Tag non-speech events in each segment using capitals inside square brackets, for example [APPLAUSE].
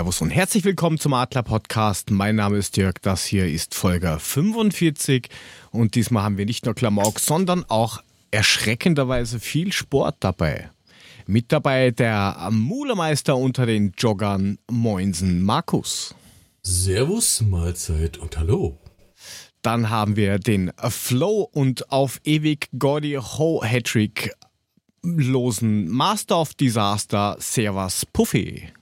Servus und herzlich willkommen zum Adler Podcast. Mein Name ist Dirk, das hier ist Folge 45 und diesmal haben wir nicht nur Klamauk, sondern auch erschreckenderweise viel Sport dabei. Mit dabei der Mulemeister unter den Joggern Moinsen Markus. Servus, Mahlzeit und Hallo. Dann haben wir den Flow und auf ewig Gordy Ho Hattrick losen Master of Disaster Servus Puffy.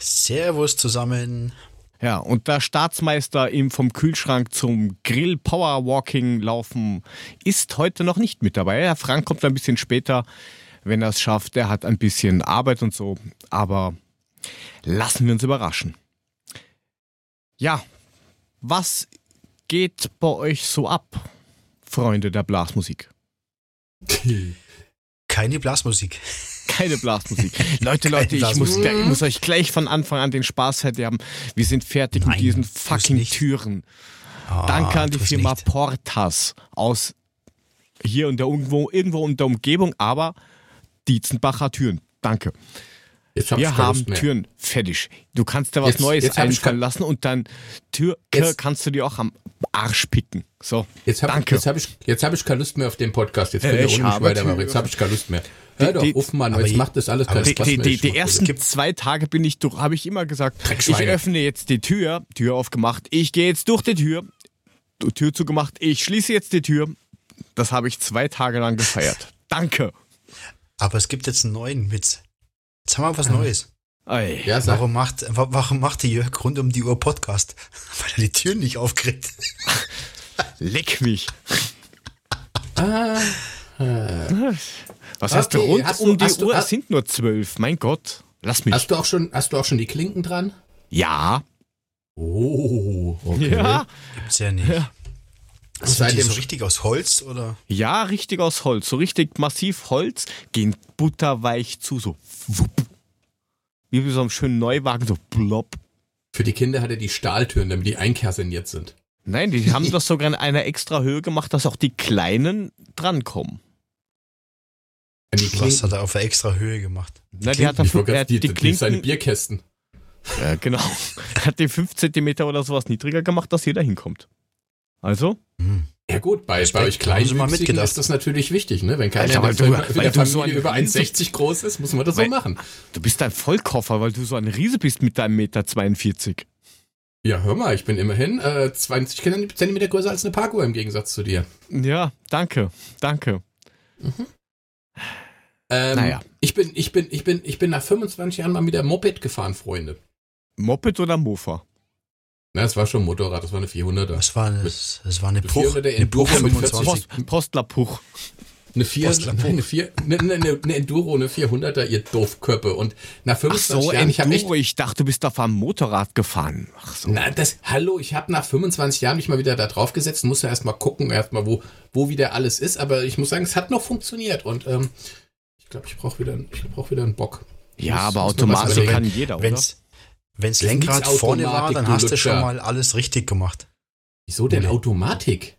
Servus zusammen. Ja, und der Staatsmeister im vom Kühlschrank zum Grill Powerwalking laufen ist heute noch nicht mit dabei. Herr Frank kommt ein bisschen später, wenn er es schafft. Der hat ein bisschen Arbeit und so, aber lassen wir uns überraschen. Ja, was geht bei euch so ab, Freunde der Blasmusik? Keine Blasmusik. Keine Blasmusik. [LAUGHS] Leute, Leute, ich muss, ich muss euch gleich von Anfang an den Spaß verderben. Wir sind fertig Nein, mit diesen fucking. Türen. Ah, Danke an die Firma nicht. Portas aus hier und der irgendwo, irgendwo in der Umgebung, aber Dietzenbacher Türen. Danke. Jetzt hab Wir ich haben. Türen fertig. Du kannst dir was Jetzt- Neues jetzt hab ich einfallen lassen und dann Tür Jetzt- kannst du dir auch am Arsch picken. So, Jetzt habe danke. jetzt hab ich, jetzt hab ich keine Lust mehr auf den Podcast. Jetzt könnt Äh, ihr ich ohne mich habe weitermachen. Jetzt habe ich keine Lust mehr. Hör doch, die- uff, Mann, jetzt die- macht das alles keinen die, Spaß die, mehr. die, Ich die ersten Urlaub. zwei Tage bin ich durch, habe ich immer gesagt, ich öffne jetzt die Tür, Tür aufgemacht, ich gehe jetzt durch die Tür, Tür zugemacht, ich schließe jetzt die Tür. Das habe ich zwei Tage lang gefeiert. [LAUGHS] Danke. Aber es gibt jetzt einen neuen Witz. Jetzt haben wir was Neues. Ey. Ja, sag. Warum macht, wa- warum macht der Jörg rund um die Uhr Podcast? [LAUGHS] Weil er die Türen nicht aufkriegt. [LAUGHS] Leck mich. Ah, Was heißt Okay, rund hast um du- die hast du- Uhr? Es sind nur zwölf. Mein Gott. Lass mich. hast du auch schon, hast du auch schon die Klinken dran? ja. Oh, okay. Ja. Gibt's ja nicht. Ja. Sind die Seitdem- so richtig aus Holz oder? Ja, richtig aus Holz. So richtig massiv Holz. Gehen butterweich zu. So. Wupp. Wie bei so einem schönen Neuwagen. So plopp. Für die Kinder hat er die Stahltüren, damit die einkerseniert sind. Nein, die haben [LAUGHS] das sogar in einer extra Höhe gemacht, dass auch die Kleinen drankommen. Die Was hat er auf eine extra Höhe gemacht? Na, die hat er gerade hat die, die, die, die, seine Bierkästen. ja, genau, [LAUGHS] hat die 5 cm oder sowas niedriger gemacht, dass jeder hinkommt. Also, Hm. Ja gut, bei, Respekt, bei euch Kleinwüchsigen ist das natürlich wichtig, ne? Wenn keiner Alter, in der, du- Familie- in weil der du so Familie ein über Riese- 1,60 groß ist, muss man das Weil- so machen. du bist ein Vollkoffer, weil du so ein Riese bist mit deinem Meter 42. Ja, hör mal, ich bin immerhin äh, 20 Zentimeter größer als eine Parkuhr im Gegensatz zu dir. Ja, danke, danke. Ähm, Naja. Ich bin, ich bin, ich bin, ich bin nach 25 Jahren mal wieder Moped gefahren, Freunde. Moped oder Mofa? Na, es war schon Motorrad, das war eine 400er. Das war, das, das war eine Puch. 400er Eine Puch Enduro mit 25. Post, Postlerpuch. Eine 4, Postler- nein, eine, 4 eine, eine, eine Enduro, eine 400er, ihr Doofköppe. Und nach Ach 25 so, Jahren, ich habe echt, Enduro, ich dachte, du bist auf einem Motorrad gefahren. Ach so. na, das, hallo, ich habe nach 25 Jahren mich mal wieder da drauf gesetzt, muss ja erstmal gucken, erstmal, wo, wo wieder alles ist. Aber ich muss sagen, es hat noch funktioniert. Und ähm, ich glaube, ich brauche wieder, ich brauch wieder einen Bock. Ja, Muss- aber überlegen. kann jeder, oder? Wenn's, wenn's Das Lenkrad vorne war, dann hast du schon mal alles richtig gemacht. Wieso denn. Automatik?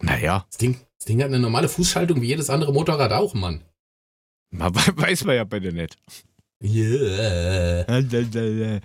Naja, Das Ding, das Ding hat eine normale Fußschaltung wie jedes andere Motorrad auch, Mann. man [LAUGHS] weiß man ja bei dir nicht. Yeah. Ja, Ja,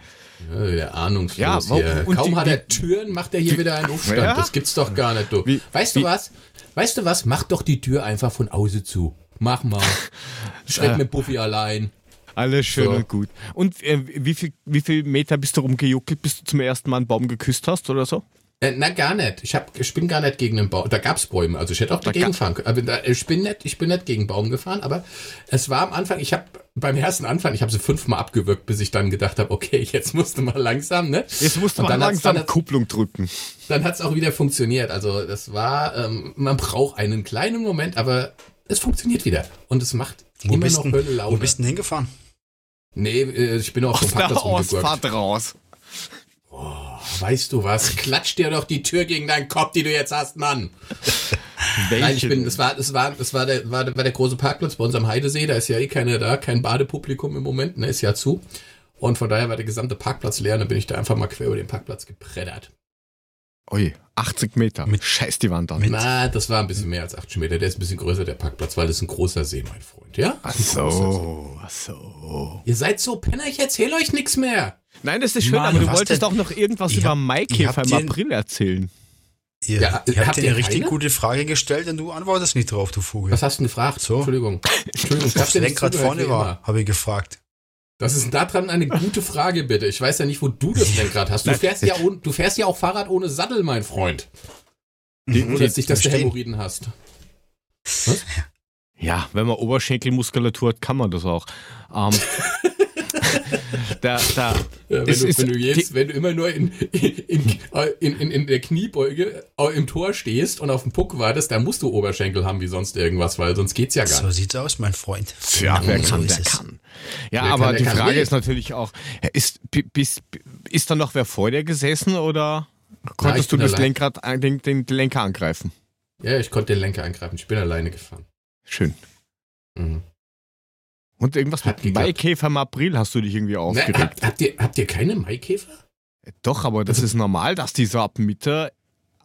wieder ahnungslos Ja, hier. und Kaum die- hat er die- Türen, macht er hier wieder einen Aufstand. Ja. Das gibt's doch gar nicht, du. Wie- weißt wie- du was? Weißt du was? Mach doch die Tür einfach von außen zu. Mach mal. [LAUGHS] Schreck Äh. mit Buffy allein. Alles schön So. und gut. Und äh, wie, viel, wie viel Meter bist du rumgejuckelt, bis du zum ersten Mal einen Baum geküsst hast oder so? Äh, na, gar nicht. Ich, hab, ich bin gar nicht gegen einen Baum. Da gab's Bäume. Also ich hätte auch dagegen ga- fahren können. Aber da, ich, bin nicht, ich bin nicht gegen Baum gefahren, aber es war am Anfang, ich habe beim ersten Anfang, ich habe sie fünfmal abgewürgt, bis ich dann gedacht habe, okay, [LAUGHS] jetzt musst du mal langsam, ne? Jetzt musst du mal langsam dann Kupplung drücken. dann hat's auch wieder funktioniert. Also das war, ähm, man braucht einen kleinen Moment, aber es funktioniert wieder. Und es macht Wo immer bist, noch Hölle Laune. wo bist denn hingefahren? Nee, äh, ich bin dem Aus der. Ausfahrt raus. Weißt du was? Klatsch dir doch die Tür gegen deinen Kopf, die du jetzt hast, Mann. [LAUGHS] Nein, ich bin, das war, das war, das war der, war, der- war der große Parkplatz bei uns am Heidesee. Da ist ja eh keiner da, kein Badepublikum im Moment, ne, ist ja zu. Und von daher war der gesamte Parkplatz leer. Und dann bin ich da einfach mal quer über den Parkplatz gepreddert. Ui, 80 Meter. Mit- Scheiß die Wand an. Na, das war ein bisschen mehr als 80 Meter. Der ist ein bisschen größer, der Parkplatz, weil das ist ein großer See, mein Freund, ja? Ach so, ach so. Ihr seid so Penner, ich erzähle euch nichts mehr. Nein, das ist schön, Mann, aber du wolltest denn? doch noch irgendwas Ich über Maikäfer im April erzählen. Ihr, Ja, ihr habt habt dir ihr eine richtig keine? gute Frage gestellt und du antwortest nicht drauf, du Vogel. Was hast du denn gefragt? So. Entschuldigung. Entschuldigung, ich hab das Lenkrad vorne war, habe ich gefragt. Das ist daran eine gute Frage, bitte. Ich weiß ja nicht, wo du das Lenkrad hast. Du fährst ja, du fährst ja auch Fahrrad ohne Sattel, mein Freund. Ohne dass dich das der Verstehen. Hämorrhoiden hast. Ja, wenn man Oberschenkelmuskulatur hat, kann man das auch. Ähm, [LAUGHS] da, da, Ja, wenn, Es du, ist- wenn, du jetzt, wenn du immer nur in, in, in, in, in der Kniebeuge äh, im Tor stehst und auf den Puck wartest, dann musst du Oberschenkel haben wie sonst irgendwas, weil sonst geht's ja gar So nicht. sieht's aus, mein Freund. ja, wer Genau so kann, ist der es. kann. Ja, Wer aber kann, der die Frage ist natürlich auch, ist, bis, ist da noch wer vor dir gesessen oder konntest du das allein. Lenkrad, den, den Lenker angreifen? Ja, ich konnte den Lenker angreifen. Ich bin alleine gefahren. Schön. Mhm. Und irgendwas Hat mit geklappt. Maikäfer im April hast du dich irgendwie Na, aufgeregt. habt, habt, ihr, habt ihr keine Maikäfer? Doch, aber das ist normal, dass die so ab Mitte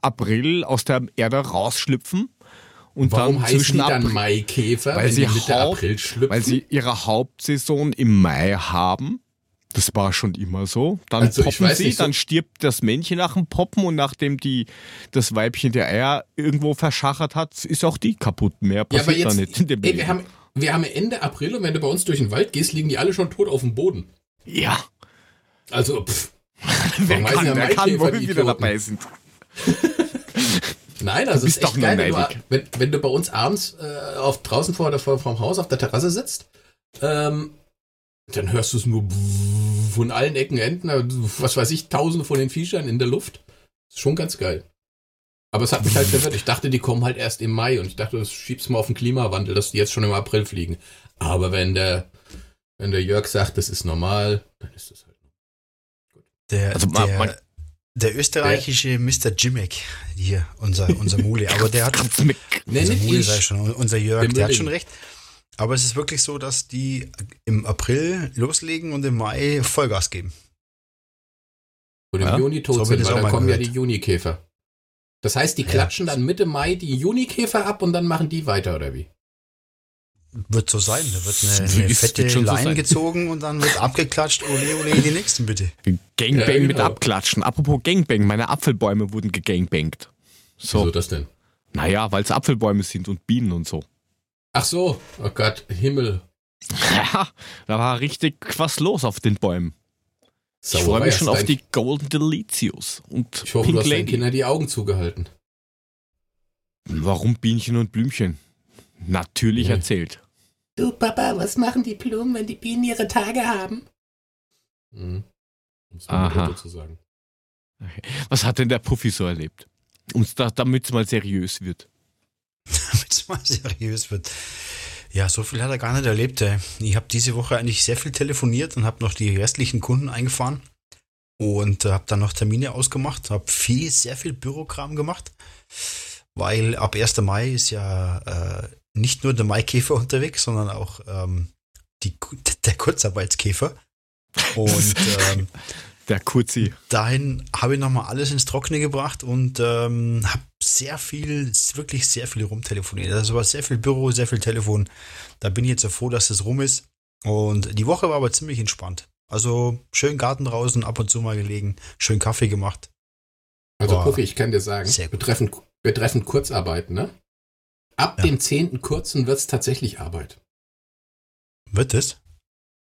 April aus der Erde rausschlüpfen und Warum dann heißen zwischen die dann April, Maikäfer, weil sie Mitte Haupt- April schlüpfen? weil sie ihre Hauptsaison im Mai haben. Das war schon immer so. Dann Also, poppen sie, nicht, so- dann stirbt das Männchen nach dem Poppen und nachdem die, das Weibchen der Eier irgendwo verschachert hat, ist auch die kaputt. Mehr ja, passiert aber jetzt, da nicht in dem ey, wir, haben, wir haben Ende April und wenn du bei uns durch den Wald gehst, liegen die alle schon tot auf dem Boden. ja, Also, pff, [LAUGHS] wer kann, ja wer kann, wo wir wieder dabei sind. Nein, also Du bist ist echt doch geil, wenn wenn, wenn du bei uns abends äh, auf, draußen vor, der, vor vom Haus auf der Terrasse sitzt, ähm, dann hörst du es nur von allen Ecken, Enden, äh, was weiß ich, tausende von den Viechern in der Luft. Ist schon ganz geil. Aber es hat mich halt verwirrt. Ich dachte, die kommen halt erst im Mai und ich dachte, das schiebst mal auf den Klimawandel, dass die jetzt schon im April fliegen. Aber wenn der, wenn der Jörg sagt, das ist normal, dann ist das halt. Der, Also der, man- der österreichische Mr. Jimek, hier, unser, unser Mule. [LAUGHS] Aber der hat, unser nicht Mule sei schon, unser Jörg, Der der hat schon recht. Aber es ist wirklich so, dass die im April loslegen und im Mai Vollgas geben. Und im Ja, Juni tot so sind, weil dann kommen ja gehört. die Junikäfer. Das heißt, die Ja. klatschen dann Mitte Mai die Junikäfer ab und dann machen die weiter, oder wie? Wird so sein. Da wird eine, Ist- [LAUGHS] eine wird fette schon so Line sein. gezogen und dann wird abgeklatscht. Ole, ole, die nächsten bitte. Gangbang Ja, mit genau. Abklatschen. Apropos Gangbang, meine Apfelbäume wurden gegangbangt. So, Wieso das denn? naja, weil es Apfelbäume sind und Bienen und so. Ach so, oh Gott, Himmel. [LAUGHS] Ja, da war richtig was los auf den Bäumen. Ich Sauerei, freue mich schon auf die Golden Delicious und Ich hoffe, Pink du hast deinen. Kindern die Augen zugehalten. Warum Bienchen und Blümchen? Natürlich Ja. erzählt. Du Papa, was machen die Blumen, wenn die Bienen ihre Tage haben? Mhm. Um es mal zu sagen. Was hat denn der Puffy so erlebt? Um's da, Damit es mal seriös wird. [LAUGHS] Damit es mal seriös wird. Ja, so viel hat er gar nicht erlebt. ey. Ich habe diese Woche eigentlich sehr viel telefoniert und habe noch die restlichen Kunden eingefahren und äh, habe dann noch Termine ausgemacht, habe viel, sehr viel Bürokram gemacht, weil ab 1. Mai ist ja äh, nicht nur der Maikäfer unterwegs, sondern auch ähm, die, [LAUGHS] der Kurzarbeitskäfer. Und [LAUGHS] ähm, Der Kurzi. dahin habe ich nochmal alles ins Trockene gebracht und ähm, habe sehr viel, wirklich sehr viel rumtelefoniert. Also war sehr viel Büro, sehr viel Telefon. Da bin ich jetzt so froh, dass das rum ist. Und die Woche war aber ziemlich entspannt. Also schön Garten draußen, ab und zu mal gelegen, schön Kaffee gemacht. Also Boah. Puffy, ich kann dir sagen, betreffend, betreffend Kurzarbeit, ne? Ab Ja. dem 10. kurzen wird es tatsächlich Arbeit. Wird das?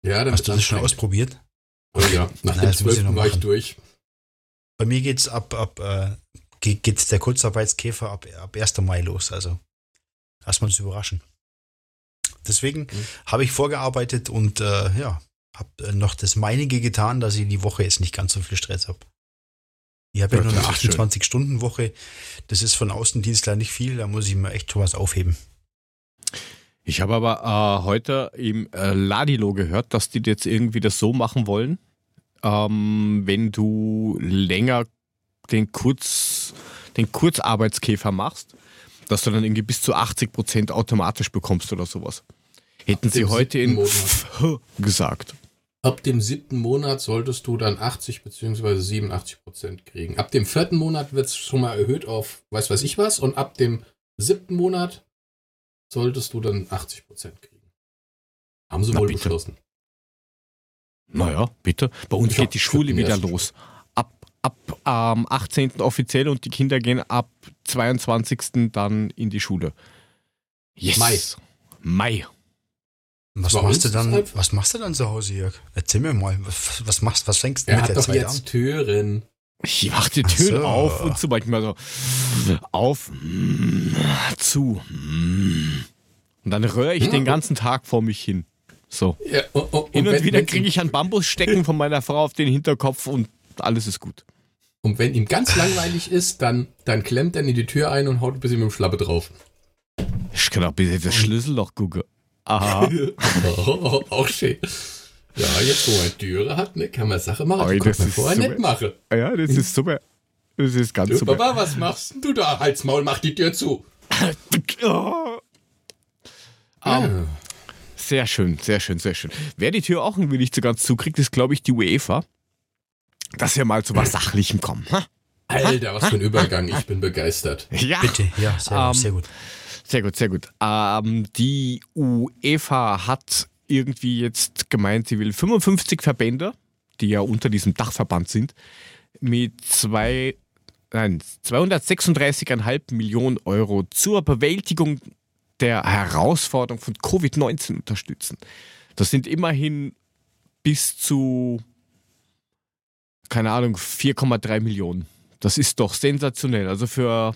Ja, dann Hast du das schon ausprobiert? Oh ja, nach Na, dem das muss ich 12. noch war ich durch. Bei mir geht's ab, ab äh, geht, geht's der Kurzarbeitskäfer ab, ab 1. Mai los. Also lass uns überraschen. Deswegen Mhm. habe ich vorgearbeitet und äh, ja, habe äh, noch das meinige getan, dass ich die Woche jetzt nicht ganz so viel Stress habe. Ich habe ja Ja, nur eine das ist schön. 28-Stunden-Woche. Das ist von Außendienstler nicht viel, da muss ich mir echt was aufheben. Ich habe aber äh, heute im äh, Ladilo gehört, dass die jetzt irgendwie das so machen wollen, ähm, wenn du länger den, Kurz, den Kurzarbeitskäfer machst, dass du dann irgendwie bis zu 80 Prozent automatisch bekommst oder sowas. Hätten sie heute in [LAUGHS] gesagt. ab dem siebten Monat solltest du dann 80 bzw. 87 Prozent kriegen. Ab dem vierten Monat wird es schon mal erhöht auf weiß weiß ich was und ab dem siebten Monat solltest du dann 80 Prozent kriegen. Haben sie Na, wohl bitte. beschlossen. Naja, bitte. Bei uns Ja, geht die Schule wieder los. Ab, ab am 18. offiziell und die Kinder gehen ab 22. dann in die Schule. Yes. Mai. Mai. Was machst du dann, was machst du dann zu Hause, Jörg? Erzähl mir mal, was, was machst, was fängst du Er mit hat der doch Zeit jetzt an? Türen. Ich mach die Türen so. auf und zu manchmal so auf, mm, zu. mm. Und dann röhre ich den ganzen Tag vor mich hin. So. Ja, und, und, Hin und wenn- wieder kriege ich einen Bambusstecken von meiner Frau auf den Hinterkopf und alles ist gut. Und wenn ihm ganz langweilig ist, dann, dann klemmt er in die Tür ein und haut ein bisschen mit dem Schlappe drauf. Ich kann auch bitte das Schlüsselloch gucken. Aha. Oh, auch schön. Ja, jetzt wo man Türe hat, ne, kann man Sache machen, Oi, die das man ist vorher super. nicht machen. Ja, das ist super. Das ist ganz Du, super. Papa, was machst denn du da? Halt's Maul, mach die Tür zu. Oh. Ähm, sehr schön, sehr schön, sehr schön. Wer die Tür auch ein wenig zu ganz zukriegt, ist, glaube ich, die UEFA. Dass wir mal zu was [LAUGHS] Sachlichem kommen. Ha? Alter, was für ein Übergang. Ich bin begeistert. Ja, Bitte, ja, sehr, Ähm, gut, sehr gut. sehr gut, sehr gut. Ähm, die UEFA hat irgendwie jetzt gemeint, sie will 55 Verbände, die ja unter diesem Dachverband sind, mit zwei, nein, 236,5 Millionen Euro zur Bewältigung der Herausforderung von Covid-19 unterstützen. Das sind immerhin bis zu, keine Ahnung, 4,3 Millionen. Das ist doch sensationell. Also für,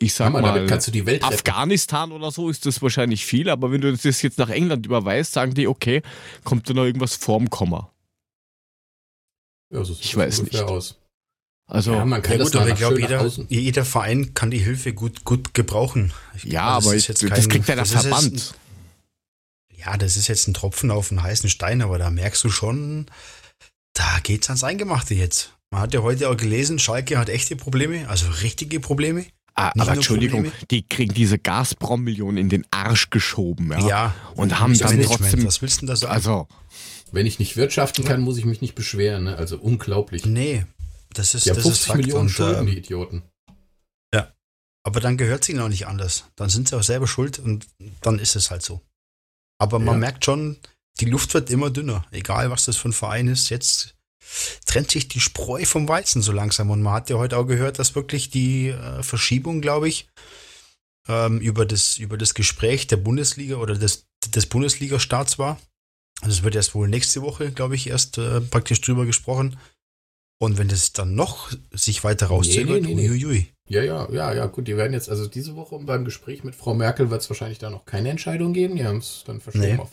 ich sag Hammer, mal, damit kannst du die Welt retten. Afghanistan oder so ist das wahrscheinlich viel, aber wenn du das jetzt nach England überweist, sagen die, okay, kommt da noch irgendwas vorm Komma. Ja, so Ich das weiß nicht. Aus. Also, Ja, man kann Ja das gut, mal aber ich glaube, jeder, jeder Verein kann die Hilfe gut, gut gebrauchen. Ich ja, aber ist das, jetzt das kein- kriegt ja der das ist jetzt Verband. ein- Ja, das ist jetzt ein Tropfen auf einen heißen Stein, aber da merkst du schon, da geht's ans Eingemachte jetzt. Man hat ja heute auch gelesen, Schalke hat echte Probleme, also richtige Probleme. Ah, Nicht aber Entschuldigung, Probleme. die kriegen diese Gazprom-Millionen in den Arsch geschoben. Ja. Ja. Und haben dann Management, trotzdem. Was willst du denn da sagen? Also, Wenn ich nicht wirtschaften kann, muss ich mich nicht beschweren. Ne? Also unglaublich. nee, das ist, Die haben das ist 50 Fakt. Millionen Und, Schulden, ähm, die Idioten. Aber dann gehört es ihnen auch nicht anders. Dann sind sie auch selber schuld und dann ist es halt so. Aber man Ja. merkt schon, die Luft wird immer dünner. Egal, was das für ein Verein ist. Jetzt trennt sich die Spreu vom Weizen so langsam. Und man hat ja heute auch gehört, dass wirklich die äh, Verschiebung, glaube ich, ähm, über, das, über das Gespräch der Bundesliga oder des, des Bundesliga-Starts war. Also es wird erst wohl nächste Woche, glaube ich, erst äh, praktisch drüber gesprochen. Und wenn das dann noch sich weiter rauszögert, nee, nee. uiuiui. Ja, ja, ja, ja, gut, die werden jetzt, also diese Woche beim Gespräch mit Frau Merkel wird es wahrscheinlich da noch keine Entscheidung geben. Die haben es dann verschoben Nee. auf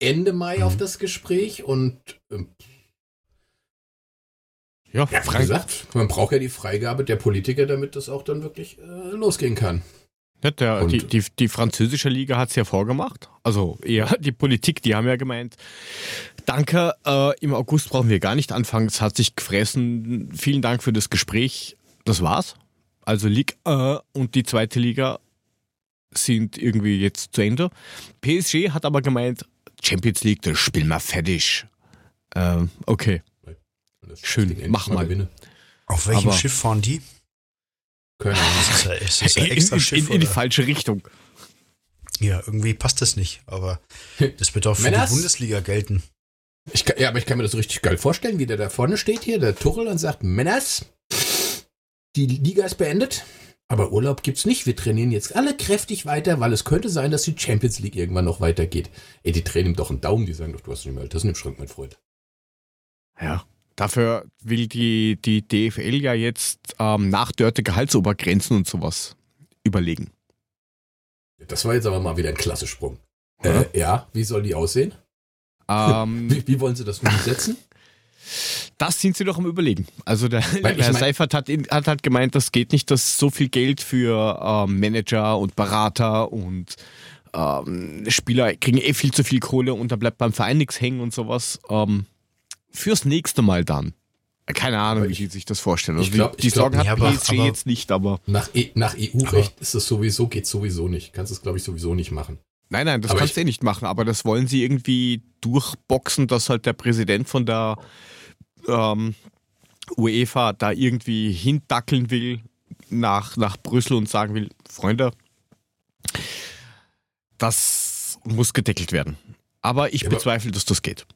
Ende Mai Mhm. auf das Gespräch und ähm, ja, ja, wie gesagt, man braucht ja die Freigabe der Politiker, damit das auch dann wirklich äh, losgehen kann. Ja, der, die, die, die französische Liga hat es ja vorgemacht. Also eher [LAUGHS] die Politik, die haben ja gemeint, danke, äh, im August brauchen wir gar nicht anfangen. Es hat sich gefressen. Vielen Dank für das Gespräch. Das war's. Also Ligue 1 und die zweite Liga sind irgendwie jetzt zu Ende. PSG hat aber gemeint, Champions League, das spielen wir fertig. Ähm, okay. Das Schön, mach mal. gewinne. Auf welchem Aber- Schiff fahren die? Ahnung. Das ist ja, es ist ja In, extra in, Schiff. in, in die falsche Richtung. ja, irgendwie passt das nicht. Aber [LAUGHS] das wird auch für Männers? die Bundesliga gelten. Ich kann, ja, aber ich kann mir das richtig geil vorstellen, wie der da vorne steht hier, der Tuchel, und sagt, Männers, die Liga ist beendet, aber Urlaub gibt's nicht. Wir trainieren jetzt alle kräftig weiter, weil es könnte sein, dass die Champions League irgendwann noch weitergeht. Ey, die drehen ihm doch einen Daumen, die sagen doch, du hast nicht mehr das im Schrank, mein Freund. Ja. Dafür will die, die DFL ja jetzt ähm, nachdörte Gehaltsobergrenzen und sowas überlegen. Das war jetzt aber mal wieder ein klasse Sprung. Ja. Äh, ja, wie sollen die aussehen? Ähm, [LAUGHS] Wie, wie wollen sie das umsetzen? das sind sie doch am Überlegen. Also der, Weil ich Herr mein- Seifert hat, hat halt gemeint, das geht nicht, dass so viel Geld für ähm, Manager und Berater und ähm, Spieler kriegen eh viel zu viel Kohle und da bleibt beim Verein nichts hängen und sowas. Ähm, fürs nächste Mal dann. Keine Ahnung, Aber wie ich- sich das vorstellen. Also ich glaub- die, Sorgen hat PSG aber- jetzt nicht, aber Nach, E- nach EU-Recht ist das sowieso, geht sowieso nicht. Kannst es, glaube ich, sowieso nicht machen. Nein, nein, das aber kannst du eh nicht machen, aber das wollen sie irgendwie durchboxen, dass halt der Präsident von der ähm, UEFA da irgendwie hindackeln will nach, nach Brüssel und sagen will, Freunde, das muss gedeckelt werden. Aber ich ja, bezweifle, dass das geht.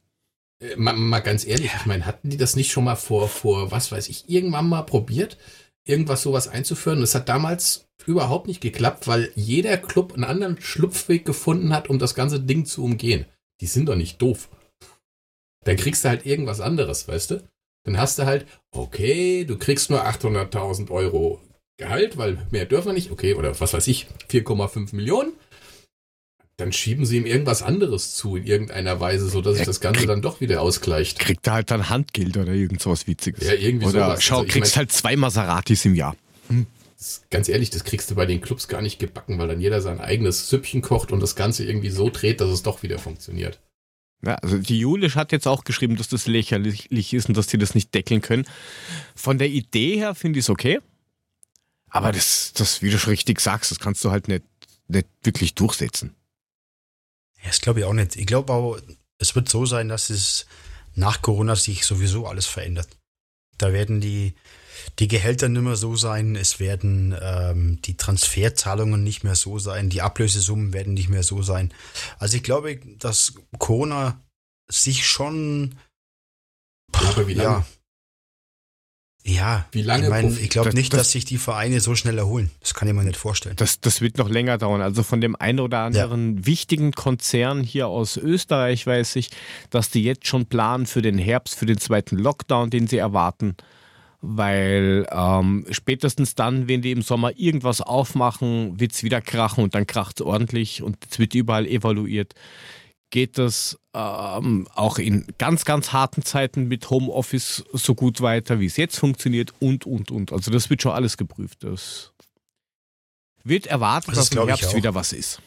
Äh, mal, mal ganz ehrlich, ich meine, hatten die das nicht schon mal vor, vor, was weiß ich, irgendwann mal probiert, irgendwas sowas einzuführen? Das hat damals überhaupt nicht geklappt, weil jeder Club einen anderen Schlupfweg gefunden hat, um das ganze Ding zu umgehen. Die sind doch nicht doof. Dann kriegst du halt irgendwas anderes, weißt du? Dann hast du halt, okay, du kriegst nur 800.000 Euro Gehalt, weil mehr dürfen wir nicht, okay, oder was weiß ich, 4,5 Millionen. Dann schieben sie ihm irgendwas anderes zu in irgendeiner Weise, sodass sich das Ganze dann doch wieder ausgleicht. Kriegt er halt dann Handgeld oder irgend sowas Witziges. Ja, irgendwie oder sowas. Schau, also, kriegst mein, halt zwei Maseratis im Jahr. Hm. Ganz ehrlich, das kriegst du bei den Clubs gar nicht gebacken, weil dann jeder sein eigenes Süppchen kocht und das Ganze irgendwie so dreht, dass es doch wieder funktioniert. Ja, also die Julisch hat jetzt auch geschrieben, dass das lächerlich ist und dass sie das nicht deckeln können. Von der Idee her finde ich es okay. Aber das, das, wie du schon richtig sagst, das kannst du halt nicht, nicht wirklich durchsetzen. Ja, das glaube ich auch nicht. Ich glaube auch, es wird so sein, dass es nach Corona sich sowieso alles verändert. Da werden die, die Gehälter nicht mehr so sein, es werden ähm, die Transferzahlungen nicht mehr so sein, die Ablösesummen werden nicht mehr so sein. Also ich glaube, dass Corona sich schon. Aber wie lange? Ja, ja wie lange? Ich, mein, ich glaube nicht, das, dass sich die Vereine so schnell erholen. Das kann ich mir nicht vorstellen. Das, das wird noch länger dauern. Also von dem einen oder anderen ja. wichtigen Konzern hier aus Österreich weiß ich, dass die jetzt schon planen für den Herbst, für den zweiten Lockdown, den sie erwarten weil ähm, spätestens dann, wenn die im Sommer irgendwas aufmachen, wird es wieder krachen und dann kracht es ordentlich und es wird überall evaluiert. Geht das ähm, auch in ganz, ganz harten Zeiten mit Homeoffice so gut weiter, wie es jetzt funktioniert und, und, und. Also das wird schon alles geprüft. Das wird erwartet, das dass im Herbst wieder was ist.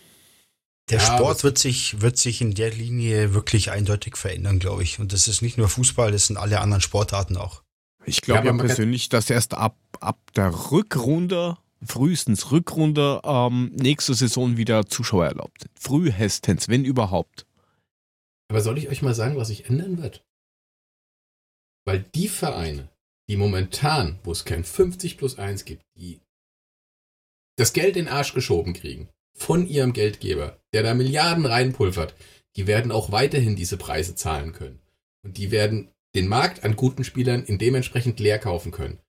Der ja, Sport wird sich, wird sich in der Linie wirklich eindeutig verändern, glaube ich. Und das ist nicht nur Fußball, das sind alle anderen Sportarten auch. Ich glaube ja, ja persönlich, dass erst ab, ab der Rückrunde, frühestens Rückrunde, ähm, nächste Saison wieder Zuschauer erlaubt sind. Frühestens, wenn überhaupt. Aber soll ich euch mal sagen, was sich ändern wird? Weil die Vereine, die momentan, wo es kein 50 plus 1 gibt, die das Geld in den Arsch geschoben kriegen von ihrem Geldgeber, der da Milliarden reinpulvert, die werden auch weiterhin diese Preise zahlen können. Und die werden den Markt an guten Spielern in dementsprechend leer kaufen können.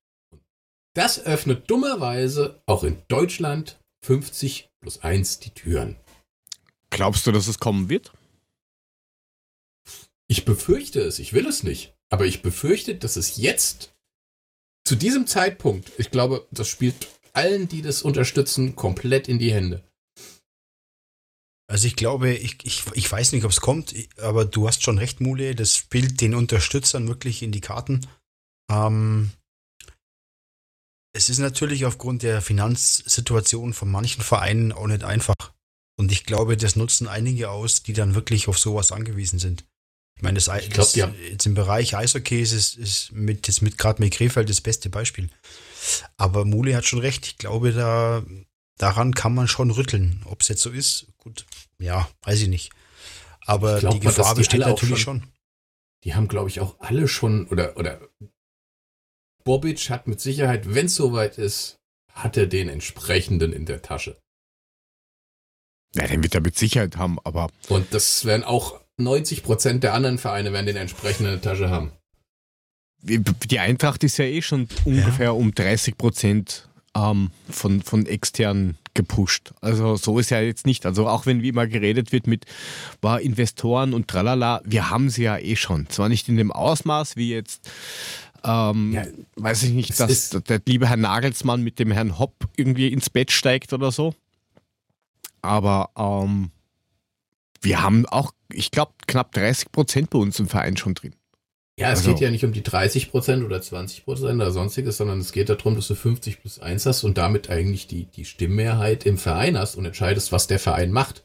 Das öffnet dummerweise auch in Deutschland 50 plus 1 die Türen. Glaubst du, dass es kommen wird? Ich befürchte es, ich will es nicht. Aber ich befürchte, dass es jetzt zu diesem Zeitpunkt, ich glaube, das spielt allen, die das unterstützen, komplett in die Hände. Also ich glaube, ich, ich, ich weiß nicht, ob es kommt, aber du hast schon recht, Mule, das spielt den Unterstützern wirklich in die Karten. Ähm, es ist natürlich aufgrund der Finanzsituation von manchen Vereinen auch nicht einfach. Und ich glaube, das nutzen einige aus, die dann wirklich auf sowas angewiesen sind. Ich meine, das, ich glaub, das jetzt im Bereich Eishockey ist, ist, ist mit, jetzt mit gerade mit Krefeld das beste Beispiel. Aber Mule hat schon recht. Ich glaube, da daran kann man schon rütteln. Ob es jetzt so ist, gut, ja, weiß ich nicht. Aber glaub, die Gefahr die besteht natürlich schon, schon, Die haben, glaube ich, auch alle schon, oder, oder Bobic hat mit Sicherheit, wenn es soweit ist, hat er den entsprechenden in der Tasche. Ja, den wird er mit Sicherheit haben, aber. Und das werden auch 90 Prozent der anderen Vereine werden den entsprechenden Tasche haben. Die Eintracht ist ja eh schon ungefähr ja. um 30 Prozent ähm, von, von externen gepusht. Also so ist ja jetzt nicht. Also auch wenn wie immer geredet wird mit war Investoren und tralala, wir haben sie ja eh schon. Zwar nicht in dem Ausmaß wie jetzt, ähm, ja, weiß ich nicht, dass der liebe Herr Nagelsmann mit dem Herrn Hopp irgendwie ins Bett steigt oder so. Aber ähm, wir haben auch, ich glaube, knapp 30 Prozent bei uns im Verein schon drin. Ja, es also. geht ja nicht um die 30 Prozent oder 20 Prozent oder sonstiges, sondern es geht darum, dass du 50 plus 1 hast und damit eigentlich die, die Stimmmehrheit im Verein hast und entscheidest, was der Verein macht.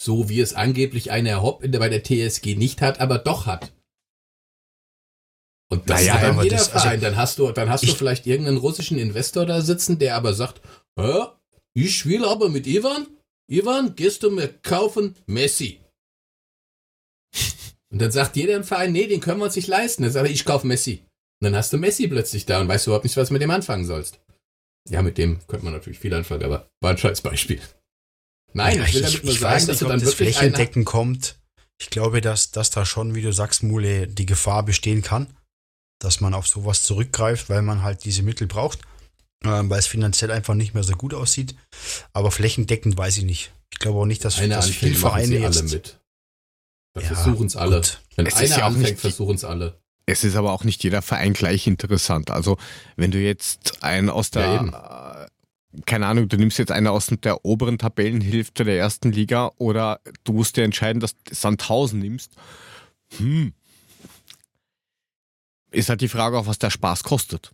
So wie es angeblich einer Hopp in der, bei der TSG nicht hat, aber doch hat. Und das naja, ist dann jeder das, also Verein. Also dann hast du, dann hast du vielleicht irgendeinen russischen Investor da sitzen, der aber sagt, ich will aber mit Ivan, Ivan, gehst du mir kaufen Messi? [LAUGHS] Und dann sagt jeder im Verein, nee, den können wir uns nicht leisten. Dann sagt er, ich kaufe Messi. Und dann hast du Messi plötzlich da und weißt überhaupt nicht, was du mit dem anfangen sollst. Ja, mit dem könnte man natürlich viel anfangen, aber war ein scheiß Beispiel. Nein, ja, ich will damit nur sagen, nicht, dass du dann das wirklich Flächendecken kommt. Ich glaube, dass, dass da schon, wie du sagst, Mule, die Gefahr bestehen kann, dass man auf sowas zurückgreift, weil man halt diese Mittel braucht, äh, weil es finanziell einfach nicht mehr so gut aussieht. Aber flächendeckend weiß ich nicht. Ich glaube auch nicht, dass, Eine dass viele Vereine jetzt alle mit. Ja, versuchen es alle. Wenn es einer ja anfängt, versuchen es alle. Es ist aber auch nicht jeder Verein gleich interessant. Also wenn du jetzt einen aus der, ja, äh, keine Ahnung, du nimmst jetzt einen aus der oberen Tabellenhälfte der ersten Liga oder du musst dir entscheiden, dass du Sandhausen nimmst. Hm. Ist halt die Frage, auf was der Spaß kostet.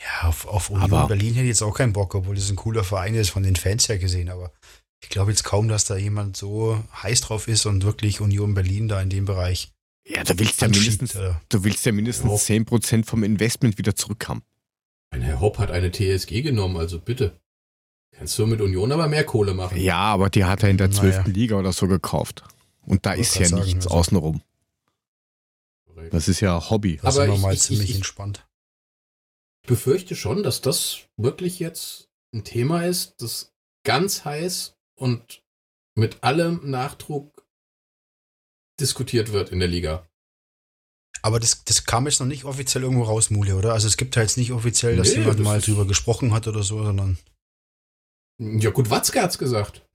Ja, auf, auf Union aber, Berlin hätte ich jetzt auch keinen Bock, obwohl das ein cooler Verein ist, von den Fans her gesehen, aber ich glaube jetzt kaum, dass da jemand so heiß drauf ist und wirklich Union Berlin da in dem Bereich ja, du willst ja mindestens, du willst ja mindestens ja. 10% vom Investment wieder zurückhaben. Ein Herr Hopp hat eine TSG genommen, also bitte. Kannst du mit Union aber mehr Kohle machen. Ja, aber die hat er in der 12. Naja. Liga oder so gekauft. Und da ist ja sagen, nichts also. außenrum. Das ist ja Hobby. Das aber ist mal ziemlich ich, entspannt. Ich befürchte schon, dass das wirklich jetzt ein Thema ist, das ganz heiß und mit allem Nachdruck diskutiert wird in der Liga. Aber das, das kam jetzt noch nicht offiziell irgendwo raus, Mule, oder? Also es gibt ja jetzt nicht offiziell, dass nee, jemand das mal drüber gesprochen hat oder so, sondern. Ja, gut, Watzke hat's gesagt.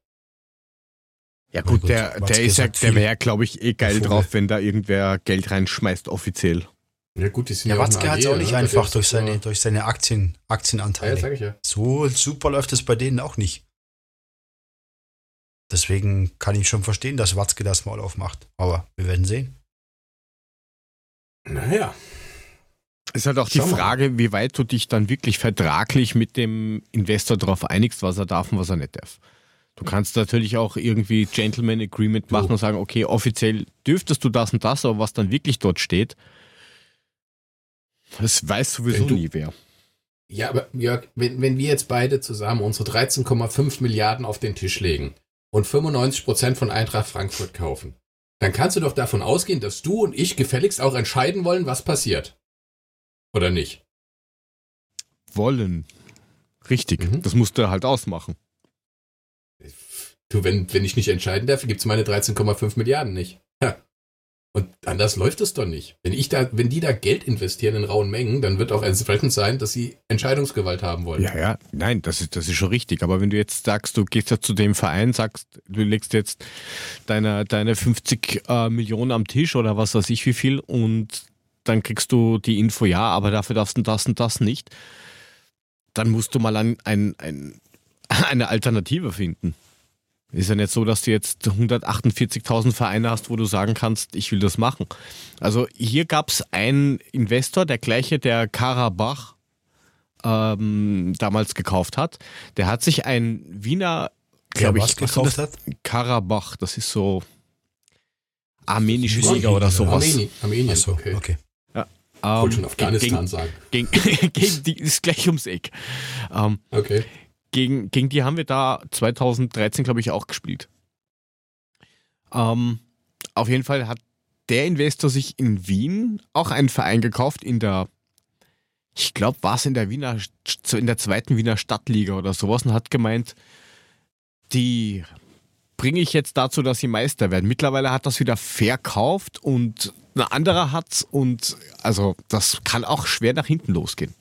Ja gut, gut der, der ist ja, der wäre, glaube ich, eh geil drauf, wenn da irgendwer Geld reinschmeißt, offiziell. Ja gut, die sind ja, ja Watzke hat es auch nicht ne? einfach durch seine, durch seine Aktien, Aktienanteile. Ja, sag ich ja. So super läuft es bei denen auch nicht. Deswegen kann ich schon verstehen, dass Watzke das mal aufmacht. Aber wir werden sehen. Naja. Es ist halt auch Schau die Frage, mal. wie weit du dich dann wirklich vertraglich mit dem Investor darauf einigst, was er darf und was er nicht darf. Du kannst natürlich auch irgendwie Gentleman Agreement machen du. und sagen, okay, offiziell dürftest du das und das, aber was dann wirklich dort steht, das weiß sowieso du, nie wer. Ja, aber Jörg, wenn, wenn wir jetzt beide zusammen unsere 13,5 Milliarden auf den Tisch legen und 95% von Eintracht Frankfurt kaufen, dann kannst du doch davon ausgehen, dass du und ich gefälligst auch entscheiden wollen, was passiert. Oder nicht? Wollen. Richtig. Mhm. Das musst du halt ausmachen. Du, wenn, wenn ich nicht entscheiden darf, gibt es meine 13,5 Milliarden nicht. Ja. Und anders läuft es doch nicht. Wenn ich da, wenn die da Geld investieren in rauen Mengen, dann wird auch entsprechend sein, dass sie Entscheidungsgewalt haben wollen. Ja, ja, nein, das ist, das ist schon richtig. Aber wenn du jetzt sagst, du gehst ja zu dem Verein, sagst, du legst jetzt deine, deine 50 äh, Millionen am Tisch oder was weiß ich wie viel und dann kriegst du die Info, ja, aber dafür darfst du das und das nicht. Dann musst du mal ein, ein, ein, [LAUGHS] eine Alternative finden. Ist ja nicht so, dass du jetzt 148.000 Vereine hast, wo du sagen kannst, ich will das machen. Also hier gab es einen Investor, der gleiche, der Karabach ähm, damals gekauft hat. Der hat sich ein Wiener, glaube ich, gekauft hat. Karabach, das ist so armenische Liga oder sowas. Armenien, Armenien so, okay. okay. Ähm, schon Afghanistan gegen, sagen. Gegen, [LAUGHS] gegen die ist gleich ums Eck. Ähm, okay gegen, gegen die haben wir da 2013, glaube ich, auch gespielt. Ähm, auf jeden Fall hat der Investor sich in Wien auch einen Verein gekauft in der, ich glaube, war es in der Wiener, in der zweiten Wiener Stadtliga oder sowas und hat gemeint, die bringe ich jetzt dazu, dass sie Meister werden. Mittlerweile hat das wieder verkauft und ein anderer hat's und also das kann auch schwer nach hinten losgehen.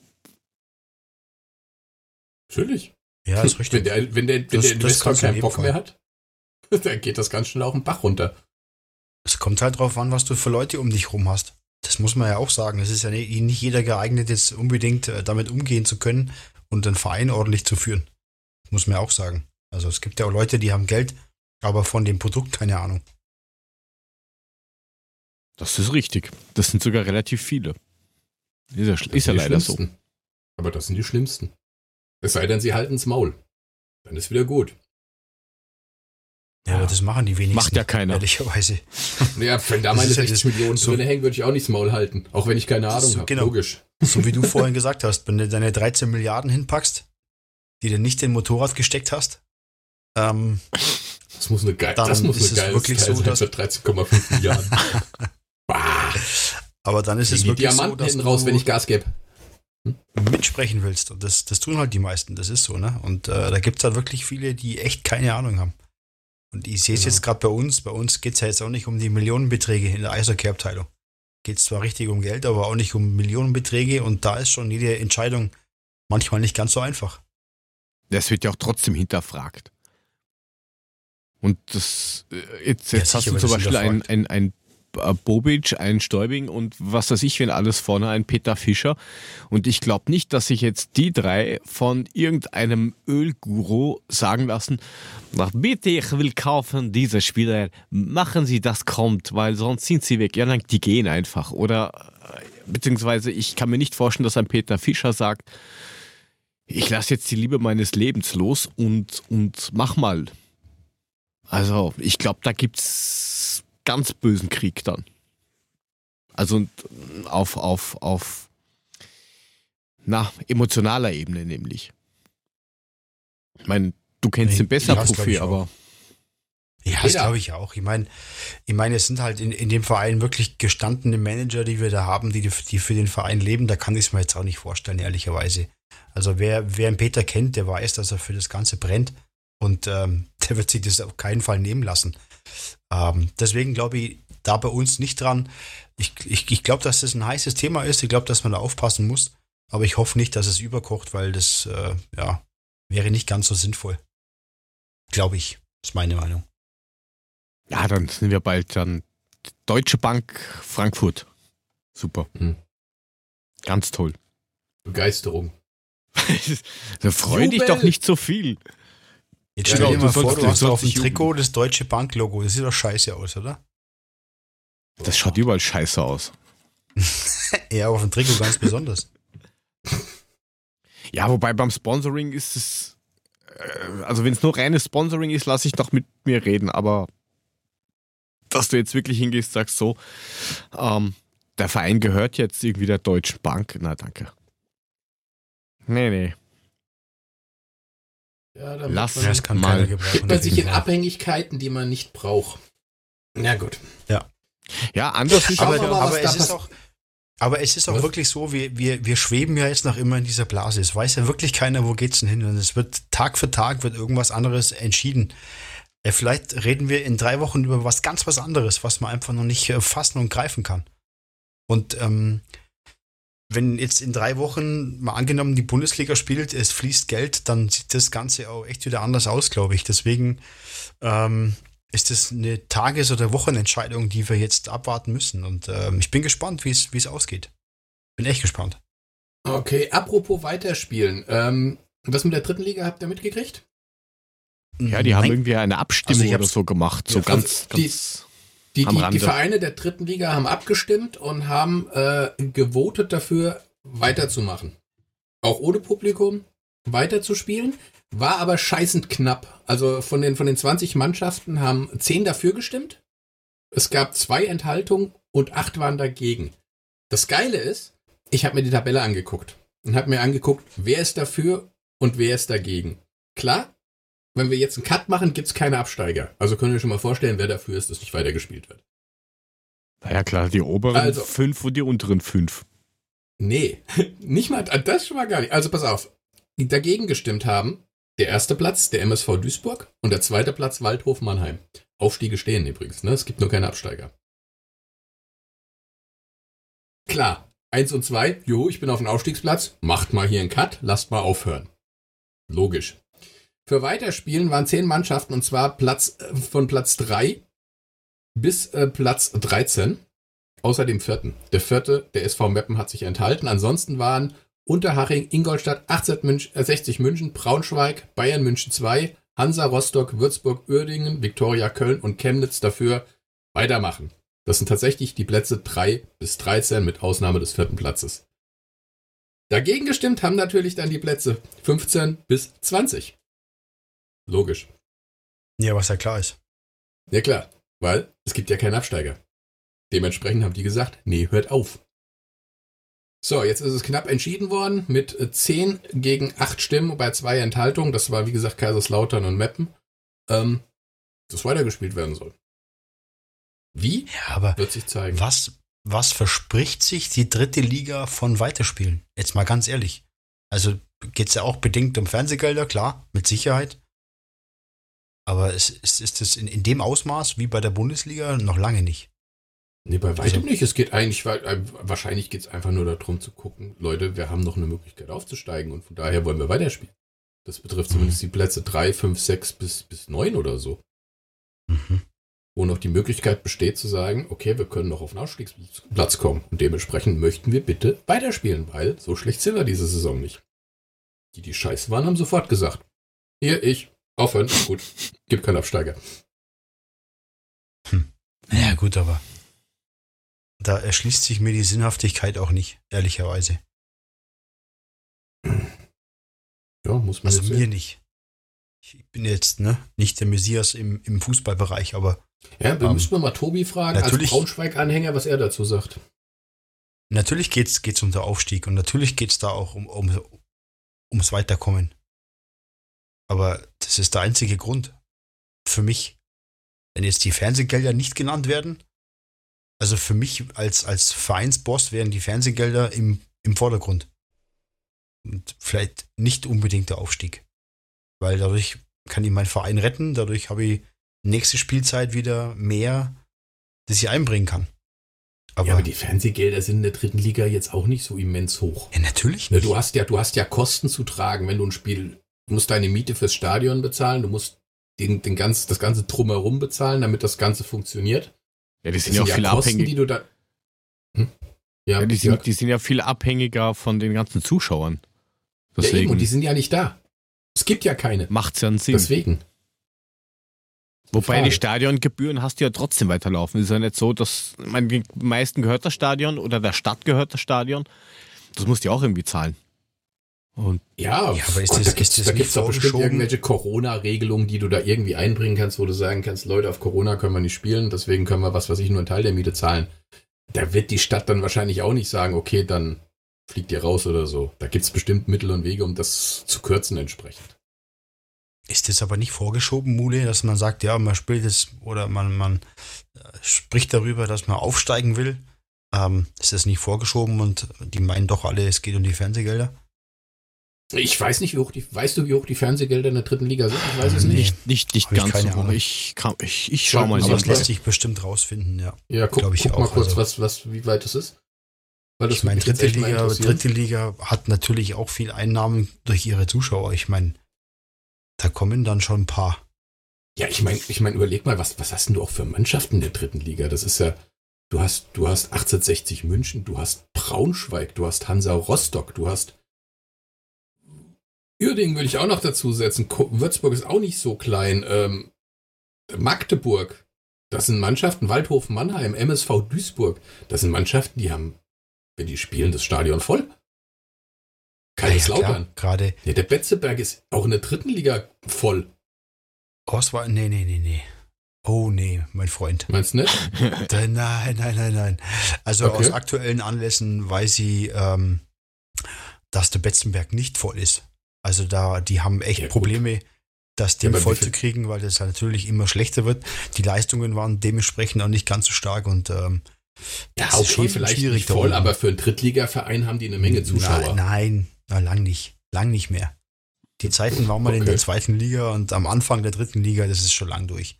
Natürlich. Ja, ist richtig. Wenn der, wenn der, wenn das, der Investor keinen Bock mehr hat, [LAUGHS] dann geht das ganz schnell auch den Bach runter. Es kommt halt drauf an, was du für Leute um dich rum hast. Das muss man ja auch sagen. Es ist ja nicht jeder geeignet, jetzt unbedingt äh, damit umgehen zu können und den Verein ordentlich zu führen. Muss man ja auch sagen. Also es gibt ja auch Leute, die haben Geld, aber von dem Produkt keine Ahnung. Das ist richtig. Das sind sogar relativ viele. Ist ja, ist ja leider so. Aber das sind die schlimmsten. Es sei denn, sie halten's Maul. Dann ist wieder gut. Ja, aber das machen die wenigsten. Macht ja keiner. Ehrlicherweise. Ja, wenn da meine 60 ja Millionen so drin hängen, würde ich auch nicht das Maul halten. Auch wenn ich keine Ahnung so, habe. Genau. Logisch. So wie du vorhin gesagt hast, wenn du deine 13 Milliarden hinpackst, die du nicht in Motorrad gesteckt hast, ähm, das muss eine, geil, das muss eine geile wirklich so, sein für 13,5 Milliarden. [LAUGHS] Aber dann ist es die wirklich Diamanten so, dass hinten raus, wenn ich Gas gebe. Mitsprechen willst. Und das, das tun halt die meisten, das ist so, ne? Und äh, da gibt es halt wirklich viele, die echt keine Ahnung haben. Und ich sehe es Genau. jetzt gerade bei uns. Bei uns geht es ja jetzt auch nicht um die Millionenbeträge in der Eishockey-Abteilung. Geht es zwar richtig um Geld, aber auch nicht um Millionenbeträge. Und da ist schon jede Entscheidung manchmal nicht ganz so einfach. Das wird ja auch trotzdem hinterfragt. Und das, äh, jetzt, Ja, jetzt hast du zum Beispiel ein, ein, ein Bobic, ein Stäubing und was weiß ich, wenn alles vorne, ein Peter Fischer. Und ich glaube nicht, dass sich jetzt die drei von irgendeinem Ölguru sagen lassen, "Na, bitte, ich will kaufen diese Spieler, machen Sie, das kommt, weil sonst sind sie weg. Ja, nein, die gehen einfach. Oder, äh, beziehungsweise ich kann mir nicht vorstellen, dass ein Peter Fischer sagt, ich lasse jetzt die Liebe meines Lebens los und, und mach mal. Also, ich glaube, da gibt's ganz bösen Krieg dann. Also auf, auf, auf, na, emotionaler Ebene nämlich. Ich meine, du kennst Nee, ihn besser, ja, auch. aber Ja, das glaube ich auch. Ich meine, ich meine, es sind halt in, in dem Verein wirklich gestandene Manager, die wir da haben, die, die für den Verein leben. Da kann ich es mir jetzt auch nicht vorstellen, ehrlicherweise. Also wer, wer einen Peter kennt, der weiß, dass er für das Ganze brennt. Und ähm, [LAUGHS] der wird sich das auf keinen Fall nehmen lassen. Ähm, deswegen glaube ich da bei uns nicht dran. Ich, ich, ich glaube, dass das ein heißes Thema ist. Ich glaube, dass man da aufpassen muss. Aber ich hoffe nicht, dass es überkocht, weil das äh, ja, wäre nicht ganz so sinnvoll. Glaube ich. ist meine Meinung. ja, dann sind wir bald dann Deutsche Bank Frankfurt. Super. Hm. Ganz toll. Begeisterung. [LAUGHS] da freu dich doch nicht so viel. Jetzt Ja, stell dir mal vor, du hast auf dem. Trikot das Deutsche Bank-Logo. Das sieht doch scheiße aus, oder? Das schaut überall scheiße aus. [LAUGHS] Ja, auf dem Trikot ganz besonders. Ja, wobei beim Sponsoring ist es, äh, also wenn es nur reines Sponsoring ist, lasse ich doch mit mir reden, aber dass du jetzt wirklich hingehst, sagst so, ähm, der Verein gehört jetzt irgendwie der Deutschen Bank, na danke. Nee, nee. Ja, damit Lass man, Ja, das kann Mal. gibt man sich in Fall. Abhängigkeiten, die man nicht braucht. Na gut. Ja, anders ist ja. mal, aber, es ist auch, aber es ist auch Was? wirklich so, wir, wir, wir schweben ja jetzt noch immer in dieser Blase. Es weiß ja wirklich keiner, wo geht's denn hin. Und es wird Tag für Tag wird irgendwas anderes entschieden. Äh, Vielleicht reden wir in drei Wochen über was ganz was anderes, was man einfach noch nicht äh, fassen und greifen kann. Und ähm, wenn jetzt in drei Wochen mal angenommen die Bundesliga spielt, es fließt Geld, dann sieht das Ganze auch echt wieder anders aus, glaube ich. Deswegen ähm, ist das eine Tages- oder Wochenentscheidung, die wir jetzt abwarten müssen. Und ähm, ich bin gespannt, wie es wie es ausgeht. Bin echt gespannt. Okay, apropos weiterspielen. Ähm, das mit der dritten Liga habt ihr mitgekriegt? Ja, die haben Nein. irgendwie eine Abstimmung Also ich oder so gemacht. So Ja, ganz, also die- ganz. Die, die, die. Vereine der dritten Liga haben abgestimmt und haben äh, gewotet dafür, weiterzumachen. Auch ohne Publikum weiterzuspielen. War aber scheißend knapp. Also von den, von den 20 Mannschaften haben 10 dafür gestimmt. Es gab zwei Enthaltungen und 8 waren dagegen. Das Geile ist, ich habe mir die Tabelle angeguckt und habe mir angeguckt, wer ist dafür und wer ist dagegen. Klar, wenn wir jetzt einen Cut machen, gibt's keine Absteiger. Also können wir schon mal vorstellen, wer dafür ist, dass nicht weitergespielt wird. Naja, klar, die oberen Also- fünf und die unteren fünf. Nee, [LAUGHS] nicht mal, das schon mal gar nicht. Also pass auf, die dagegen gestimmt haben, der erste Platz, der MSV Duisburg und der zweite Platz Waldhof Mannheim. Aufstiege stehen übrigens, ne? Es gibt nur keine Absteiger. Klar, eins und zwei, jo, ich bin auf dem Aufstiegsplatz, macht mal hier einen Cut, lasst mal aufhören. Logisch. Für Weiterspielen waren zehn Mannschaften und zwar Platz äh, von Platz drei bis äh, Platz 13. Außer dem vierten. Der vierte, der SV Meppen, hat sich enthalten. Ansonsten waren Unterhaching, Ingolstadt, 18 Münch, äh, 60 München, Braunschweig, Bayern München 2, Hansa Rostock, Würzburg, Uerdingen, Viktoria Köln und Chemnitz dafür weitermachen. Das sind tatsächlich die Plätze 3 bis 13 mit Ausnahme des vierten Platzes. Dagegen gestimmt haben natürlich dann die Plätze 15 bis 20. Logisch. Ja, was ja klar ist. Ja klar, weil es gibt ja keinen Absteiger. Dementsprechend haben die gesagt, nee, hört auf. So, jetzt ist es knapp entschieden worden mit äh, 10 gegen 8 Stimmen bei zwei Enthaltungen. Das war wie gesagt Kaiserslautern und Meppen. ähm, das weitergespielt werden soll. Wie? Ja, aber wird sich zeigen. Was, was verspricht sich die dritte Liga von Weiterspielen? Jetzt mal ganz ehrlich. Also geht es ja auch bedingt um Fernsehgelder, klar, mit Sicherheit. Aber es, ist, ist es in, in dem Ausmaß wie bei der Bundesliga noch lange nicht. Nee, bei weitem also, nicht. Es geht eigentlich, äh, wahrscheinlich geht es einfach nur darum zu gucken, Leute, wir haben noch eine Möglichkeit aufzusteigen und von daher wollen wir weiterspielen. Das betrifft mhm. zumindest die Plätze 3, 5, 6 bis, bis 9 oder so. Mhm. Wo noch die Möglichkeit besteht zu sagen, okay, wir können noch auf den Ausstiegsplatz kommen und dementsprechend möchten wir bitte weiterspielen, weil so schlecht sind wir diese Saison nicht. Die, die scheiße waren, haben sofort gesagt, hier, ich, aufhören, gut, gibt keinen Absteiger. Hm. Ja, gut, aber da erschließt sich mir die Sinnhaftigkeit auch nicht, ehrlicherweise. Ja, muss man Also mir sehen. nicht. Ich bin jetzt ne, nicht der Messias im, im Fußballbereich, aber. Ja, wir ähm, müssen mal Tobi fragen, als Braunschweig-Anhänger, was er dazu sagt. Natürlich geht es um den Aufstieg und natürlich geht es da auch um, um, ums Weiterkommen. Aber das ist der einzige Grund für mich. Wenn jetzt die Fernsehgelder nicht genannt werden, also für mich als, als Vereinsboss wären die Fernsehgelder im, im Vordergrund. Und vielleicht nicht unbedingt der Aufstieg. Weil dadurch kann ich meinen Verein retten, dadurch habe ich nächste Spielzeit wieder mehr, das ich einbringen kann. Aber, ja, aber die Fernsehgelder sind in der dritten Liga jetzt auch nicht so immens hoch. Ja, natürlich nicht. Du hast ja, du hast ja Kosten zu tragen, wenn du ein Spiel, du musst deine Miete fürs Stadion bezahlen, du musst den, den ganz, das ganze Drumherum bezahlen, damit das Ganze funktioniert. Ja, die sind ja auch viel abhängig. Die du da hm? ja, ja, die, sind, die sind ja viel abhängiger von den ganzen Zuschauern. Deswegen. Ja, eben, und die sind ja nicht da. Es gibt ja keine. Macht's ja einen Sinn. Deswegen. Wobei Frage. die Stadiongebühren hast du ja trotzdem weiterlaufen. Es ist ja nicht so, dass man den meisten gehört das Stadion oder der Stadt gehört das Stadion. Das musst du ja auch irgendwie zahlen. Und ja, ja, aber ist das, da gibt es da doch bestimmt irgendwelche Corona-Regelungen, die du da irgendwie einbringen kannst, wo du sagen kannst, Leute, auf Corona können wir nicht spielen, deswegen können wir was, was ich nur einen Teil der Miete zahlen. Da wird die Stadt dann wahrscheinlich auch nicht sagen, okay, dann fliegt ihr raus oder so. Da gibt es bestimmt Mittel und Wege, um das zu kürzen entsprechend. Ist das aber nicht vorgeschoben, Mule, dass man sagt, ja, man spielt es oder man, man äh, spricht darüber, dass man aufsteigen will? Ähm, ist das nicht vorgeschoben und die meinen doch alle, es geht um die Fernsehgelder? Ich weiß nicht, wie hoch die, weißt du, wie hoch die Fernsehgelder in der dritten Liga sind? Ich weiß es nicht. Nicht, nicht, nicht ganz so hoch. Ich, kann, ich, ich schau mal. Aber das lässt sich bestimmt rausfinden, ja. Ja, guck, ich guck auch. mal kurz, also, was, was, wie weit es ist. Weil das ich meine, dritte Liga, dritte Liga hat natürlich auch viel Einnahmen durch ihre Zuschauer. Ich meine, da kommen dann schon ein paar. Ja, ich meine, ich meine, überleg mal, was, was hast denn du auch für Mannschaften in der dritten Liga? Das ist ja, du hast, du hast 1860 München, du hast Braunschweig, du hast Hansa Rostock, du hast Uerdingen würde ich auch noch dazu setzen. Würzburg ist auch nicht so klein. Ähm, Magdeburg, das sind Mannschaften, Waldhof Mannheim, MSV Duisburg, das sind Mannschaften, die haben, wenn die spielen, das Stadion voll. Kaiserslautern. Ja, gerade. Nee, der Betzeberg ist auch in der dritten Liga voll. Oswald, nee, nee, nee, nee. Oh nee, mein Freund. Meinst du nicht? [LAUGHS] nein, nein, nein, nein. Also okay. aus aktuellen Anlässen weiß ich, ähm, dass der Betzenberg nicht voll ist. Also da, die haben echt ja, Probleme, das Ding ja, voll zu kriegen, weil das natürlich immer schlechter wird. Die Leistungen waren dementsprechend auch nicht ganz so stark und ähm, ja, okay, vielleicht nicht voll, aber für einen Drittligaverein haben die eine Menge Zuschauer. Nein, na, lang nicht, lang nicht mehr. Die Zeiten waren mal okay. in der zweiten Liga und am Anfang der dritten Liga, das ist schon lang durch.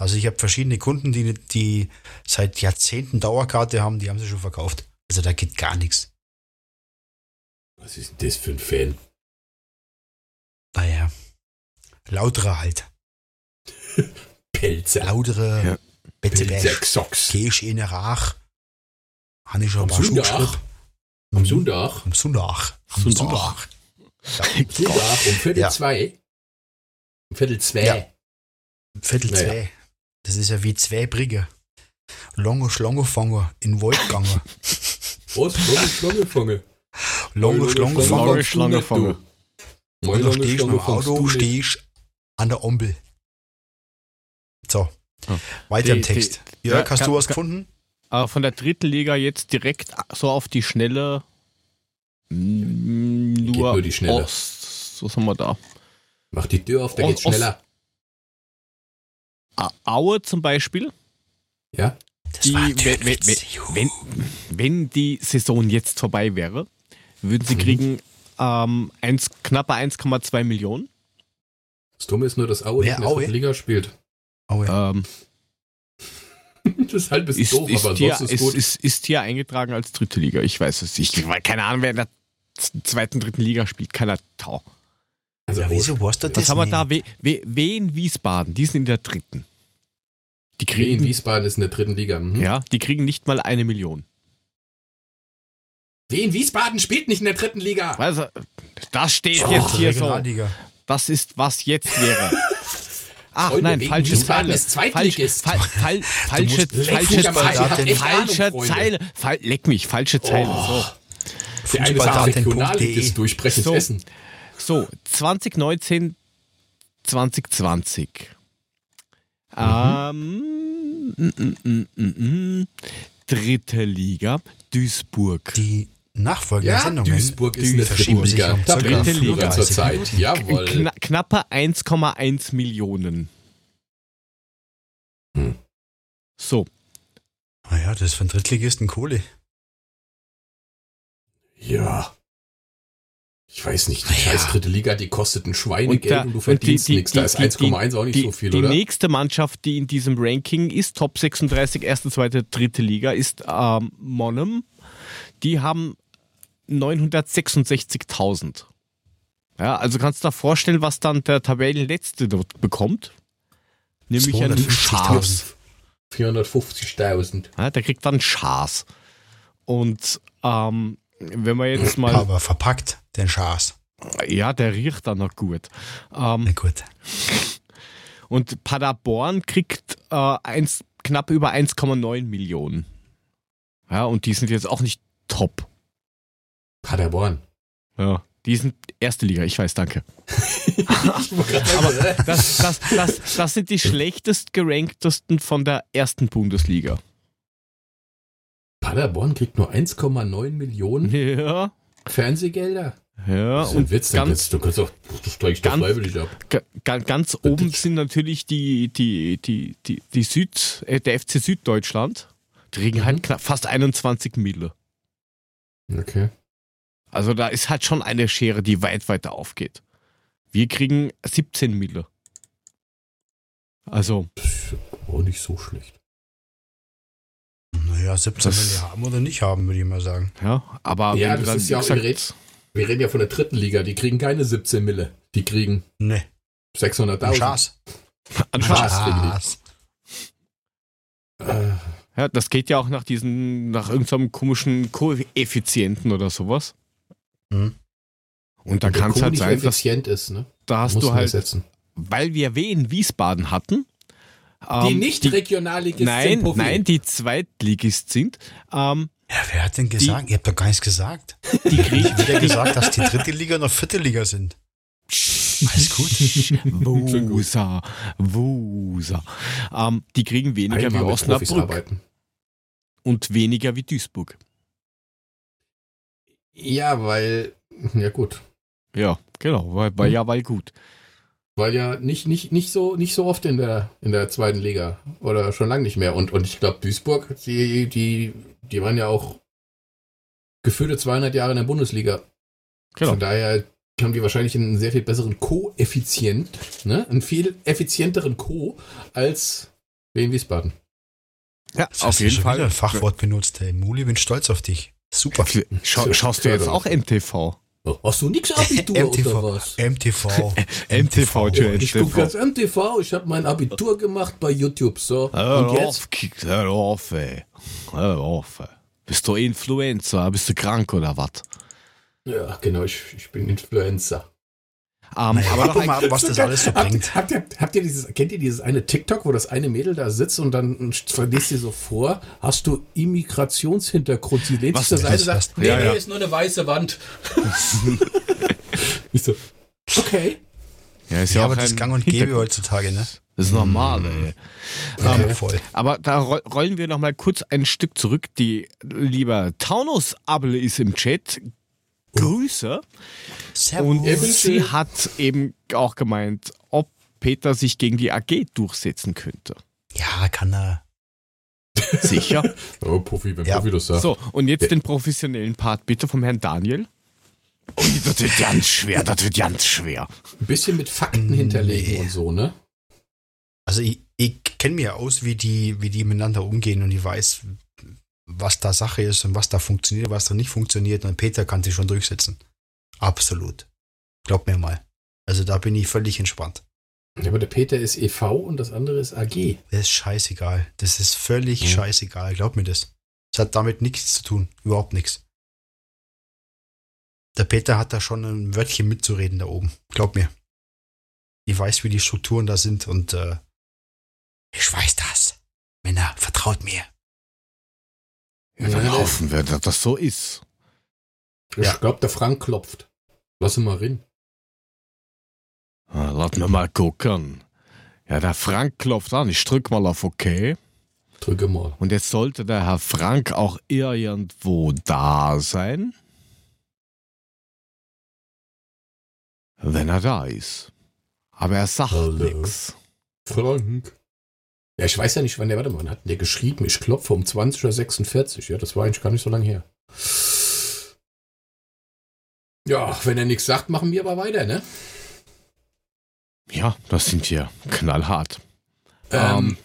Also ich habe verschiedene Kunden, die, die seit Jahrzehnten Dauerkarte haben, die haben sie schon verkauft. Also da geht gar nichts. Was ist denn das für ein Fan? Naja, lautere halt. [LAUGHS] Pelze. Lautere ja. Pelze-Socks. Gehst in Rach. Habe ich schon mal Sonntag. Am Sonntag. Am Sonntag. Am Sonntag. Sonntag um Viertel ja. zwei. Um Viertel zwei. Ja. Viertel naja. zwei. Das ist ja wie zwei Brigge. Lange Schlangefanger in Waldgange. Was? Lange Schlangefanger? Lange Schlangefanger. Lange Schlangefanger. Und dann stehst du im Auto, stehst an der Ampel. So, oh. weiter die, im Text. Die, Jörg, hast kann, du was kann, gefunden? Von der dritten Liga jetzt direkt so auf die Schnelle. Nur, Geht nur die Schnelle. Ost. Was haben wir da? Mach die Tür auf, da geht's schneller. Aue zum Beispiel. Ja. Die, wenn, wenn, wenn, wenn die Saison jetzt vorbei wäre, würden sie kriegen ähm, eins, knappe 1,2 Millionen. Das Dumme ist nur, dass Aue nicht in der Aue? dritten Liga spielt. Ja. Ähm, [LAUGHS] Das ist halt ein bisschen ist, doof, ist, aber hier, ansonsten ist gut. ist, ist hier eingetragen als dritte Liga. Ich weiß es nicht. Keine Ahnung, wer in der zweiten, dritten Liga spielt. Keiner Tau. Also ja, wieso weißt du das Was haben wir da? W, w, Wien Wiesbaden, die sind in der dritten. Die Wien kriegen, Wiesbaden ist in der dritten Liga. Mhm. ja, die kriegen nicht mal eine Million. Wien Wiesbaden spielt nicht in der dritten Liga. Also, das steht Oh, jetzt hier so. Das ist, was jetzt wäre. [LAUGHS] Ach Freunde, nein, falsche Zeile. ist Falsch, Zweitligist. fal, fal, falsche, falsche, falsche, falsche. Zeile. Fal, leck mich, falsche Zeile. Oh. Der eine Fußballdaten.de. Regionalligist durchbrechend So. Essen. So, so 2019, 2020. Mhm. Ähm, mm, mm, mm. dritte Liga, Duisburg. Die nachfolgenden Ja, Sendungen Duisburg ist in der verschieben dritten sich Liga. um circa Dritte Liga. Tabellenführer zur Zeit. Jawohl. Kna knappe 1,1 Millionen. Hm. So, Naja, das ist einen Drittligisten Kohle. Ja. Ich weiß nicht, die Ja. scheiß dritte Liga, die kostet ein Schweinegeld da- und, du verdienst die- die- nichts. Da die- ist die- 1,1 auch nicht die, so viel, die oder? nächste Mannschaft, die in diesem Ranking ist, Top 36, erste, zweite, dritte Liga, ist ähm, Monum. Die haben 966.000. Ja, also kannst du dir vorstellen, was dann der Tabellenletzte dort bekommt. Nämlich einen 250.000. Schaß. 450.000. Ja, der kriegt dann Schaß. Und ähm, wenn man jetzt mal, Aber verpackt, den Schaß. ja, der riecht dann noch gut. Ähm, Na gut. Und Paderborn kriegt äh, eins, knapp über 1,9 Millionen. Ja, und die sind jetzt auch nicht top. Paderborn. Ja, die sind erste Liga, ich weiß, danke. [LAUGHS] [LAUGHS] Äh, Das, das, das, das sind die schlechtest geranktesten von der ersten Bundesliga. Paderborn kriegt nur 1,9 Millionen Ja, Fernsehgelder. ja. Das ist ein Und Witz, ganz, du kannst auch, du steigst doch ganz- freiwillig ab. ga- ga- ganz oben sind natürlich die, die, die, die, die Süd, äh, der FC Süddeutschland. Die kriegen Mhm. halt knapp fast 21 Mille. Okay. Also da ist halt schon eine Schere, die weit weiter aufgeht. Wir kriegen 17 Mille. Also, Das ist auch nicht so schlecht. Naja, 17 Das- will ich haben oder nicht haben, würde ich mal sagen. ja, aber Ja, wenn du das dann, ist ja auch gesagt, irre. Wir reden ja von der dritten Liga, die kriegen keine 17 Mille. Die kriegen Ne, 600.000. Schaß. an Schaß. Schaß. Äh, Ja, das geht ja auch nach diesen, nach irgendeinem komischen Koeffizienten oder sowas. Hm. Und da kann es halt sein, dass effizient ist, ne? da hast Muss du halt, ersetzen. weil wir Wien Wiesbaden hatten. Die ähm, nicht Regionalligisten Nein, Puffy. nein, die Zweitligist sind. Ähm, Ja, wer hat denn gesagt? Ihr habt doch gar nichts gesagt. die kriegen hat gesagt, dass die dritte Liga noch vierte Liga sind? Alles gut. Wusa, Wusa. Ähm, die kriegen weniger Einmal wie Osnabrück arbeiten. und weniger wie Duisburg. Ja, weil, ja gut. Ja, genau, weil, weil ja, weil gut. Weil ja nicht, nicht, nicht, so, nicht so oft in der, in der zweiten Liga. Oder schon lange nicht mehr. Und, und ich glaube, Duisburg, die, die, die waren ja auch gefühlte 200 Jahre in der Bundesliga. Genau. Von daher haben die wahrscheinlich einen sehr viel besseren Koeffizient, ne? einen viel effizienteren Co. als Wien Wiesbaden. Ja, Das auf jeden schon Fall. Fachwort benutzt. Hey, Muli, bin stolz auf dich. Super. Schau, schaust du jetzt auch MTV? Oh, Hast du nix Abitur oder was? MTV. MTV, Tür, Ich gucke MTV. jetzt MTV, ich habe mein Abitur gemacht bei YouTube, so. Hör Und jetzt? auf, Kick, hör auf, ey. Hör auf, ey. Bist du Influencer? Bist du krank oder was? Ja, genau, ich, ich bin Influencer. Ähm, Naja, aber aber ein, mal, was das alles so habt, bringt. habt, ihr, habt ihr dieses, kennt ihr dieses eine TikTok, wo das eine Mädel da sitzt und dann liest sie so vor, hast du Immigrationshintergrund? Sie lehnt sich zur Seite ist und das? sagt, nee, Ja, ja. nee, ist nur eine weiße Wand. [LAUGHS] ich so, okay. ja, ist Ja, ja, aber auch das ist ein gang und gäbe heutzutage, ne? Das ist normal, ey. Ja, Ähm, voll. Aber da roll- rollen wir noch mal kurz ein Stück zurück. Die lieber Taunus Able ist im Chat. Grüße. Und Servus. sie hat eben auch gemeint, ob Peter sich gegen die AG durchsetzen könnte. Ja, kann er. [LAUGHS] Sicher. oh, Puffy, wenn Ja. Puffy das sagt. So, und jetzt den professionellen Part bitte vom Herrn Daniel. Oh, das wird ganz schwer, das wird ganz schwer. Ein bisschen mit Fakten Nee. hinterlegen und so, ne? Also ich, ich kenne mir aus, wie die, wie die miteinander umgehen und ich weiß, was da Sache ist und was da funktioniert, was da nicht funktioniert. Und Peter kann sich schon durchsetzen. Absolut. Glaub mir mal. Also da bin ich völlig entspannt. Ja, aber der Peter ist e.V. und das andere ist AG. Das ist scheißegal. Das ist völlig Ja. scheißegal. Glaub mir das. Das hat damit nichts zu tun. Überhaupt nichts. Der Peter hat da schon ein Wörtchen mitzureden da oben. Glaub mir. Ich weiß, wie die Strukturen da sind und äh, ich weiß das. Männer, vertraut mir. Ja, dann Ja. hoffen wir, dass das so ist. Ich Ja. glaube, der Frank klopft. Lass ihn mal rein. Ah, Lass mir mal gucken. Ja, der Frank klopft an. Ich drück mal auf OK. Drücke mal. Und jetzt sollte der Herr Frank auch irgendwo da sein. Wenn er da ist. Aber er sagt nichts. Frank. Ja, ich weiß ja nicht, wann der, warte mal, wann hat der geschrieben? Ich klopfe um 20.46 Uhr. Ja, das war eigentlich gar nicht so lange her. Ja, wenn er nichts sagt, machen wir aber weiter, ne? Ja, das sind wir knallhart. Ähm,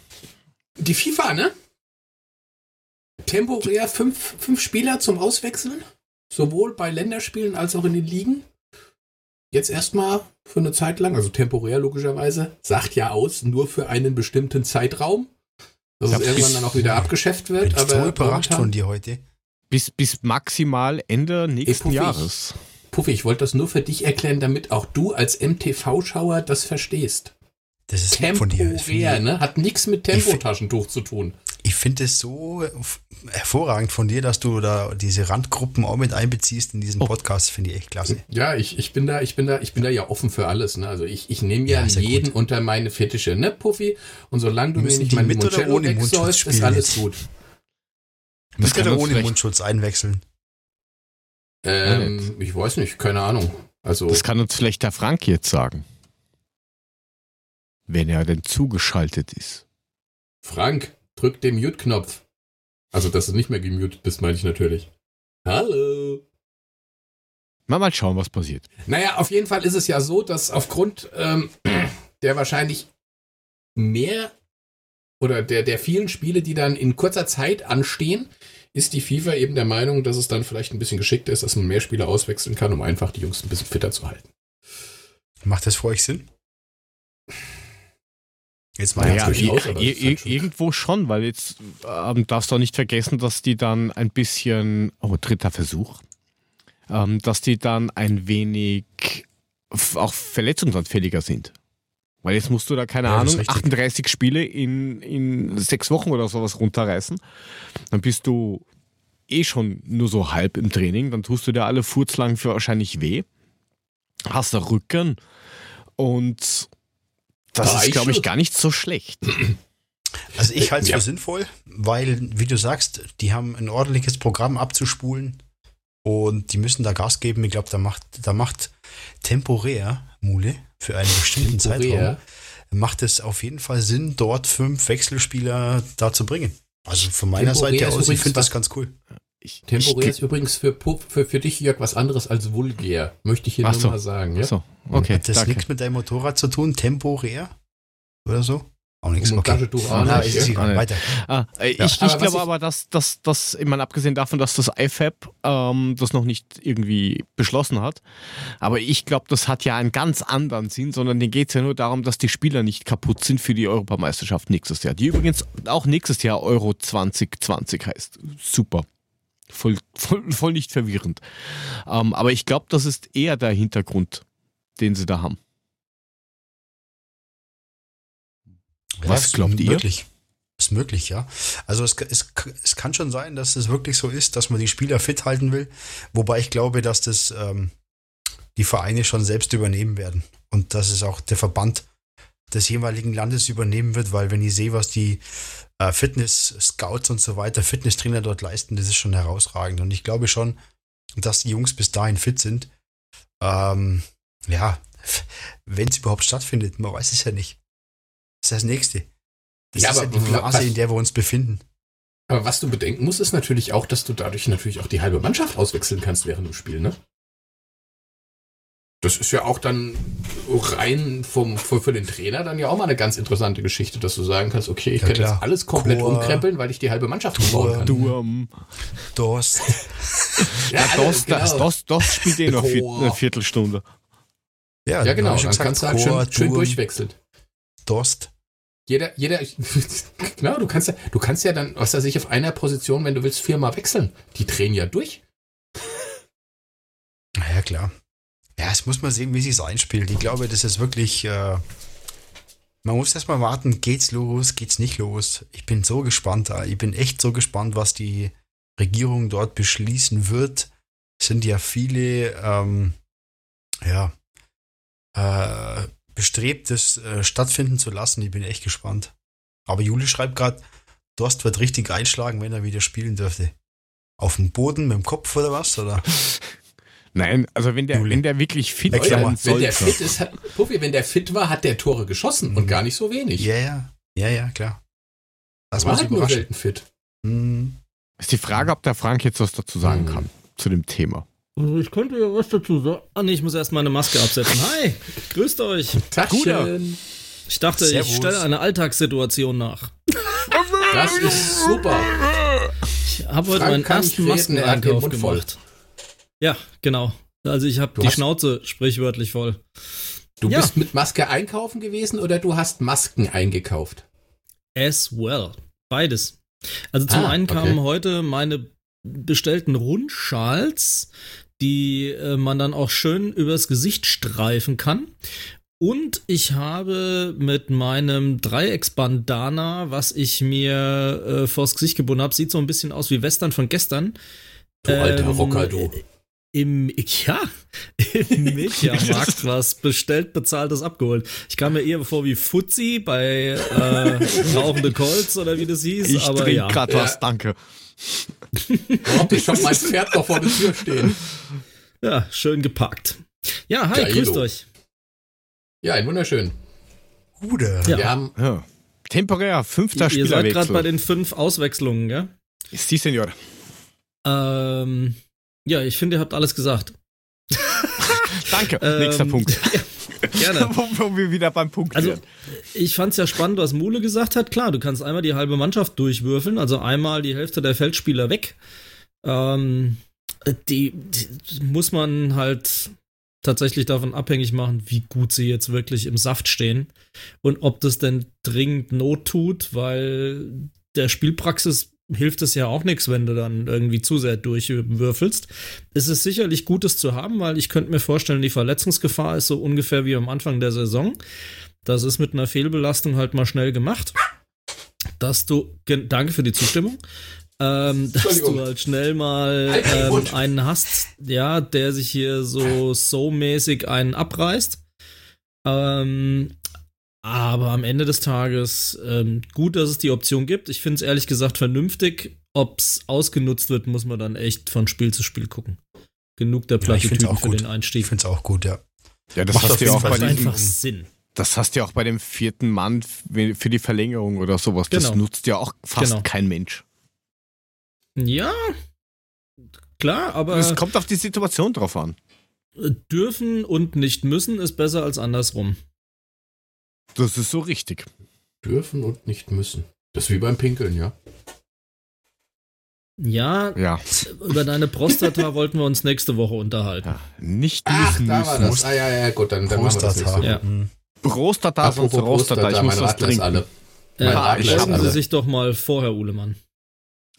die FIFA, ne? Temporär fünf, fünf Spieler zum Auswechseln. Sowohl bei Länderspielen als auch in den Ligen. Jetzt erstmal für eine Zeit lang, also temporär logischerweise, sagt ja aus, nur für einen bestimmten Zeitraum. Dass Ja, es irgendwann dann auch wieder abgeschafft Bin wird. ich aber so überrascht von dir heute. bis, bis maximal Ende nächsten Puffy. Jahres. Puffi, ich wollte das nur für dich erklären, damit auch du als MTV-Schauer das verstehst. Das ist lieb von dir. Temporär, ne? Hat nichts mit Tempotaschentuch zu tun. Ich find es so hervorragend von dir, dass du da diese Randgruppen auch mit einbeziehst in diesen Oh. Podcast. Finde ich echt klasse. Ja, ich, ich bin da, ich bin da, ich bin da ja offen für alles. Ne? Also ich, ich nehme ja, Ja, jeden gut. unter meine Fettische, ne, Puffy? Und solange du mir Müssen nicht die mein mit oder Limoncello ohne Mundschutz wegsäufst, ist spielen alles gut. Müsst ihr da ohne vielleicht- Mundschutz einwechseln? Ähm, ich weiß nicht, keine Ahnung. Also Das kann uns vielleicht der Frank jetzt sagen. Wenn er denn zugeschaltet ist. Frank, drück den Mute-Knopf. Also, dass du nicht mehr gemutet bist, meine ich natürlich. Hallo. Mal, mal schauen, was passiert. Naja, auf jeden Fall ist es ja so, dass aufgrund ähm, der wahrscheinlich mehr oder der, der vielen Spiele, die dann in kurzer Zeit anstehen, ist die FIFA eben der Meinung, dass es dann vielleicht ein bisschen geschickter ist, dass man mehr Spieler auswechseln kann, um einfach die Jungs ein bisschen fitter zu halten. Macht das für euch Sinn? Das ist ir- halt schon- irgendwo schon, weil jetzt ähm, darfst du auch nicht vergessen, dass die dann ein bisschen, oh, dritter Versuch, ähm, dass die dann ein wenig auch verletzungsanfälliger sind. Weil jetzt musst du da, keine Ja, Ahnung, richtig. 38 Spiele in, in sechs Wochen oder sowas runterreißen. Dann bist du eh schon nur so halb im Training. Dann tust du dir alle furzlang für wahrscheinlich weh. Hast da Rücken. Und das ist, glaube ich, gar nicht so schlecht. [CLEARS THROAT] Also ich halte es Ja. für sinnvoll, weil, wie du sagst, die haben ein ordentliches Programm abzuspulen und die müssen da Gas geben. Ich glaube, da macht, da macht temporär, Mule, für einen bestimmten Zeitraum, Temporär. macht es auf jeden Fall Sinn, dort fünf Wechselspieler da zu bringen. Also von meiner Temporär Seite aus, ich finde das ganz cool. Ich, Temporär ich, ist übrigens für, Puff, für, für dich, Jörg, was anderes als vulgär. Möchte ich hier Ach nur so. mal sagen. Ja? so, okay, Hat das nichts mit deinem Motorrad zu tun? Temporär? Oder so? Auch nichts. Um Okay. Auch Na, nicht, ist ja? egal. Ah, Weiter. Ah, äh, Ja. Ich, ich Aber glaube ich- aber, dass, dass, dass, ich meine, abgesehen davon, dass das IFAB ähm, das noch nicht irgendwie beschlossen hat, aber ich glaube, das hat ja einen ganz anderen Sinn, sondern denen geht es ja nur darum, dass die Spieler nicht kaputt sind für die Europameisterschaft nächstes Jahr. Die übrigens auch nächstes Jahr Euro 2020 heißt. Super. Voll, voll, voll nicht verwirrend. Ähm, aber ich glaube, das ist eher der Hintergrund, den sie da haben. Was ist glaubt ihr? Möglich. Ist möglich, ja. Also es, es, es kann schon sein, dass es wirklich so ist, dass man die Spieler fit halten will. Wobei ich glaube, dass das ähm, die Vereine schon selbst übernehmen werden. Und dass es auch der Verband des jeweiligen Landes übernehmen wird, weil wenn ich sehe, was die äh, Fitness-Scouts und so weiter, Fitnesstrainer dort leisten, das ist schon herausragend. Und ich glaube schon, dass die Jungs bis dahin fit sind. Ähm, ja, wenn es überhaupt stattfindet. Man weiß es ja nicht. Das ist das Nächste. Das Ja, ist aber ja die Blase, was- in der wir uns befinden. Aber was du bedenken musst, ist natürlich auch, dass du dadurch natürlich auch die halbe Mannschaft auswechseln kannst während dem Spiel, ne? Das ist ja auch dann rein vom, für, für den Trainer dann ja auch mal eine ganz interessante Geschichte, dass du sagen kannst, okay, ich Ja, kann klar. jetzt alles komplett Chor, umkrempeln, weil ich die halbe Mannschaft umbauen kann. Durm. Durst. [LAUGHS] Ja, Ja, das, genau. das, das, das spielt eh noch Chor. eine Viertelstunde. Ja, ja genau, dann schon kannst du halt Chor, schön, schön durchwechseln. Durst. Jeder, jeder, [LAUGHS] genau, du kannst ja, du kannst ja dann, was weiß ich, auf einer Position, wenn du willst, viermal wechseln. Die drehen ja durch. Na ja, klar. Ja, es muss man sehen, wie sich einspielt. Ich glaube, das ist wirklich. Äh, man muss erstmal warten, geht's los, geht's nicht los. Ich bin so gespannt. äh, Ich bin echt so gespannt, was die Regierung dort beschließen wird. Es sind ja viele, ähm, ja, äh, bestrebt, das äh, stattfinden zu lassen. Ich bin echt gespannt. Aber Juli schreibt gerade, Dorst wird richtig einschlagen, wenn er wieder spielen dürfte. Auf dem Boden mit dem Kopf oder was? Oder? [LAUGHS] Nein, also wenn der, wenn der wirklich fit sein Wenn der fit ist, hat, Puffi, wenn der fit war, hat der Tore geschossen und Mhm. gar nicht so wenig. Ja, ja, ja, ja, klar. Das war halt nur selten fit. Hm. Ist die Frage, ob der Frank jetzt was dazu sagen Mhm. kann zu dem Thema. Also ich könnte ja was dazu sagen. Ah nee, ich muss erst meine Maske absetzen. Hi, grüßt euch. Taschen. Ich dachte, Servus. ich stelle eine Alltagssituation nach. Das ist super. Ich habe heute Frank meinen ersten er Maskeneinkauf gemacht. Ja, genau. Also ich habe die hast- Schnauze sprichwörtlich voll. Du Ja. bist mit Maske einkaufen gewesen oder du hast Masken eingekauft? As well. Beides. Also zum Ah, einen kamen okay. heute meine bestellten Rundschals, die äh, man dann auch schön übers Gesicht streifen kann. Und ich habe mit meinem Dreiecksbandana, was ich mir äh, vors Gesicht gebunden habe, sieht so ein bisschen aus wie Western von gestern. Du alter Ähm, Rocker, du. Im, ja, im [LAUGHS] Mediamarkt was bestellt, bezahltes abgeholt. Ich kam mir eher vor wie Fuzzi bei äh, Rauchende Colts oder wie das hieß, Ich aber trinke ja. gerade Ja. was, danke. Oh, ich hab mein Pferd noch vor der Tür stehen. Ja, schön gepackt. Ja, hi, Geilo. grüßt euch. Ja, ein wunderschön. Gude. Ja. Wir haben, Ja. Temporär, fünfter Ihr seid gerade bei den fünf Auswechslungen, gell? Sie, Senor. Ähm, ja, ich finde, ihr habt alles gesagt. [LAUGHS] Danke. [LAUGHS] Ähm, Nächster Punkt. [LAUGHS] Gerne. wo, wo wir wieder beim Punkt Also, ich fand es ja spannend, was Mule gesagt hat. Klar, du kannst einmal die halbe Mannschaft durchwürfeln, also einmal die Hälfte der Feldspieler weg. Ähm, die, die muss man halt tatsächlich davon abhängig machen, wie gut sie jetzt wirklich im Saft stehen und ob das denn dringend Not tut, weil der Spielpraxis hilft es ja auch nichts, wenn du dann irgendwie zu sehr durchwürfelst. Es ist sicherlich Gutes zu haben, weil ich könnte mir vorstellen, die Verletzungsgefahr ist so ungefähr wie am Anfang der Saison. Das ist mit einer Fehlbelastung halt mal schnell gemacht. Dass du, danke für die Zustimmung, ähm, dass du halt schnell mal Halt ähm, einen hast, ja, der sich hier so so-mäßig einen abreißt. Ähm, aber am Ende des Tages ähm, gut, dass es die Option gibt. Ich finde es ehrlich gesagt vernünftig. Ob es ausgenutzt wird, muss man dann echt von Spiel zu Spiel gucken. Genug der Ja, ich Plattitüden auch für gut. den Ich Einstieg. finde es auch gut, ja. Ja, das macht hast auf ja jeden auch Fall einfach Sinn. das hast du ja auch bei dem vierten Mann für die Verlängerung oder sowas. Das Genau. nutzt ja auch fast Genau. kein Mensch. Ja, klar, aber Es kommt auf die Situation drauf an. dürfen und nicht müssen ist besser als andersrum. Das ist so richtig. dürfen und nicht müssen. Das ist wie beim Pinkeln, ja. Ja, Ja. über deine Prostata [LAUGHS] wollten wir uns nächste Woche unterhalten. ja. Nicht Ach, müssen da war müssen. das. Ah, ja, ja, gut, dann, dann machen wir das Prostata. Ja. Hm. Prostata, sonst Prostata. Ich muss was ist trinken. alle. Mein Äh, ich Sie sich doch mal vorher, Uhlemann.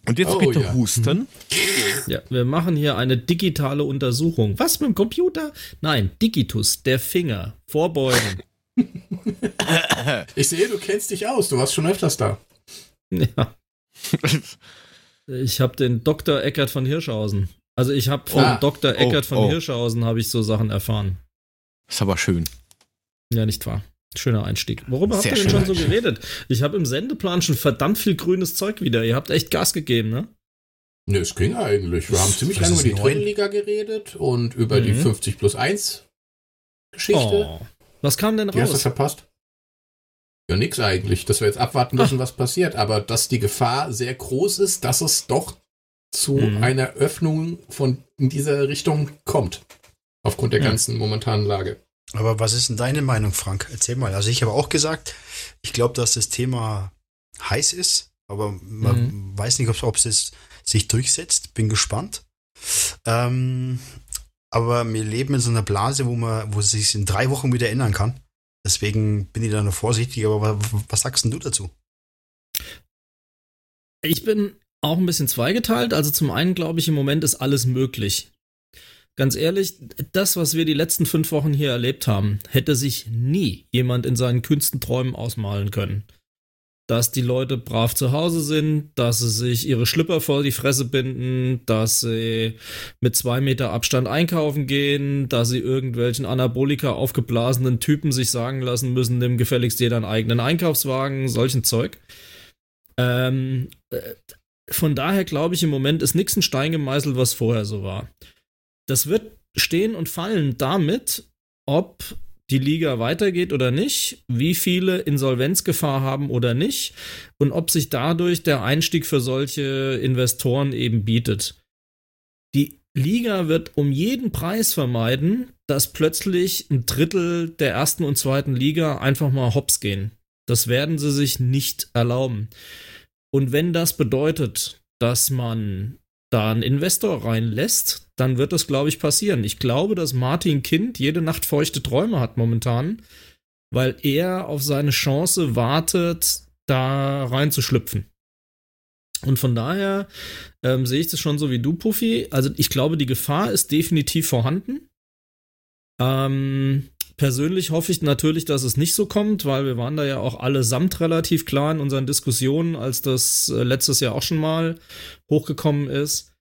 Und jetzt Oh, bitte ja. husten. Ja, wir machen hier eine digitale Untersuchung. Was mit dem Computer? Nein, Digitus, der Finger. Vorbeugen. Ich sehe, du kennst dich aus. Du warst schon öfters da. ja. Ich habe den Dr. Eckert von Hirschhausen. Also ich habe vom Ah. Dr. Eckert Oh, von oh. Hirschhausen habe ich so Sachen erfahren. ist aber schön. Ja, nicht wahr? Schöner Einstieg. Worüber Sehr habt ihr denn schon so geredet? Ich habe im Sendeplan schon verdammt viel grünes Zeug wieder. Ihr habt echt Gas gegeben, ne? Ne, es ging eigentlich. Wir haben ziemlich das lange über die. Trainerliga geredet und über die Mhm. 50 plus 1 Geschichte. Oh. Was kam denn raus? Wie hast du verpasst? Ja, nix eigentlich, dass wir jetzt abwarten müssen, Ach. was passiert. Aber dass die Gefahr sehr groß ist, dass es doch zu mhm. einer Öffnung von in dieser Richtung kommt. Aufgrund der ja. ganzen momentanen Lage. Aber was ist denn deine Meinung, Frank? Erzähl mal. Also ich habe auch gesagt, ich glaube, dass das Thema heiß ist, aber man mhm. weiß nicht, ob es sich durchsetzt. Bin gespannt. Ähm, aber wir leben in so einer Blase, wo man, wo sich in drei Wochen wieder ändern kann. Deswegen bin ich da noch vorsichtig, aber was sagst denn du dazu? Ich bin auch ein bisschen zweigeteilt. Also zum einen glaube ich, im Moment ist alles möglich. Ganz ehrlich, das, was wir die letzten fünf Wochen hier erlebt haben, hätte sich nie jemand in seinen kühnsten Träumen ausmalen können dass die Leute brav zu Hause sind, dass sie sich ihre Schlipper vor die Fresse binden, dass sie mit zwei Meter Abstand einkaufen gehen, dass sie irgendwelchen Anabolika aufgeblasenen Typen sich sagen lassen müssen, nimm gefälligst dir deinen eigenen Einkaufswagen, solchen Zeug. Ähm, äh, von daher glaube ich, im Moment ist nichts ein Stein gemeißelt, was vorher so war. Das wird stehen und fallen damit, ob die Liga weitergeht oder nicht, wie viele Insolvenzgefahr haben oder nicht und ob sich dadurch der Einstieg für solche Investoren eben bietet. Die Liga wird um jeden Preis vermeiden, dass plötzlich ein Drittel der ersten und zweiten Liga einfach mal hops gehen. Das werden sie sich nicht erlauben. Und wenn das bedeutet, dass man da einen Investor reinlässt, dann wird das, glaube ich, passieren. Ich glaube, dass Martin Kind jede Nacht feuchte Träume hat momentan, weil er auf seine Chance wartet, da reinzuschlüpfen. Und von daher ähm, sehe ich das schon so wie du, Puffy. Also ich glaube, die Gefahr ist definitiv vorhanden. Ähm, persönlich hoffe ich natürlich, dass es nicht so kommt, weil wir waren da ja auch allesamt relativ klar in unseren Diskussionen, als das äh, letztes Jahr auch schon mal hochgekommen ist.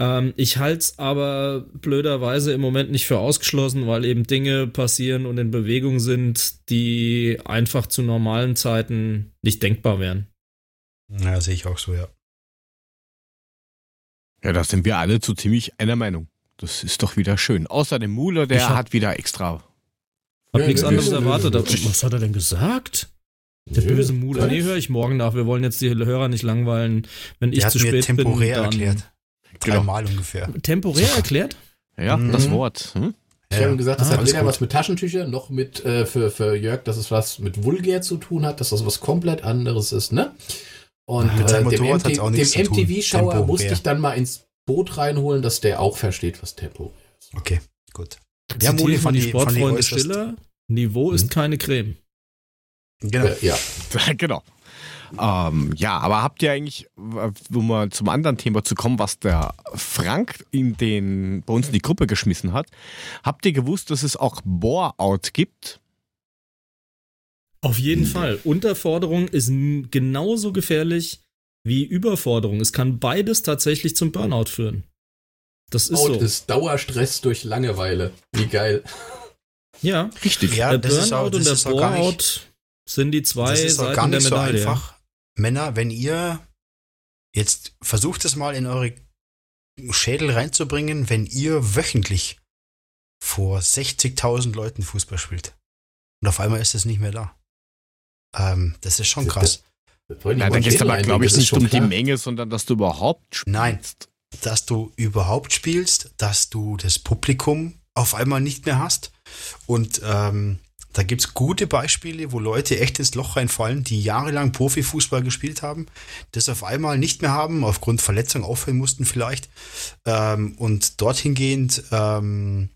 Ähm, ich halte es aber blöderweise im Moment nicht für ausgeschlossen, weil eben Dinge passieren und in Bewegung sind, die einfach zu normalen Zeiten nicht denkbar wären. Ja, sehe ich auch so, ja. Ja, da sind wir alle zu ziemlich einer Meinung. Das ist doch wieder schön. Außer dem Muller, der hab, hat wieder extra hab ja, nichts anderes erwartet. Was hat er denn gesagt? Der ja, böse Mule. Nee, höre ich morgen nach. Wir wollen jetzt die Hörer nicht langweilen, wenn ich zu spät bin. temporär erklärt. Dreimal genau. ungefähr. Temporär erklärt? Ja, mhm. das Wort. Hm? Ich ja. habe gesagt, das ah, hat weder was mit Taschentüchern noch mit äh, für, für Jörg, dass es was mit vulgär zu tun hat, dass das was komplett anderes ist, ne? Und mit äh, dem, MT, dem MTV-Schauer musste ich dann mal ins Boot reinholen, dass der auch versteht, was Tempo ist. Okay, gut. Ja, Moni von die Sportfreunde Stiller. Niveau ist mhm. keine Creme. Genau. Äh, ja, [LAUGHS] genau. Ähm, ja, aber habt ihr eigentlich, um mal zum anderen Thema zu kommen, was der Frank in den, bei uns in die Gruppe geschmissen hat, habt ihr gewusst, dass es auch Bore-out gibt? Auf jeden hm. Fall. Unterforderung ist genauso gefährlich wie Überforderung. Es kann beides tatsächlich zum Burnout führen. Das ist Out so. ist Dauerstress durch Langeweile. Wie geil. Ja, richtig. Ja, der Burnout auch, und der Boreout sind die zwei das ist Seiten gar nicht. So einfach. Männer, wenn ihr jetzt versucht es mal in eure Schädel reinzubringen, wenn ihr wöchentlich vor 60.000 Leuten Fußball spielt und auf einmal ist es nicht mehr da. Ähm, das ist schon krass. Ja, dann geht es aber, glaube ich, nicht um klar. die Menge, sondern dass du überhaupt spielst. Nein, dass du überhaupt spielst, dass du das Publikum auf einmal nicht mehr hast. Und ähm, da gibt es gute Beispiele, wo Leute echt ins Loch reinfallen, die jahrelang Profifußball gespielt haben, das auf einmal nicht mehr haben, aufgrund Verletzung aufhören mussten vielleicht. Ähm, und dorthin gehend ähm,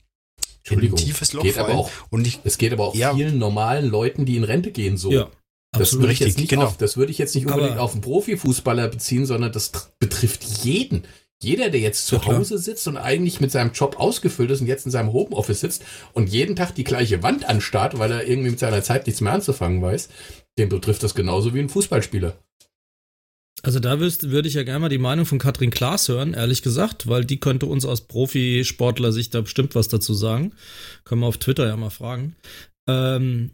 in ein tiefes Loch geht fallen. Aber auch, und ich, es geht aber auch ja, vielen normalen Leuten, die in Rente gehen, so. Ja. Das würde, ich jetzt nicht genau. auf, das würde ich jetzt nicht unbedingt aber auf einen Profifußballer beziehen, sondern das betrifft jeden. Jeder, der jetzt zu Hause sitzt und eigentlich mit seinem Job ausgefüllt ist und jetzt in seinem Homeoffice sitzt und jeden Tag die gleiche Wand anstarrt, weil er irgendwie mit seiner Zeit nichts mehr anzufangen weiß, dem betrifft das genauso wie ein Fußballspieler. Also da würde ich ja gerne mal die Meinung von Katrin Klaas hören, ehrlich gesagt, weil die könnte uns aus Profisportler-Sicht da bestimmt was dazu sagen. Können wir auf Twitter ja mal fragen. Ähm,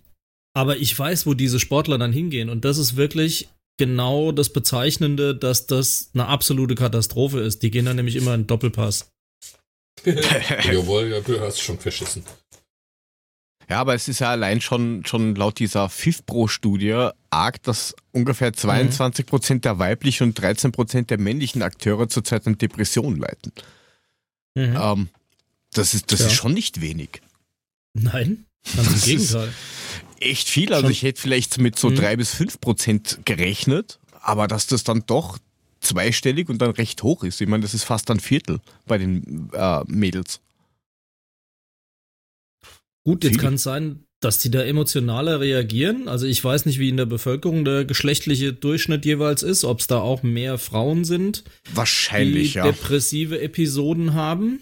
aber ich weiß, wo diese Sportler dann hingehen und das ist wirklich genau das Bezeichnende, dass das eine absolute Katastrophe ist. Die gehen dann nämlich immer in Doppelpass. [LAUGHS] Jawohl, ja, du hast schon verschissen. Ja, aber es ist ja allein schon, schon laut dieser FIFPro-Studie arg, dass ungefähr 22 Prozent der weiblichen und 13 Prozent der männlichen Akteure zurzeit an Depressionen leiden. Mhm. Ähm, das ist, das ja. ist schon nicht wenig. Nein, ganz im Gegenteil. Echt viel. Also schon. ich hätte vielleicht mit so mhm. drei bis fünf Prozent gerechnet, aber dass das dann doch zweistellig und dann recht hoch ist. Ich meine, das ist fast ein Viertel bei den äh, Mädels. Gut, jetzt kann es sein, dass die da emotionaler reagieren. Also ich weiß nicht, wie in der Bevölkerung der geschlechtliche Durchschnitt jeweils ist, ob es da auch mehr Frauen sind, Wahrscheinlich, die ja. depressive Episoden haben.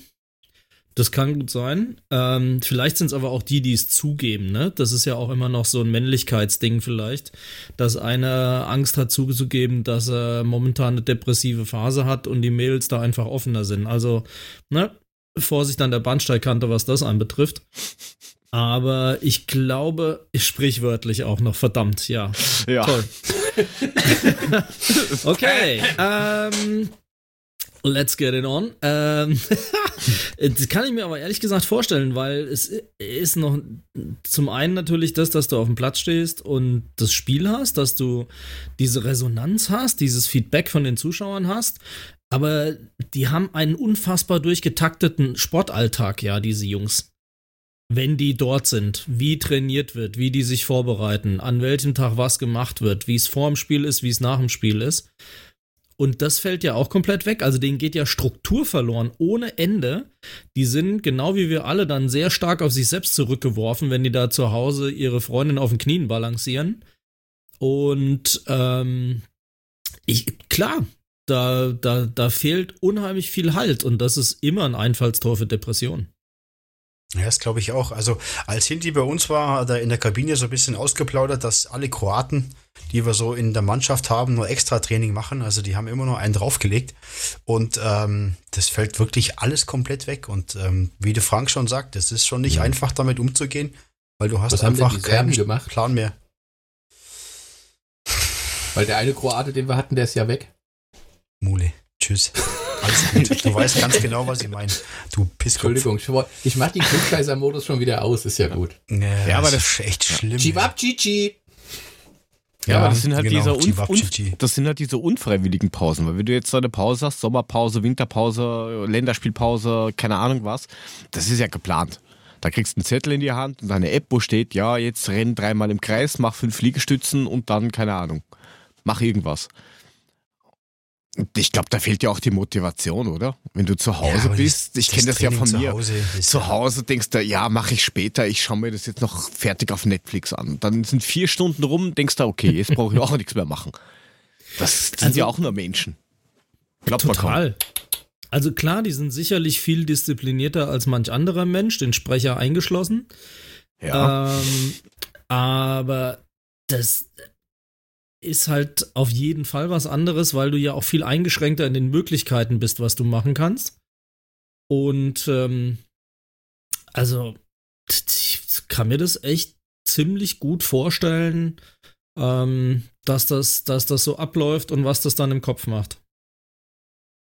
Das kann gut sein. Ähm, vielleicht sind es aber auch die, die es zugeben. Ne? Das ist ja auch immer noch so ein Männlichkeitsding vielleicht, dass einer Angst hat zuzugeben, dass er momentan eine depressive Phase hat und die Mädels da einfach offener sind. Also, ne? Vorsicht an der Bahnsteigkante, was das anbetrifft. Aber ich glaube, sprichwörtlich auch noch, verdammt, ja. Ja. Toll. [LAUGHS] [LAUGHS] okay. ähm, Let's get it on. Ähm, [LAUGHS] das kann ich mir aber ehrlich gesagt vorstellen, weil es ist noch zum einen natürlich das, dass du auf dem Platz stehst und das Spiel hast, dass du diese Resonanz hast, dieses Feedback von den Zuschauern hast. Aber die haben einen unfassbar durchgetakteten Sportalltag, ja, diese Jungs. Wenn die dort sind, wie trainiert wird, wie die sich vorbereiten, an welchem Tag was gemacht wird, wie es vor dem Spiel ist, wie es nach dem Spiel ist. Und das fällt ja auch komplett weg. Also denen geht ja Struktur verloren ohne Ende. Die sind, genau wie wir alle, dann sehr stark auf sich selbst zurückgeworfen, wenn die da zu Hause ihre Freundin auf den Knien balancieren. Und ähm, ich, klar, da, da, da fehlt unheimlich viel Halt und das ist immer ein Einfallstor für Depressionen. Ja, das glaube ich auch. Also als Hindi bei uns war, hat er in der Kabine so ein bisschen ausgeplaudert, dass alle Kroaten, die wir so in der Mannschaft haben, nur extra Training machen. Also die haben immer nur einen draufgelegt. Und ähm, das fällt wirklich alles komplett weg. Und ähm, wie der Frank schon sagt, es ist schon nicht ja. einfach damit umzugehen, weil du hast Was einfach keinen gemacht? Plan mehr. Weil der eine Kroate, den wir hatten, der ist ja weg. Mule. Tschüss. [LAUGHS] Alles gut. Du weißt ganz genau, was ich meine. Du Pisskopf. Entschuldigung, ich mach den Klugscheißer-Modus schon wieder aus, ist ja gut. Ja, ja aber das ist echt schlimm. Chibab Chichi. Ja, ja, aber das sind halt genau, diese un das sind halt diese unfreiwilligen Pausen, weil wenn du jetzt so eine Pause hast, Sommerpause, Winterpause, Länderspielpause, keine Ahnung was, das ist ja geplant. Da kriegst du einen Zettel in die Hand und eine App, wo steht, ja, jetzt renn dreimal im Kreis, mach fünf Liegestützen und dann, keine Ahnung, mach irgendwas. Ich glaube, da fehlt ja auch die Motivation, oder? Wenn du zu Hause ja, bist, ich kenne das ja von mir. Zu Hause, zu Hause denkst du, ja, mache ich später, ich schaue mir das jetzt noch fertig auf Netflix an. Dann sind vier Stunden rum, denkst du, okay, jetzt brauche ich auch [LAUGHS] nichts mehr machen. Das sind also, ja auch nur Menschen. Glaubt total. Also klar, die sind sicherlich viel disziplinierter als manch anderer Mensch, den Sprecher eingeschlossen. Ja. Ähm, aber das, ist halt auf jeden Fall was anderes, weil du ja auch viel eingeschränkter in den Möglichkeiten bist, was du machen kannst. Und ähm, also, ich kann mir das echt ziemlich gut vorstellen, ähm, dass, das, dass das so abläuft und was das dann im Kopf macht.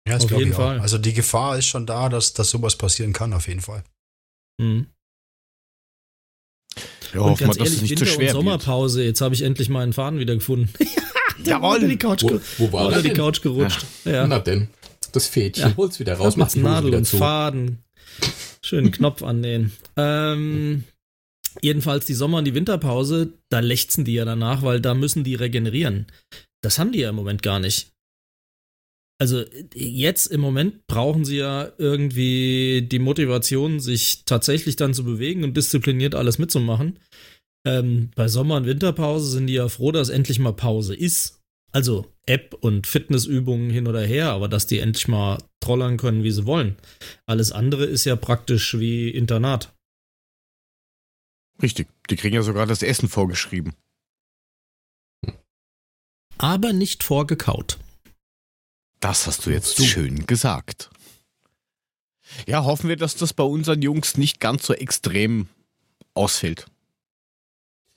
Ja, das auf jeden Fall. Also die Gefahr ist schon da, dass, dass sowas passieren kann, auf jeden Fall. Mhm. Ja, und ganz mal, ehrlich, Winter- und Sommerpause, wird. jetzt habe ich endlich meinen Faden wieder gefunden. [LAUGHS] Jawohl. Unter die Couch, wo, wo war unter die Couch gerutscht. Ja. ja. Na denn, das Fädchen, ja. hol's wieder raus, macht's Nadel und zu. Faden. Schönen Knopf annähen. Ähm, jedenfalls die Sommer- und die Winterpause, da lechzen die ja danach, weil da müssen die regenerieren. Das haben die ja im Moment gar nicht. Also jetzt im Moment brauchen sie ja irgendwie die Motivation, sich tatsächlich dann zu bewegen und diszipliniert alles mitzumachen. Ähm, bei Sommer- und Winterpause sind die ja froh, dass endlich mal Pause ist. Also App und Fitnessübungen hin oder her, aber dass die endlich mal trollern können, wie sie wollen. Alles andere ist ja praktisch wie Internat. Richtig, die kriegen ja sogar das Essen vorgeschrieben. Aber nicht vorgekaut. Das hast du jetzt du. schön gesagt. Ja, hoffen wir, dass das bei unseren Jungs nicht ganz so extrem ausfällt.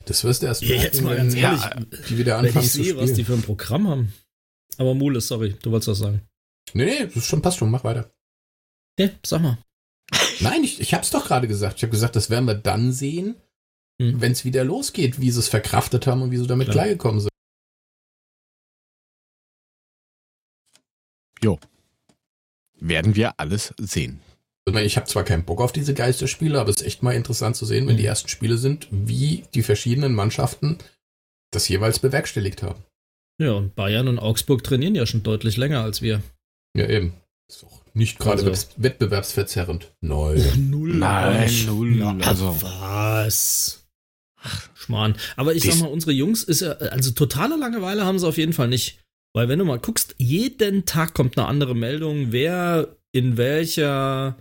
Das wirst du erst ja, jetzt mal ganz ehrlich, ja, die wieder anfangen wenn ich sehe, was die für ein Programm haben. Aber Mule, sorry, du wolltest was sagen. Nee, nee, das schon, passt schon, mach weiter. Ja, sag mal. Nein, ich, ich hab's doch gerade gesagt. Ich habe gesagt, das werden wir dann sehen, hm. wenn es wieder losgeht, wie sie es verkraftet haben und wie sie damit Klar. klargekommen sind. Jo. Werden wir alles sehen. Ich habe zwar keinen Bock auf diese Geisterspiele, aber es ist echt mal interessant zu sehen, wenn mhm. die ersten Spiele sind, wie die verschiedenen Mannschaften das jeweils bewerkstelligt haben. Ja, und Bayern und Augsburg trainieren ja schon deutlich länger als wir. Ja, eben. Ist auch nicht gerade also. wettbewerbsverzerrend. Nein. Null. Nein, null. Also. Was? Schmarrn. Aber ich sag mal, unsere Jungs ist ja, also totale Langeweile haben sie auf jeden Fall nicht. Weil wenn du mal guckst, jeden Tag kommt eine andere Meldung, wer in welcher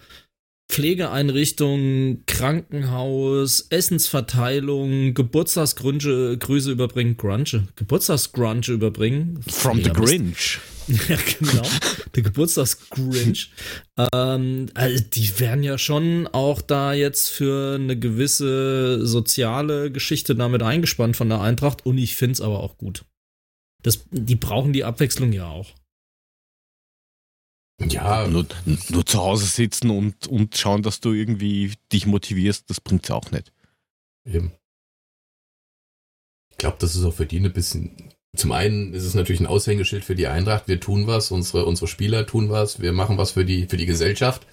Pflegeeinrichtung, Krankenhaus, Essensverteilung, Geburtstagsgrüße Grüße überbringen, Grunge, Geburtstagsgrunge überbringen. From the Grinch. [LAUGHS] Ja, genau. Der Geburtstagsgrinch. ähm, also die werden ja schon auch da jetzt für eine gewisse soziale Geschichte damit eingespannt von der Eintracht und ich finde es aber auch gut. Das, die brauchen die Abwechslung ja auch. Ja, nur, nur zu Hause sitzen und, und schauen, dass du irgendwie dich motivierst, das bringt es auch nicht. Eben. Ich glaube, das ist auch für die ein bisschen. Zum einen ist es natürlich ein Aushängeschild für die Eintracht. Wir tun was, unsere, unsere Spieler tun was, wir machen was für die, für die Gesellschaft.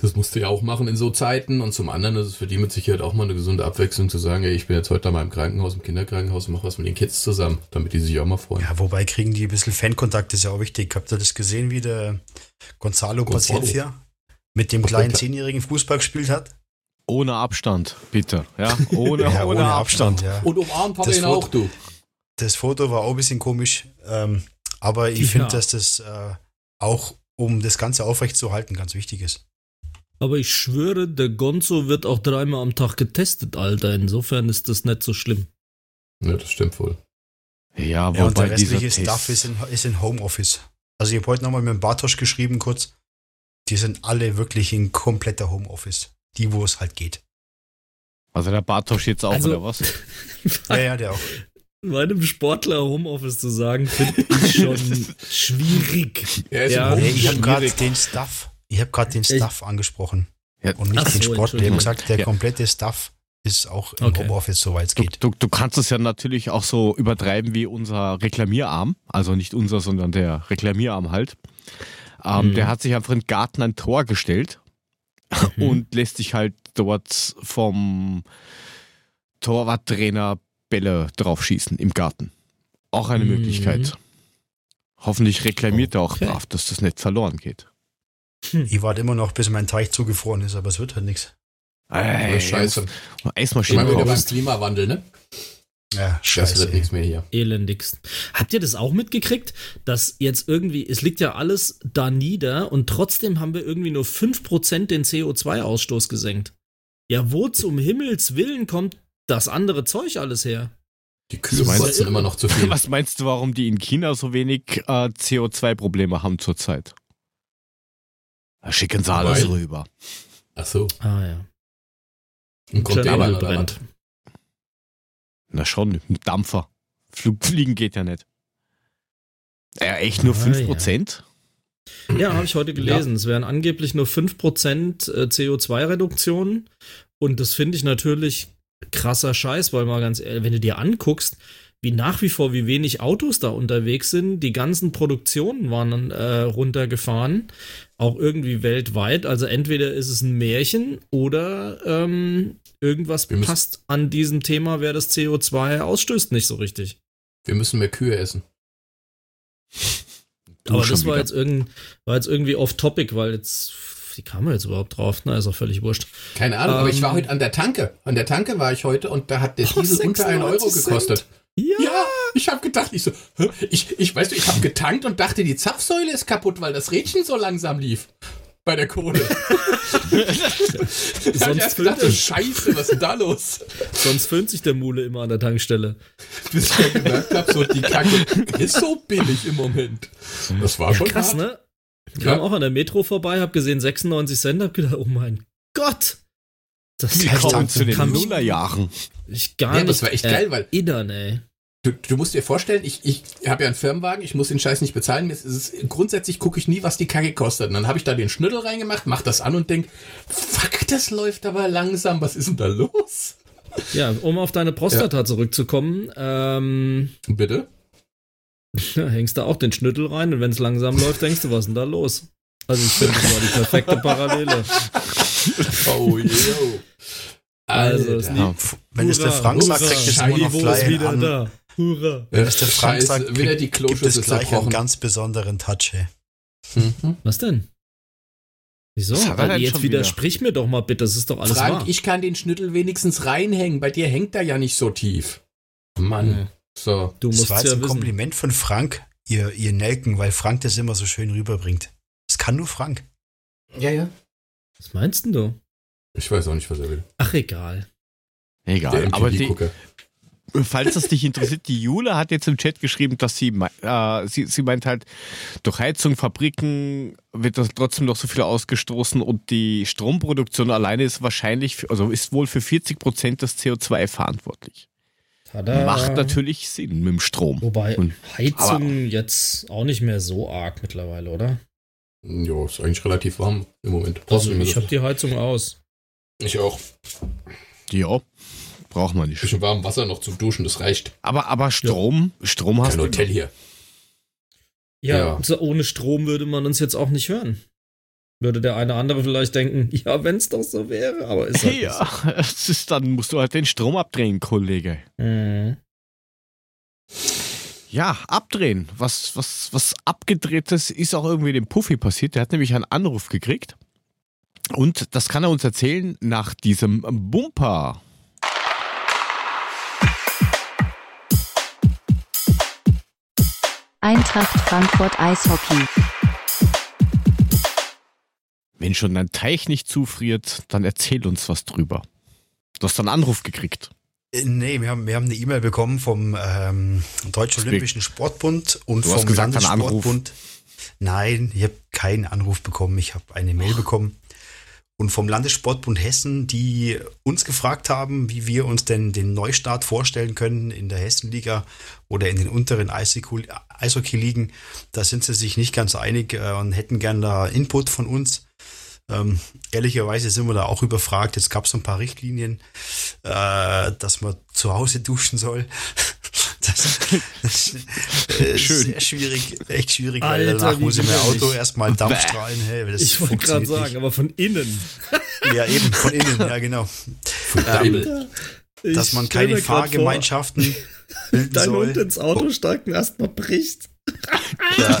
Das musst du ja auch machen in so Zeiten. Und zum anderen ist es für die mit Sicherheit auch mal eine gesunde Abwechslung zu sagen, ey, ich bin jetzt heute mal im Krankenhaus, im Kinderkrankenhaus und mache was mit den Kids zusammen, damit die sich auch mal freuen. Ja, wobei kriegen die ein bisschen Fankontakt, ist ja auch wichtig. Habt ihr das gesehen, wie der Gonzalo, Gonzalo. Paciencia mit dem kleinen zehnjährigen Fußball gespielt hat? Ohne Abstand, bitte. Ja, ohne, [LAUGHS] ja, ohne, ohne Abstand. Abstand ja. Und umarmt hat ihn auch, du. Das Foto war auch ein bisschen komisch, ähm, aber ich ja. finde, dass das äh, auch, um das Ganze aufrechtzuerhalten, ganz wichtig ist. Aber ich schwöre, der Gonzo wird auch dreimal am Tag getestet, Alter. Insofern ist das nicht so schlimm. Ja, das stimmt wohl. Ja, ja und der restliche Stuff ist in, ist in Homeoffice. Also ich habe heute nochmal mit dem Bartosch geschrieben kurz. Die sind alle wirklich in kompletter Homeoffice. Die, wo es halt geht. Also der Bartosch jetzt auch, also, oder was? [LAUGHS] ja, ja, der auch. Meinem Sportler Homeoffice zu sagen, finde ich schon [LAUGHS] schwierig. Ja, ja ich habe gerade den Stuff ich habe gerade den Staff angesprochen ja, und nicht den so, Sport. Ich habe gesagt, der ja. komplette Staff ist auch im okay. Homeoffice, soweit es geht. Du, du, kannst es ja natürlich auch so übertreiben wie unser Reklamierarm. Also nicht unser, sondern der Reklamierarm halt. Ähm, mhm. Der hat sich einfach in den Garten ein Tor gestellt mhm. und lässt sich halt dort vom Torwarttrainer Bälle draufschießen im Garten. Auch eine mhm. Möglichkeit. Hoffentlich reklamiert okay. er auch brav, dass das nicht verloren geht. Hm. Ich warte immer noch, bis mein Teich zugefroren ist, aber es wird halt nichts. Ey, Scheiße. Eismaschine. Immer wieder beim Klimawandel, ne? Ja, scheiße. Das wird nichts mehr hier. Elendigst. Habt ihr das auch mitgekriegt, dass jetzt irgendwie, es liegt ja alles da nieder und trotzdem haben wir irgendwie nur 5% den CO2-Ausstoß gesenkt? Ja, wo zum Himmels Willen kommt das andere Zeug alles her? Die Kühe kosten immer noch zu viel. [LAUGHS] Was meinst du, warum die in China so wenig äh, CO2-Probleme haben zurzeit? Da schicken sie alles Weil, rüber. Ach so. Ah ja. Ein Container brennt. Na schon, ein Dampfer. Flugfliegen geht ja nicht. Ja, echt nur ah, 5%? Ja, ja habe ich heute gelesen. Ja. Es wären angeblich nur 5% äh, CO2-Reduktion. Und das finde ich natürlich krasser Scheiß, weil mal ganz ehrlich, wenn du dir anguckst, wie nach wie vor, wie wenig Autos da unterwegs sind. Die ganzen Produktionen waren äh, runtergefahren, auch irgendwie weltweit. Also entweder ist es ein Märchen oder ähm, irgendwas passt an diesem Thema, wer das CO2 ausstößt, nicht so richtig. Wir müssen mehr Kühe essen. [LAUGHS] Aber das war jetzt, irgend, war jetzt irgendwie off-topic, weil jetzt wie kam er jetzt überhaupt drauf? Na, ist auch völlig wurscht. Keine Ahnung, ähm, aber ich war ähm, heute an der Tanke. An der Tanke war ich heute und da hat der oh, Diesel unter 1 Euro gekostet. Ja, ja ich habe gedacht, ich so, ich, ich weißt du, ich habe getankt und dachte, die Zapfsäule ist kaputt, weil das Rädchen so langsam lief bei der Kohle. [LAUGHS] Sonst erst gedacht, oh, Scheiße, was ist denn da los? Sonst föhnt sich der Mule immer an der Tankstelle. Bis ich gemerkt habe, so die Kacke ist so billig im Moment. Das war ja, schon krass, hart. ne? Ich kam ja. auch an der Metro vorbei, hab gesehen 96 Cent, hab gedacht, oh mein Gott. Das kommt zu den Nullerjahren. Ich gar ja, nicht. Das war echt geil, weil. Idern, ey. Du, du musst dir vorstellen, ich, ich habe ja einen Firmenwagen, ich muss den Scheiß nicht bezahlen. Ist, grundsätzlich gucke ich nie, was die Kacke kostet. Und dann habe ich da den Schnüttel reingemacht, mach das an und denk, fuck, das läuft aber langsam, was ist denn da los? Ja, um auf deine Prostata ja. zurückzukommen. Ähm, Bitte? Da [LAUGHS] hängst du auch den Schnüttel rein und wenn es langsam läuft, denkst du, was ist denn da los? Also ich finde, das war die perfekte Parallele. [LAUGHS] oh, yo. Also. Ja. wenn es der Frank sagt, kriegt es immer noch gleich wieder an. Da. Hurra. Wenn es der Frank sagt, kriegt, die gibt es gleich einen ganz besonderen Touch. Mhm. Was denn? Wieso? Weil jetzt widersprich mir doch mal bitte, das ist doch alles Frank, wahr. ich kann den Schnüttel wenigstens reinhängen. Bei dir hängt er ja nicht so tief. Mann. Mhm. So. Du musst das war jetzt ja ein wissen. Kompliment von Frank, ihr, ihr Nelken, weil Frank das immer so schön rüberbringt. Das kann nur Frank. Ja, ja. Was meinst denn du? Ich weiß auch nicht, was er will. Ach, egal. Egal, aber die, falls das dich interessiert, die Jule hat jetzt im Chat geschrieben, dass sie, äh, sie, sie meint halt, durch Heizung, Fabriken wird das trotzdem noch so viel ausgestoßen und die Stromproduktion alleine ist wahrscheinlich, also ist wohl für 40 Prozent des CO2 verantwortlich. Tada. Macht natürlich Sinn mit dem Strom. Wobei und, Heizung jetzt auch nicht mehr so arg mittlerweile, oder? Ja, ist eigentlich relativ warm im Moment. Also ich habe die Heizung aus. Ich auch. Ja, braucht man nicht. Bisschen warm Wasser noch zum Duschen, das reicht. Aber, aber Strom, ja. Strom hast Kein du. Hotel hier. Ja, ja. So ohne Strom würde man uns jetzt auch nicht hören. Würde der eine andere vielleicht denken, [LAUGHS] ja, wenn es doch so wäre, aber ist halt Ja, so. [LAUGHS] ist, dann musst du halt den Strom abdrehen, Kollege. Mhm. Ja, abdrehen. Was, was, was abgedrehtes ist auch irgendwie dem Puffy passiert. Der hat nämlich einen Anruf gekriegt. Und das kann er uns erzählen nach diesem Bumper. Eintracht Frankfurt Eishockey. Wenn schon dein Teich nicht zufriert, dann erzähl uns was drüber. Du hast einen Anruf gekriegt. Äh, nee, wir haben, wir haben eine E-Mail bekommen vom ähm, Deutschen Olympischen Sportbund und du vom gesagt, Landessportbund. Nein, ich habe keinen Anruf bekommen. Ich habe eine Mail bekommen und vom Landessportbund Hessen, die uns gefragt haben, wie wir uns denn den Neustart vorstellen können in der Hessenliga oder in den unteren Eishockey-Ligen. Da sind sie sich nicht ganz einig äh, und hätten gerne da Input von uns. Ähm, ehrlicherweise sind wir da auch überfragt. Jetzt gab es ein paar Richtlinien, äh, dass man zu Hause duschen soll. Das, das ist [LAUGHS] Schön. sehr schwierig, echt schwierig, weil Alter, danach muss ich mein Auto erstmal Dampf strahlen. Hey, ich wollte gerade sagen, nicht. aber von innen. Ja, eben, von innen, ja, genau. Ähm, dass man keine Fahrgemeinschaften bilden [LAUGHS] Dein soll. Hund ins Auto steigt und erstmal bricht. Ja, [LAUGHS]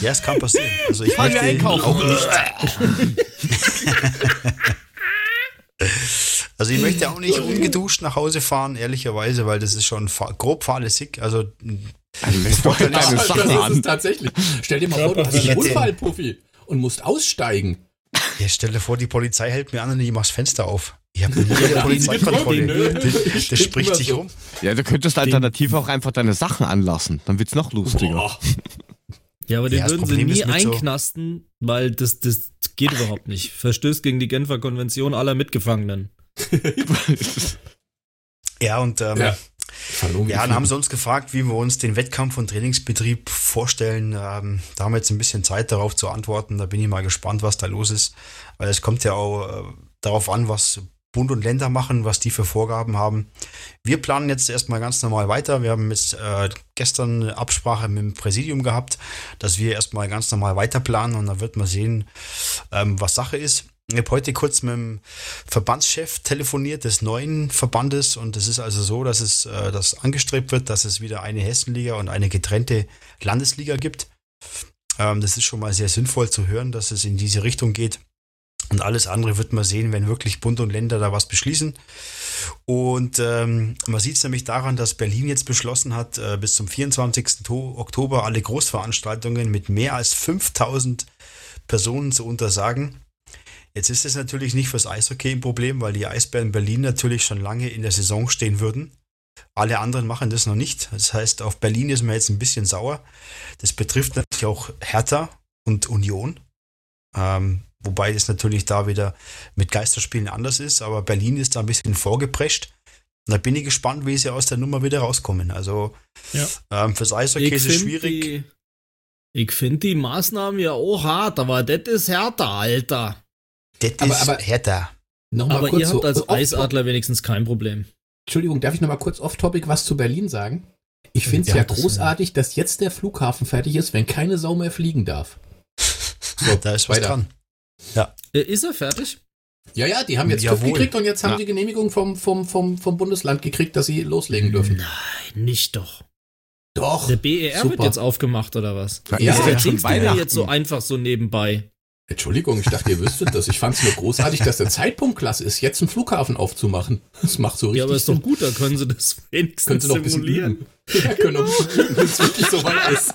ja, es kann passieren. Also ich möchte auch nicht. Also ich möchte auch nicht ungeduscht nach Hause fahren, ehrlicherweise, weil das ist schon grob fahrlässig. Also, also das, ja, das ist es tatsächlich. Stell dir mal vor, du hast einen Unfall, Puffi, und musst aussteigen. Ja, stell dir vor, die Polizei hält mir an und ich mach das Fenster auf. Ich habe nie eine Polizeikontrolle. Das, das spricht sich um. Ja, du könntest alternativ auch einfach deine Sachen anlassen. Dann wird's noch lustiger. Boah. Ja, aber den ja, würden sie nie einknasten, so weil das, das geht überhaupt nicht. Verstößt gegen die Genfer Konvention aller Mitgefangenen. [LAUGHS] ja, und ähm, ja. Ja, dann haben sie uns gefragt, wie wir uns den Wettkampf und Trainingsbetrieb vorstellen. Ähm, da haben wir jetzt ein bisschen Zeit darauf zu antworten. Da bin ich mal gespannt, was da los ist. Weil es kommt ja auch äh, darauf an, was Bund und Länder machen, was die für Vorgaben haben. Wir planen jetzt erstmal ganz normal weiter. Wir haben jetzt äh, gestern eine Absprache mit dem Präsidium gehabt, dass wir erstmal ganz normal weiter planen und dann wird man sehen, ähm, was Sache ist. Ich habe heute kurz mit dem Verbandschef telefoniert des neuen Verbandes und es ist also so, dass es äh, das angestrebt wird, dass es wieder eine Hessenliga und eine getrennte Landesliga gibt. Ähm, das ist schon mal sehr sinnvoll zu hören, dass es in diese Richtung geht. Und alles andere wird man sehen, wenn wirklich Bund und Länder da was beschließen. Und ähm, man sieht es nämlich daran, dass Berlin jetzt beschlossen hat, äh, bis zum 24. Oktober alle Großveranstaltungen mit mehr als 5000 Personen zu untersagen. Jetzt ist es natürlich nicht fürs Eishockey ein Problem, weil die Eisbären Berlin natürlich schon lange in der Saison stehen würden. Alle anderen machen das noch nicht. Das heißt, auf Berlin ist man jetzt ein bisschen sauer. Das betrifft natürlich auch Hertha und Union. Ähm, Wobei es natürlich da wieder mit Geisterspielen anders ist, aber Berlin ist da ein bisschen vorgeprescht. Und da bin ich gespannt, wie sie aus der Nummer wieder rauskommen. Also ja. ähm, fürs Eishockey ist es schwierig. Die, ich finde die Maßnahmen ja auch hart, aber das ist härter, Alter. Das ist aber, härter. Nochmal Aber kurz ihr habt so als Eisadler wenigstens kein Problem. Entschuldigung, darf ich nochmal kurz off-topic was zu Berlin sagen? Ich finde es Ja, ja, das, großartig, dass jetzt der Flughafen fertig ist, wenn keine Sau mehr fliegen darf. [LAUGHS] So, da ist was weiter. dran. Äh, Ist er fertig? Ja, ja, die haben jetzt TÜV gekriegt und jetzt haben Ja. die Genehmigung vom, vom, vom, vom Bundesland gekriegt, dass sie loslegen dürfen. Nein, nicht doch. Doch. Der BER wird super. jetzt aufgemacht oder was? Da Ja, ist ja, ja Das schon Weihnachten. jetzt so einfach so nebenbei. Entschuldigung, ich dachte, ihr wüsstet das. Ich fand es nur großartig, dass der Zeitpunkt klasse ist, jetzt einen Flughafen aufzumachen. Das macht so richtig Ja, aber ist doch gut, da können sie das Können wenigstens sie noch ein bisschen simulieren. üben. Ja, können üben, wenn es wirklich so weit ist.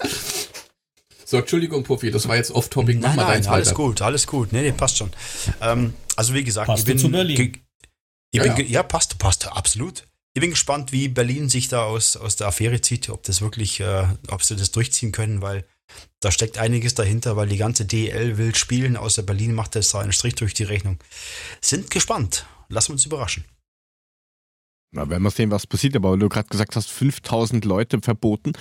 So, Entschuldigung, Puffy, das war jetzt off-topic. Mach Nein, mal nein, deins alles weiter. gut, alles gut. Nee, nee, passt schon. Ähm, also wie gesagt, Passt ich bin zu Berlin. Ich Ja, bin ja. ja, passt, passt, absolut. Ich bin gespannt, wie Berlin sich da aus, aus der Affäre zieht, ob das wirklich, äh, ob sie das durchziehen können, weil da steckt einiges dahinter, weil die ganze DL will spielen, außer Berlin macht das da einen Strich durch die Rechnung. Sind gespannt. Lassen wir uns überraschen. Na, werden wir sehen, was passiert. Aber weil du gerade gesagt hast, 5000 Leute verboten.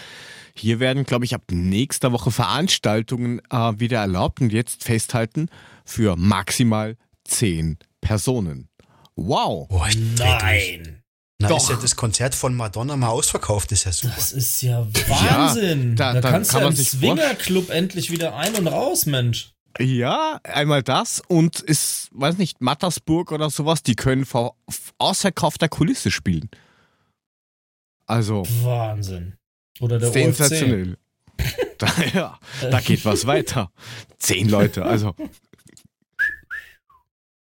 Hier werden, glaube ich, ab nächster Woche Veranstaltungen äh, wieder erlaubt und jetzt festhalten für maximal 10 Personen. Wow. Durch. Nein. Na, Doch. ist ja das Konzert von Madonna mal ausverkauft, ist ja super. Das ist ja Wahnsinn. da- da, da kannst kann du ja im Swingerclub endlich wieder ein- und raus, Mensch. Ja, einmal das und ist, weiß nicht, Mattersburg oder sowas, die können vor ausverkaufter Kulisse spielen. Also, Wahnsinn. Oder der sensationell. [LAUGHS] Da, ja, da geht was weiter. Zehn Leute, also.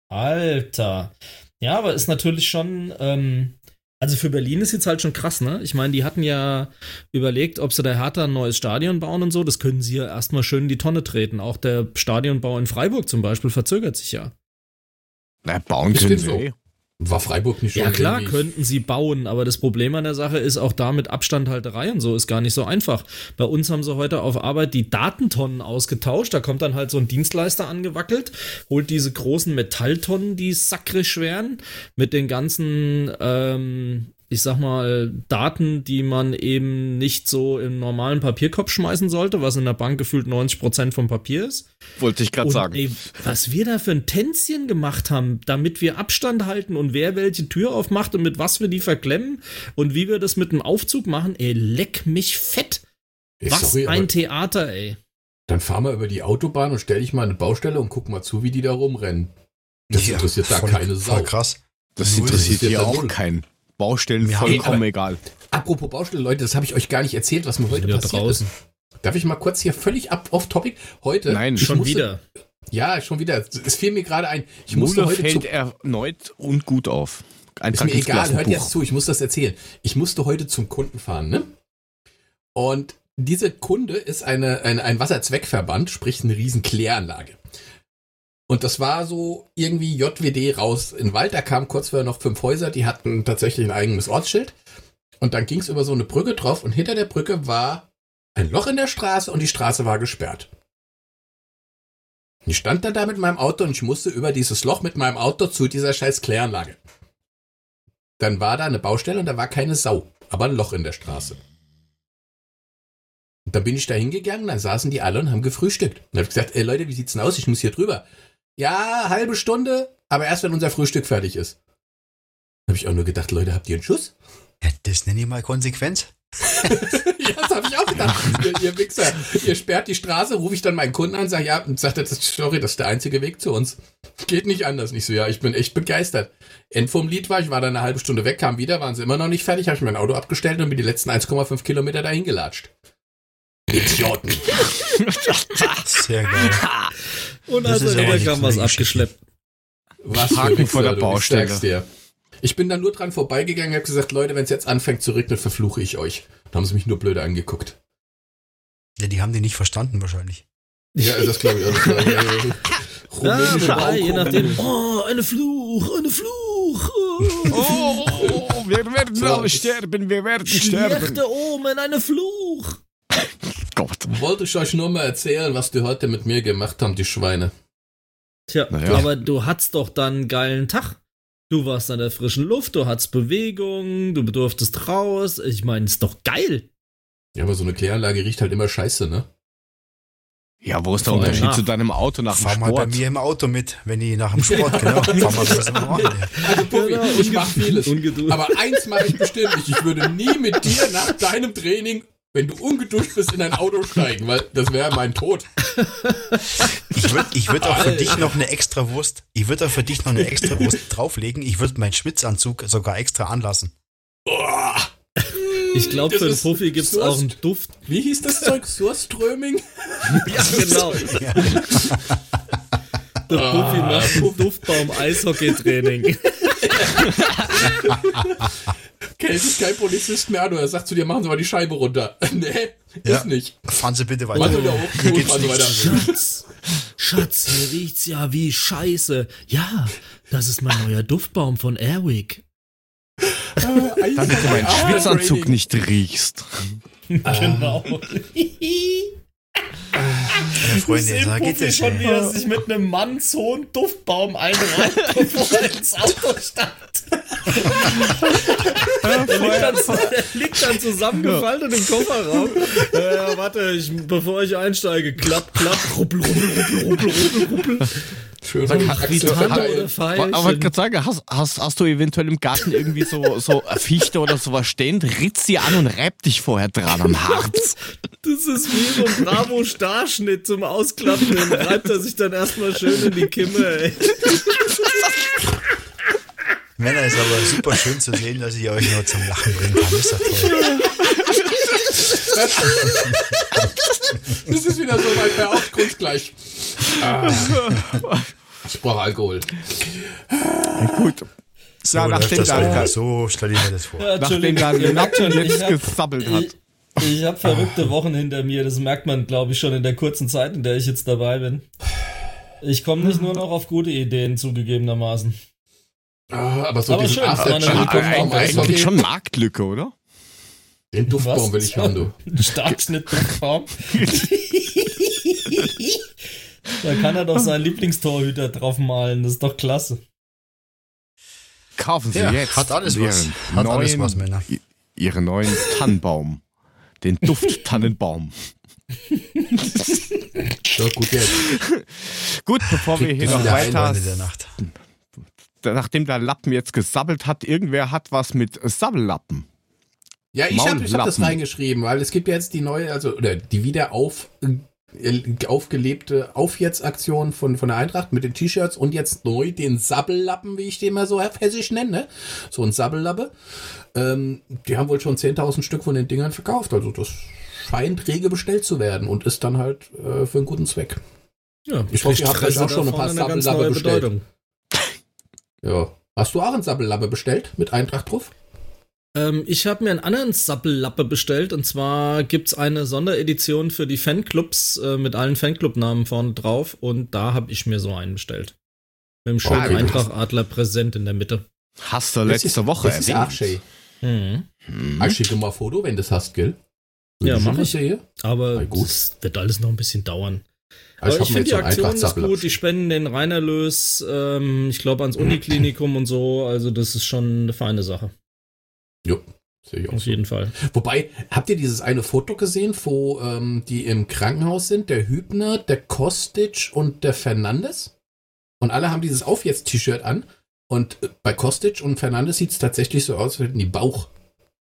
Alter. Ja, aber ist natürlich schon, ähm, also für Berlin ist jetzt halt schon krass, ne? Ich meine, die hatten ja überlegt, ob sie der Hertha ein neues Stadion bauen und so. Das können sie ja erstmal schön in die Tonne treten. Auch der Stadionbau in Freiburg zum Beispiel verzögert sich ja. Na, bauen können sie. so? War Freiburg nicht schon Ja, klar, könnten sie bauen, aber das Problem an der Sache ist auch da mit Abstandhalterei und so ist gar nicht so einfach. Bei uns haben sie heute auf Arbeit die Datentonnen ausgetauscht. Da kommt dann halt so ein Dienstleister angewackelt, holt diese großen Metalltonnen, die sackrig schweren, mit den ganzen, ähm, ich sag mal, Daten, die man eben nicht so im normalen Papierkorb schmeißen sollte, was in der Bank gefühlt 90% vom Papier ist. Wollte ich gerade sagen. Ey, was wir da für ein Tänzchen gemacht haben, damit wir Abstand halten und wer welche Tür aufmacht und mit was wir die verklemmen und wie wir das mit dem Aufzug machen, ey, leck mich fett. Ey, Was sorry, ein Theater, ey. dann fahr mal über die Autobahn und stell dich mal eine Baustelle und guck mal zu, wie die da rumrennen. Das Ja, interessiert da voll- keine Sau. Voll krass. Das interessiert hier ja auch keinen. Baustellen haben- vollkommen aber- egal. Apropos Baustelle, Leute, das habe ich euch gar nicht erzählt, was mir heute Wieder passiert draußen. ist. Darf ich mal kurz hier völlig ab off-topic? Heute. Nein, Schon musste, wieder. Ja, schon wieder. Es fiel mir gerade ein. Ich musste Mule heute fällt erneut und gut auf. Ist Eintrag mir egal, hört jetzt zu, ich muss das erzählen. Ich musste heute zum Kunden fahren, ne? Und diese Kunde ist eine, eine, ein Wasserzweckverband, sprich eine riesen Kläranlage. Und das war so irgendwie JWD raus in den Wald. Da kamen kurz vorher noch fünf Häuser, die hatten tatsächlich ein eigenes Ortsschild. Und dann ging es über so eine Brücke drauf und hinter der Brücke war ein Loch in der Straße und die Straße war gesperrt. Ich stand dann da mit meinem Auto und ich musste über dieses Loch mit meinem Auto zu dieser scheiß Kläranlage. Dann war da eine Baustelle und da war keine Sau, aber ein Loch in der Straße. Und dann bin ich da hingegangen, dann saßen die alle und haben gefrühstückt. Und dann habe ich gesagt, ey Leute, wie sieht's denn aus? Ich muss hier drüber. Ja, halbe Stunde, aber erst wenn unser Frühstück fertig ist. Habe ich auch nur gedacht, Leute, habt ihr einen Schuss? Ja, das nenne ich mal Konsequenz. [LAUGHS] ja, das habe ich auch gedacht. ihr, ihr Wichser, ihr sperrt die Straße, rufe ich dann meinen Kunden an, sage, ja, und sagt er, sorry, das ist der einzige Weg zu uns. Geht nicht anders. Nicht so, ja, ich bin echt begeistert. End vom Lied war, ich war dann eine halbe Stunde weg, kam wieder, waren sie immer noch nicht fertig, habe ich mein Auto abgestellt und bin die letzten 1,5 Kilometer dahin gelatscht. Idioten. Sehr geil. Und Das als ist er aber wieder die kam, was coole Geschichte. abgeschleppt. Was Haken für vor der Baustelle. Ich bin dann nur dran vorbeigegangen, habe gesagt, Leute, wenn es jetzt anfängt zu regnen, verfluche ich euch. Da haben sie mich nur blöde angeguckt. Ja, die haben die nicht verstanden wahrscheinlich. Ja, das glaube ich. auch. [LAUGHS] War, äh, Ja, wobei, je nachdem. Oh, eine Fluch, eine Fluch. Oh, [LAUGHS] Oh, oh, wir werden So, sterben, wir werden sterben. Schlechte Omen, eine Fluch. Gott. Wollte ich euch nur mal erzählen, was die heute mit mir gemacht haben, die Schweine. Tja, Naja. aber du hattest doch dann einen geilen Tag. Du warst an der frischen Luft, du hattest Bewegung, du bedurftest raus. Ich meine, ist doch geil. Ja, aber so eine Kläranlage riecht halt immer scheiße, ne? Ja, wo ist der Unterschied nach. zu deinem Auto nach dem Fahr mal bei Sport? mir im Auto mit, wenn ich nach dem Sport, genau. [LAUGHS] Fahr mal machen. Ja. Also Puffy, Genau, ich unge- mach vieles. Ungeduld. Aber eins mache ich bestimmt nicht. Ich würde nie mit dir nach deinem Training, wenn du ungeduscht bist, in dein Auto steigen, weil das wäre mein Tod. Ich würde ich würd auch für dich noch eine extra Wurst, ich würde auch für dich noch eine extra Wurst drauflegen. Ich würde meinen Schwitzanzug sogar extra anlassen. Boah. Ich glaube, für den Puffy gibt es auch einen Duft. Wie hieß das Zeug? Surströming? Ja, genau. Der Puffy macht einen Duftbaum-Eishockey-Training. Kennt [LAUGHS] [LAUGHS] sich kein Polizist mehr an oder sagt zu dir, machen Sie mal die Scheibe runter. [LAUGHS] nee, Ja. ist nicht. Fahren Sie bitte weiter. Hoch, Hier geht's also nicht weiter. Schatz, Schatz, hier riecht's ja wie Scheiße. Ja, das ist mein neuer Duftbaum von Airwick. Damit du meinen Schwitzanzug nicht riechst. Genau. [LAUGHS] Ja, Freunde, da geht es schon, wie ja. er sich mit einem mannshohen Duftbaum einreibt, [LAUGHS] bevor er ins Auto steigt. er, liegt dann, er liegt dann zusammengefallen in dem Kofferraum. Äh, warte, ich, bevor ich einsteige, klapp, klapp, ruppel, ruppel, ruppel, ruppel, ruppel, ruppel. Schön Achse Tanne verteilt. oder Aber ich gerade sagen, hast, hast, hast du eventuell im Garten irgendwie so, so eine Fichte oder sowas stehen? Ritz sie an und reib dich vorher dran am Harz. Das ist wie so ein Bravo-Starschnitt zum Ausklappen. Den reibt er sich dann erstmal schön in die Kimme, ey. Männer, ist aber super schön zu sehen, dass ich euch nur zum Lachen bringen kann. Ist ja toll. [LAUGHS] Das ist wieder so weit bei Aufgrundsgleich. Ah. Ich brauche Alkohol. Gut. So, Ja, läuft nachdem das da- auch. so stelle ich mir das vor. Ja, Nachdem da ihr merkt schon, Lappen ich jetzt gesabbelt hat. Ich, ich habe verrückte Wochen hinter mir, das merkt man, glaube ich, schon in der kurzen Zeit, in der ich jetzt dabei bin. Ich komme nicht nur noch auf gute Ideen, zugegebenermaßen. Ah, aber so Aber diesen schön, After Eigentlich schon Marktlücke, oder? Den Duftbaum will ich haben, du. [LAUGHS] Ein Starkschnitt-Duftbaum. [LAUGHS] da kann er doch seinen Lieblingstorhüter drauf malen, das ist doch klasse. Kaufen Sie Ja, jetzt hat alles was. Hat neuen, alles was, Männer. i- Ihren neuen Tannenbaum. Den Duft-Tannenbaum. So, gut jetzt. Gut, bevor wir hier noch weiter, Ende der Nacht. nachdem der Lappen jetzt gesabbelt hat, irgendwer hat was mit Sabbellappen. Ja, ich habe hab das reingeschrieben, weil es gibt ja jetzt die neue, also oder die wieder auf, äh, aufgelebte Auf-Jetzt-Aktion von, von der Eintracht mit den T-Shirts und jetzt neu den Sabbellappen, wie ich den mal so hessisch nenne. ne? So ein Sabbellappe. Ähm, die haben wohl schon 10.000 Stück von den Dingern verkauft. Also das scheint rege bestellt zu werden und ist dann halt äh, für einen guten Zweck. Ja, Ich hoffe, ihr habt euch auch schon ein paar Sabbellappe bestellt. Bedeutung. Ja. Hast du auch einen Sabbellappe bestellt mit Eintracht drauf? Ähm, ich habe mir einen anderen Sappellappe bestellt und zwar gibt's eine Sonderedition für die Fanclubs äh, mit allen Fanclub-Namen vorne drauf und da habe ich mir so einen bestellt. Mit dem schönen Ah, wie Eintracht-Adler präsent in der Mitte. Hast du Das letzte ist- Woche Das ist auch schön. Mhm. Hm. Ich schicke mal ein Foto, wenn du das hast, gell? Ja, Wenn mach ich. sehe. Aber das wird alles noch ein bisschen dauern. Also Aber ich mir finde die Aktion ist gut. Die spenden den Reinerlös, ähm, ich glaube, ans Uniklinikum und so. Also das ist schon eine feine Sache. Jo, sehe ich auch Auf so. jeden Fall. Wobei, habt ihr dieses eine Foto gesehen, wo ähm, die im Krankenhaus sind? Der Hübner, der Kostic und der Fernandes? Und alle haben dieses Auf jetzt-T-Shirt an. Und äh, bei Kostic und Fernandes sieht es tatsächlich so aus, als hätten die Bauch.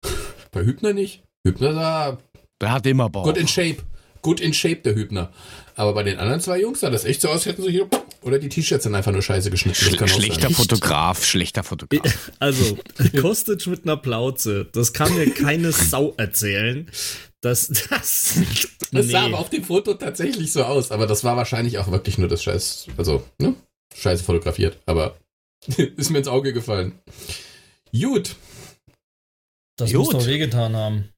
[LAUGHS] bei Hübner nicht. Hübner sah Der hat immer Bauch. gut in Shape. Gut in Shape, der Hübner. Aber bei den anderen zwei Jungs sah das echt so aus, als hätten sie hier. Oder die T-Shirts sind einfach nur scheiße geschnitten. Schle schlechter. Fotograf, schlechter Fotograf. [LAUGHS] Also, Kostic mit einer Plauze. Das kann mir keine Sau erzählen. Das, das. [LAUGHS] Das sah nee. aber auf dem Foto tatsächlich so aus. Aber das war wahrscheinlich auch wirklich nur das Scheiß. Also, ne? Scheiße fotografiert. Aber [LAUGHS] ist mir ins Auge gefallen. Gut. Das Gut. muss doch wehgetan haben.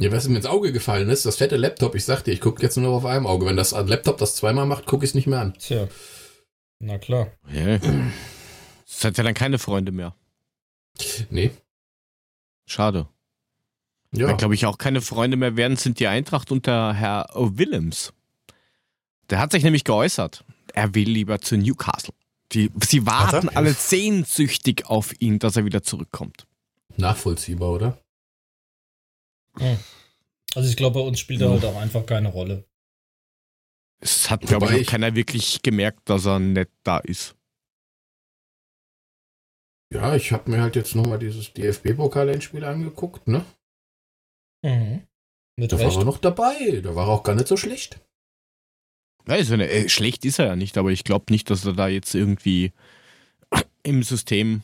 Ja, was mir ins Auge gefallen ist, das fette Laptop. Ich sagte, ich gucke jetzt nur noch auf einem Auge. Wenn das Laptop das zweimal macht, gucke ich es nicht mehr an. Tja. Na klar. Ja. Das hat ja dann keine Freunde mehr. Nee. Schade. Ja. Dann glaube ich auch keine Freunde mehr werden, sind die Eintracht und der Herr Willems. Der hat sich nämlich geäußert. Er will lieber zu Newcastle. Die, sie warten alle sehnsüchtig auf ihn, dass er wieder zurückkommt. Nachvollziehbar, oder? Also ich glaube, bei uns spielt er halt auch einfach keine Rolle. Es hat, glaube ich, keiner wirklich gemerkt, dass er nicht da ist. Ja, ich habe mir halt jetzt nochmal dieses DFB-Pokal-Endspiel angeguckt, ne? Mhm. Mit Da Recht. war er noch dabei. Da war er auch gar nicht so schlecht. Ja, ist eine, äh, schlecht ist er ja nicht, aber ich glaube nicht, dass er da jetzt irgendwie im System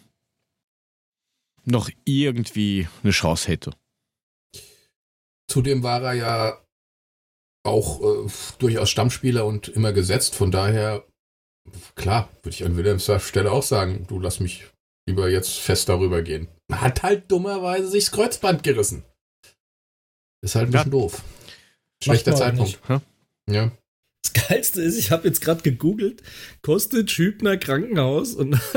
noch irgendwie eine Chance hätte. Zudem war er ja auch äh, durchaus Stammspieler und immer gesetzt. Von daher, klar, würde ich an Wilhelms Stelle auch sagen, du lass mich lieber jetzt fest darüber gehen. Hat halt dummerweise sich das Kreuzband gerissen. Ist halt ein Ja. bisschen doof. Schlechter Zeitpunkt. nicht. Ja. Das Geilste ist, ich habe jetzt gerade gegoogelt, kostet Hübner Krankenhaus und [LAUGHS]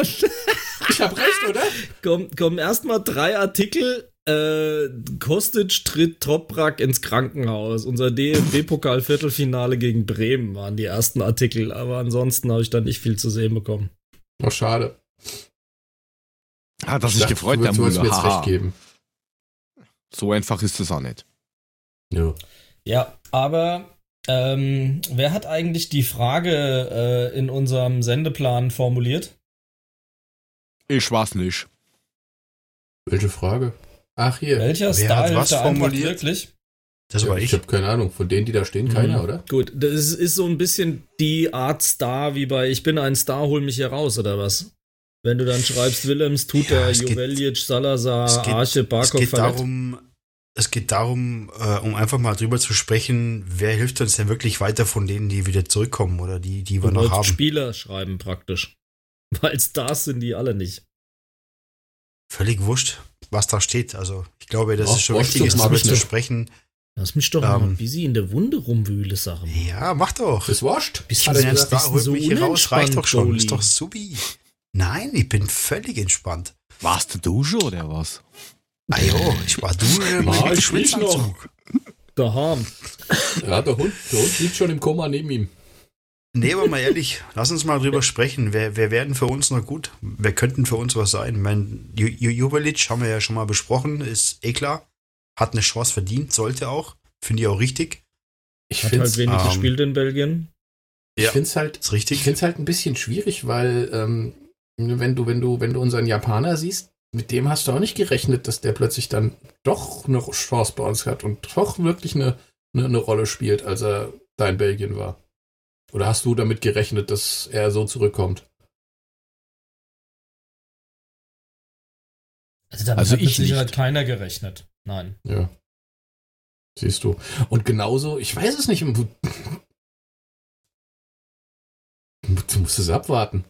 Ich hab recht, oder? kommen, kommen erstmal drei Artikel. Äh, Kostic tritt Toprak ins Krankenhaus. Unser DFB-Pokal-Viertelfinale gegen Bremen waren die ersten Artikel, aber ansonsten habe ich da nicht viel zu sehen bekommen. Noch schade. Hat er sich dachte, gefreut, du der würdest mir Müller. jetzt recht geben. So einfach ist es auch nicht. Ja. Ja, aber ähm, wer hat eigentlich die Frage äh, in unserem Sendeplan formuliert? Ich weiß nicht. Welche Frage? Ach, hier. Welcher Wer Star hat was formuliert? wirklich? Das war ich ich. habe keine Ahnung. Von denen, die da stehen, keiner, Mhm. oder? Gut, das ist so ein bisschen die Art Star wie bei Ich bin ein Star, hol mich hier raus, oder was? Wenn du dann schreibst, Willems, Tuta, Ja, es geht- Joveljic, Salazar, es geht- Arche, Es Barkov, geht Verlet. darum, es geht darum, äh, um einfach mal drüber zu sprechen, wer hilft uns denn wirklich weiter von denen, die wieder zurückkommen oder die, die wir Du noch haben. Spieler schreiben praktisch. [LAUGHS] Weil Stars sind die alle nicht. Völlig wurscht, was da steht. Also ich glaube, das Ach, ist schon wurscht, wichtig, ist das darüber zu sprechen. Lass mich doch mal Ähm. busy in der Wunde rumwühle, Sache. Ja, mach doch. Das wurscht. Bist Ich du bist du holt so mich hier raus, reicht doch schon. unentspannt, Ist doch subi. Nein, ich bin völlig entspannt. Warst du schon oder was? Ah jo, ich war [LAUGHS] du Ah, mit Schwitzanzug. Daheim. Ja, der Hund, der Hund liegt schon im Koma neben ihm. Nee, aber mal ehrlich, lass uns mal drüber sprechen. Wer, wer werden für uns noch gut? Wer könnten für uns was sein? Mein Ju- Ju- Jubelic haben wir ja schon mal besprochen, ist eh klar. Hat eine Chance verdient, sollte auch. Finde ich auch richtig. Ich Hat finde halt es wenig ähm, gespielt in Belgien. Ja. halt, Ist richtig. ich find's halt ein bisschen schwierig, weil ähm, wenn du, wenn du, wenn du unseren Japaner siehst, mit dem hast du auch nicht gerechnet, dass der plötzlich dann doch eine Chance bei uns hat und doch wirklich eine, eine, eine Rolle spielt, als er da in Belgien war. Oder hast du damit gerechnet, dass er so zurückkommt? Also damit Also hat mit ich Sicherheit nicht. keiner gerechnet. Nein. Ja. Siehst du. Und genauso, ich weiß es nicht. Du musst es abwarten.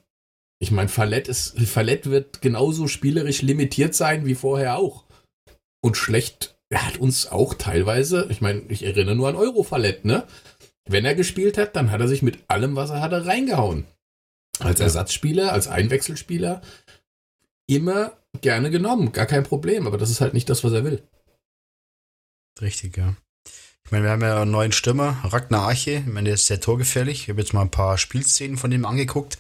Ich meine, Fallett, ist, Fallett wird genauso spielerisch limitiert sein wie vorher auch. Und schlecht, er hat uns auch teilweise, ich meine, ich erinnere nur an Eurofallett, ne? Wenn er gespielt hat, dann hat er sich mit allem, was er hatte, reingehauen. Als Ersatzspieler, als Einwechselspieler, immer gerne genommen, gar kein Problem. Aber das ist halt nicht das, was er will. Richtig, ja. Ich meine, wir haben ja einen neuen Stürmer, Ragnar Arche. Ich meine, der ist sehr torgefährlich. Ich habe jetzt mal ein paar Spielszenen von dem angeguckt,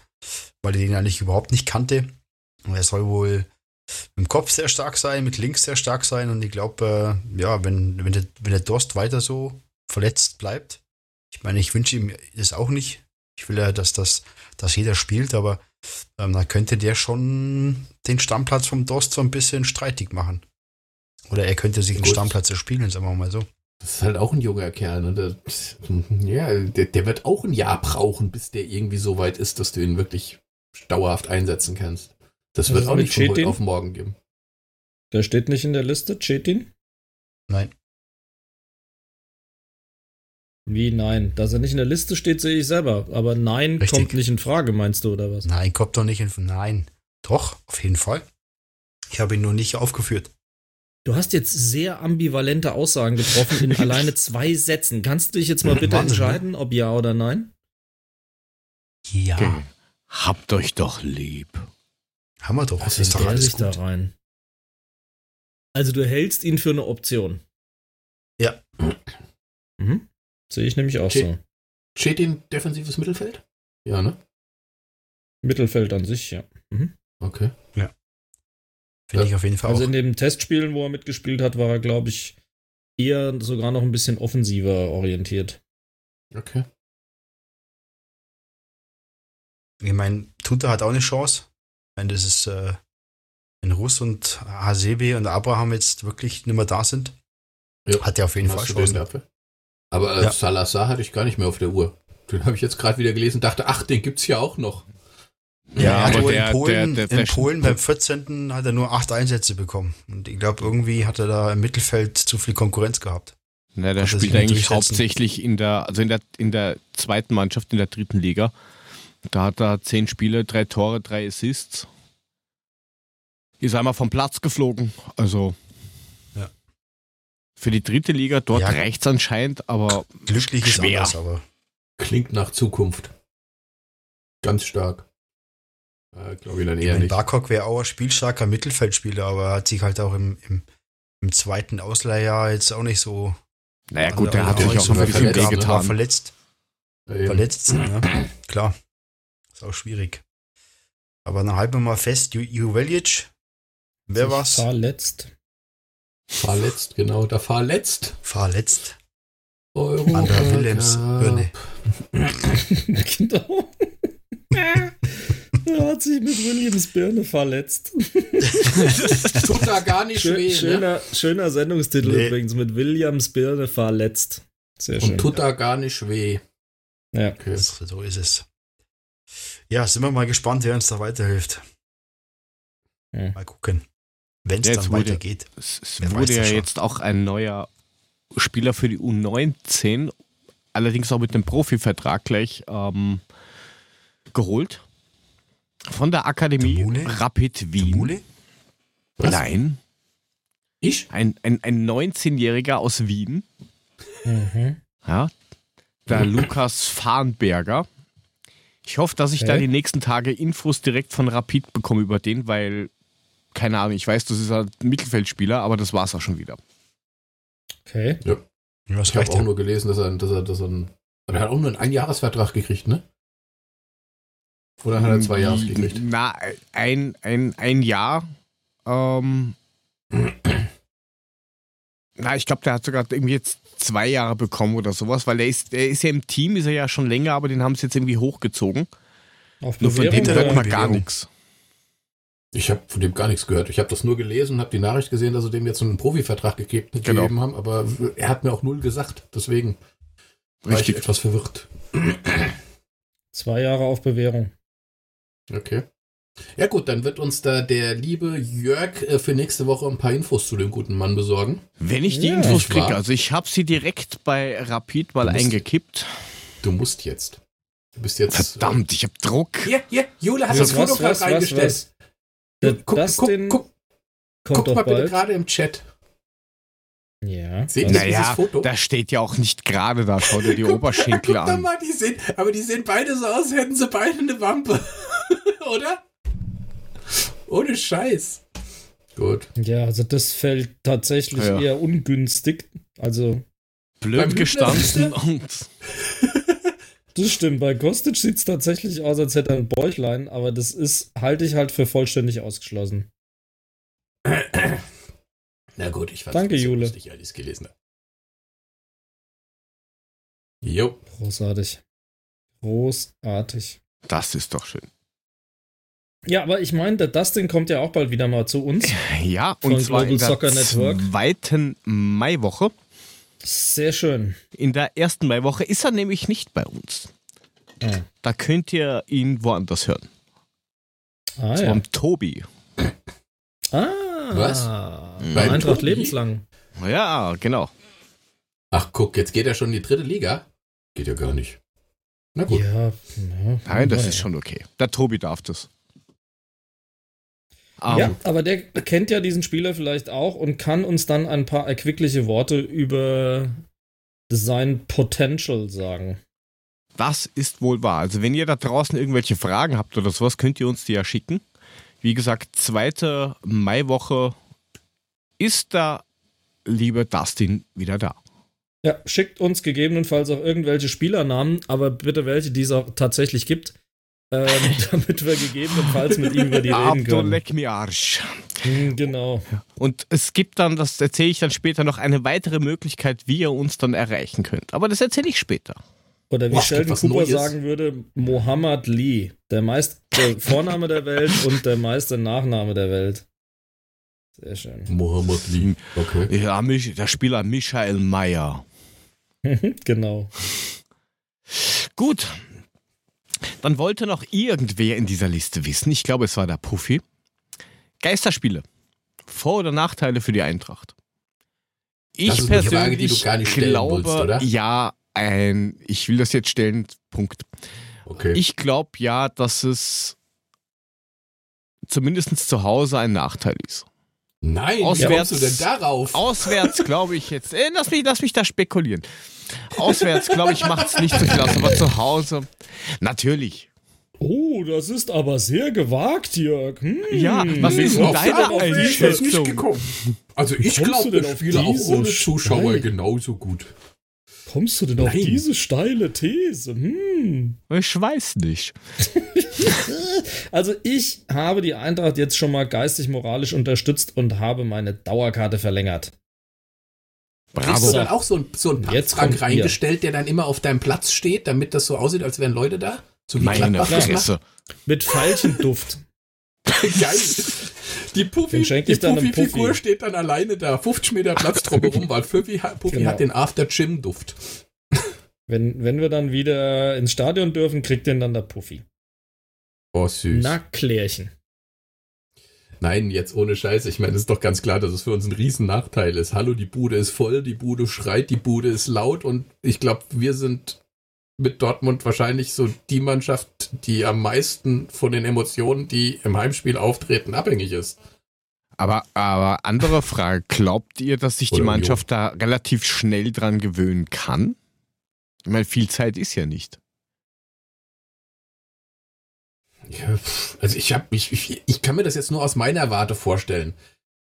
weil ich den eigentlich überhaupt nicht kannte. Und er soll wohl mit dem Kopf sehr stark sein, mit links sehr stark sein. Und ich glaube, äh, ja, wenn, wenn, der, wenn der Durst weiter so verletzt bleibt, ich meine, ich wünsche ihm das auch nicht. Ich will ja, dass das, dass jeder spielt, aber ähm, dann könnte der schon den Stammplatz vom Durst so ein bisschen streitig machen. Oder er könnte sich einen Gut. Stammplatz erspielen, sagen wir mal so. Das ist halt auch ein junger Kerl. Ne? Der, ja, der, der wird auch ein Jahr brauchen, bis der irgendwie so weit ist, dass du ihn wirklich dauerhaft einsetzen kannst. Das Was wird ist auch nicht von heute auf morgen geben. Der steht nicht in der Liste, Chetin? Nein. Wie nein? Dass er nicht in der Liste steht, sehe ich selber. Aber nein Richtig. kommt nicht in Frage, meinst du, oder was? Nein, kommt doch nicht in. Nein. Doch, auf jeden Fall. Ich habe ihn nur nicht aufgeführt. Du hast jetzt sehr ambivalente Aussagen getroffen in [LAUGHS] alleine zwei Sätzen. Kannst du dich jetzt mal bitte Wahnsinn, ne? entscheiden, ob ja oder nein? Ja. Okay. Habt euch doch lieb. Haben wir doch. Was ist ist doch alles sich da gut. rein? Also du hältst ihn für eine Option. Ja. Mhm. Sehe ich nämlich auch Okay. so. Cetin defensives Mittelfeld? Ja, ne? Mittelfeld an sich, ja. Mhm. Okay. Finde ich auf jeden Fall Also auch. in den Testspielen, wo er mitgespielt hat, war er, glaube ich, eher sogar noch ein bisschen offensiver orientiert. Okay. Ich meine, Tuta hat auch eine Chance. Ich meine, das ist, äh, wenn Russ und Hasebe und Abraham jetzt wirklich nicht mehr da sind, Ja. hat er auf jeden Fall Chancen. Aber äh, Ja. Salazar hatte ich gar nicht mehr auf der Uhr. Den habe ich jetzt gerade wieder gelesen, dachte, ach, den gibt's ja auch noch. Ja, hat aber der- in Polen, der- der- in Polen beim 14. hat er nur acht Einsätze bekommen. Und ich glaube, irgendwie hat er da im Mittelfeld zu viel Konkurrenz gehabt. Na, der er spielt eigentlich hauptsächlich in der, also in der, in der zweiten Mannschaft, in der dritten Liga. Da hat er zehn Spiele, drei Tore, drei Assists. Ist einmal vom Platz geflogen. Also Ja. Für die dritte Liga dort Ja. reicht's anscheinend, aber Glücklich ist Schwer. anders, aber Klingt nach Zukunft. Ganz stark. Äh, Glaube ich dann ich eher mein, nicht. Wäre auch ein spielstarker Mittelfeldspieler, aber er hat sich halt auch im, im, im zweiten Ausleihjahr jetzt auch nicht so. naja gut, der hat sich auch ein ja, bisschen verletzt. Ja. Verletzt, [CLEARS THROAT] ja. Klar. Ist auch schwierig. Aber dann halten wir mal fest, Ju- Juvelic. Wer war's? Verletzt. Verletzt, genau, da verletzt. Verletzt. Euro An der Willems Birne. [LAUGHS] genau. er hat sich mit Williams Birne verletzt. Tut da gar nicht Schö weh, ne? schöner, schöner Sendungstitel Nee. übrigens mit Williams Birne verletzt. Sehr schön. Und tut da gar nicht weh. ja. Okay. Das, so ist es. Ja, sind wir mal gespannt, wer uns da weiterhilft. Ja. Mal gucken. Wenn es Ja, dann jetzt wurde- weitergeht. Es, es wurde ja schon. jetzt auch ein neuer Spieler für die U19, allerdings auch mit einem Profivertrag gleich ähm, geholt. Von der Akademie Der? Rapid Der Wien. Mule? Was? Nein, Ich? ein, ein, ein 19-Jähriger aus Wien. Mhm. Ja, der Lukas Farnberger. Ich hoffe, dass ich da Okay. die nächsten Tage Infos direkt von Rapid bekomme über den, weil, keine Ahnung, ich weiß, das ist ein Mittelfeldspieler, aber das war's auch schon wieder. Okay. Ja, was Ich habe auch ja. nur gelesen, dass er, dass er, dass er, einen, er hat auch nur einen Einjahresvertrag gekriegt, ne? Oder hat er zwei Jahre gekriegt? Na, ein, ein, ein Jahr. Ähm, [CLEARS THROAT] na, ich glaube, der hat sogar irgendwie jetzt zwei Jahre bekommen oder sowas, weil der ist, der ist ja im Team, ist er ja schon länger, aber den haben sie jetzt irgendwie hochgezogen. Auf Nur von dem hört man gar nichts. Ich habe von dem gar nichts gehört. Ich habe das nur gelesen und habe die Nachricht gesehen, dass sie dem jetzt einen Profivertrag gegeben, Genau. haben, aber er hat mir auch null gesagt. Deswegen war ich Richtig. etwas verwirrt. Zwei Jahre auf Bewährung. Okay. Ja gut, dann wird uns da der liebe Jörg äh, für nächste Woche ein paar Infos zu dem guten Mann besorgen. Wenn ich die Ja. Infos kriege, also ich habe sie direkt bei Rapid mal Du musst- eingekippt. Du musst jetzt. Du bist jetzt. Verdammt, ich habe Druck. Äh, hier, hier, Jule hat Was, das Foto was, gerade was, was, reingestellt. was? Der Guck, Dustin guck, guck, kommt guck doch mal bitte bald. gerade im Chat. Ja. Seht ihr Also, dieses Naja, Foto? da steht ja auch nicht gerade da, schau dir die [LAUGHS] Guck- Oberschenkel Guck doch an. mal, die sehen, aber die sehen beide so aus, hätten sie beide eine Wampe. [LAUGHS] Oder? Ohne Scheiß. Gut. ja, also das fällt tatsächlich Ja. eher ungünstig. Also, Blöd gestanden und [LAUGHS] das stimmt. Bei Kostic sieht es tatsächlich aus, als hätte er ein Bäuchlein, aber das ist, halte ich halt für vollständig ausgeschlossen. Na gut, ich fand Danke, so Jule. lustig, als ich es gelesen habe. Jo. Großartig. Großartig. das ist doch schön. Ja, aber ich meine, der Dustin kommt ja auch bald wieder mal zu uns. [LAUGHS] Ja, Von und zwar Global in der Soccer Network. zweiten Maiwoche. Sehr schön. In der ersten Maiwoche ist er nämlich nicht bei uns. Ah, Da könnt ihr ihn woanders hören. ah Vom ja. Tobi. Ah. Was? Bei Eintracht Tobi? lebenslang. Ja, genau. Ach, guck, jetzt geht er schon in die dritte Liga. Geht ja gar nicht. Na gut. Ja, ja. Nein, das ja. ist schon okay. Der Tobi darf das. Ähm, Ja, aber der kennt ja diesen Spieler vielleicht auch und kann uns dann ein paar erquickliche Worte über sein Potential sagen. Das ist wohl wahr. Also wenn ihr da draußen irgendwelche Fragen habt oder sowas, könnt ihr uns die ja schicken. Wie gesagt, zweite Maiwoche ist der liebe Dustin wieder da. Ja, schickt uns gegebenenfalls auch irgendwelche Spielernamen, aber bitte welche, die es auch tatsächlich gibt, ähm, [LAUGHS] damit wir gegebenenfalls mit ihm über die reden können. leck mi Arsch. Hm, Genau. Und es gibt dann, das erzähle ich dann später noch, eine weitere Möglichkeit, wie ihr uns dann erreichen könnt. Aber das erzähle ich später. Oder wie Boah, Sheldon Cooper Neues. sagen würde, Mohammed Lee. Der meiste [LAUGHS] Vorname der Welt und der meiste Nachname der Welt. Sehr schön. Mohammed Lee. Okay. Ja, der Spieler Michael Mayer. [LAUGHS] genau. Gut. Dann wollte noch irgendwer in dieser Liste wissen, ich glaube, es war der Puffy. Geisterspiele. Vor- oder Nachteile für die Eintracht? Ich persönlich Frage, glaube, willst, ja, ein, ich will das jetzt stellen, Punkt. Okay. Ich glaube ja, dass es zumindest zu Hause ein Nachteil ist. Nein, wie Auswärts- kommst du denn darauf? Auswärts [LAUGHS] glaube ich jetzt, äh, lass, mich, lass mich da spekulieren. Auswärts glaube ich macht es nicht so viel aus, aber zu Hause natürlich. Oh, das ist aber sehr gewagt, Jörg. Hm. Ja, was ist denn Wie deine Einschätzung? Also ich glaube, denn das auf Spiele auch ohne Zuschauer Steine? genauso gut. Kommst du denn auf Nein. diese steile These? Hm. Ich weiß nicht. [LAUGHS] Also ich habe die Eintracht jetzt schon mal geistig-moralisch unterstützt und habe meine Dauerkarte verlängert. Kriegst du Bravo. dann auch so, ein, so einen ihr. reingestellt, der dann immer auf deinem Platz steht, damit das so aussieht, als wären Leute da? So wie Meine? Fresse. Mit Veilchenduft. [LAUGHS] Geil. Die Puffy, Puffy-Figur Puffy. steht dann alleine da, 50 Meter Platz [LAUGHS] drumherum, weil Puffy, hat- Puffy Genau. hat den After-Gym-Duft. Wenn, wenn wir dann wieder ins Stadion dürfen, kriegt den dann der Puffy. Oh, süß. Na, Klärchen. Nein, jetzt ohne Scheiß. Ich meine, es ist doch ganz klar, dass es für uns ein riesen Nachteil ist. Hallo, die Bude ist voll, die Bude schreit, die Bude ist laut und ich glaube, wir sind mit Dortmund wahrscheinlich so die Mannschaft, die am meisten von den Emotionen, die im Heimspiel auftreten, abhängig ist. Aber, aber andere Frage, glaubt ihr, dass sich die Oder Mannschaft da relativ schnell dran gewöhnen kann? Ich meine, viel Zeit ist ja nicht. Ja, also ich habe ich, ich, ich kann mir das jetzt nur aus meiner Warte vorstellen.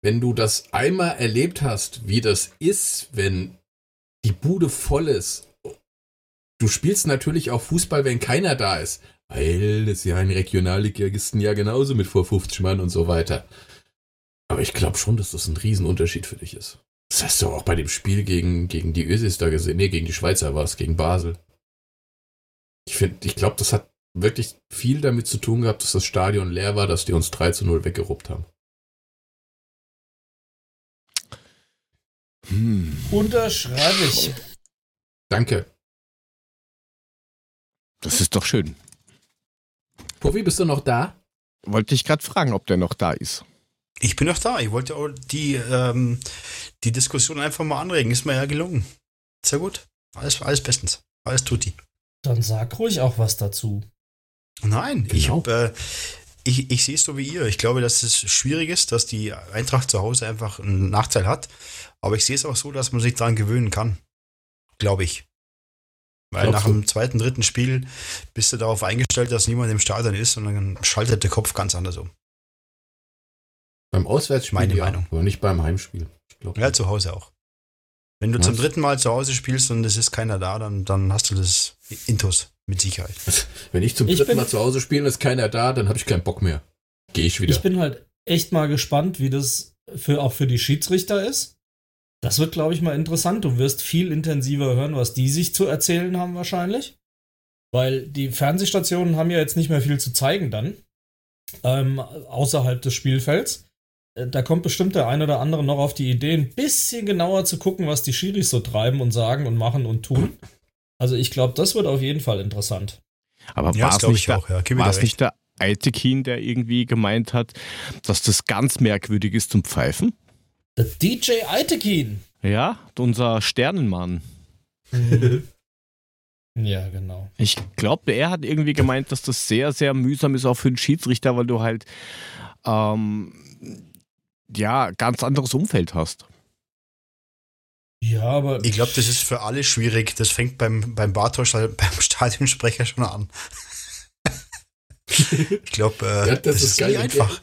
Wenn du das einmal erlebt hast, wie das ist, wenn die Bude voll ist. Du spielst natürlich auch Fußball, wenn keiner da ist. Weil das ist ja ein Regionalligisten ja genauso mit vor 50 Mann und so weiter. Aber ich glaube schon, dass das ein Riesenunterschied für dich ist. Das hast du auch bei dem Spiel gegen, gegen die Ösis da gesehen. Nee, gegen die Schweizer war es, gegen Basel. Ich finde, ich glaube, das hat wirklich viel damit zu tun gehabt, dass das Stadion leer war, dass die uns 3 zu 0 weggeruppt haben. Hm. Unterschreibe ich. Danke. Das ist doch schön. Puffy, bist du noch da? Wollte ich gerade fragen, ob der noch da ist. Ich bin noch da. Ich wollte auch die, ähm, die Diskussion einfach mal anregen. Ist mir ja gelungen. Sehr gut. Alles, alles bestens. Alles tutti. Dann sag ruhig auch was dazu. Nein, ich, Genau. hab, äh, ich, ich sehe es so wie ihr. Ich glaube, dass es schwierig ist, dass die Eintracht zu Hause einfach einen Nachteil hat. Aber ich sehe es auch so, dass man sich daran gewöhnen kann. Glaube ich. Weil nach dem zweiten, dritten Spiel bist du darauf eingestellt, dass niemand im Stadion ist und dann schaltet der Kopf ganz anders um. Beim Auswärtsspiel, Meine ja, Meinung. aber nicht beim Heimspiel. Ja, zu Hause auch. Wenn du Was? zum dritten Mal zu Hause spielst und es ist keiner da, dann, dann hast du das Intus mit Sicherheit. [LAUGHS] Wenn ich zum Ich dritten Mal zu Hause spiele und ist keiner da, dann habe ich keinen Bock mehr. Gehe ich wieder. Ich bin halt echt mal gespannt, wie das für, auch für die Schiedsrichter ist. Das wird, glaube ich, mal interessant. Du wirst viel intensiver hören, was die sich zu erzählen haben wahrscheinlich. Weil die Fernsehstationen haben ja jetzt nicht mehr viel zu zeigen dann. Ähm, außerhalb des Spielfelds. Äh, Da kommt bestimmt der ein oder andere noch auf die Idee, ein bisschen genauer zu gucken, was die Schiris so treiben und sagen und machen und tun. Also ich glaube, das wird auf jeden Fall interessant. Aber Ja, war das es nicht, ich der- auch. Ja, war es nicht der Altekin, der irgendwie gemeint hat, dass das ganz merkwürdig ist zum Pfeifen? Der DJ Eitekin. Ja, unser Sternenmann. [LAUGHS] Ja, genau. Ich glaube, er hat irgendwie gemeint, dass das sehr, sehr mühsam ist, auch für den Schiedsrichter, weil du halt ähm, ja ganz anderes Umfeld hast. Ja, aber Ich glaube, das ist für alle schwierig. Das fängt beim, beim Bartosch, [LAUGHS] beim Stadionsprecher schon an. [LAUGHS] ich glaube, äh, Ja, das, ist geil, nicht einfach.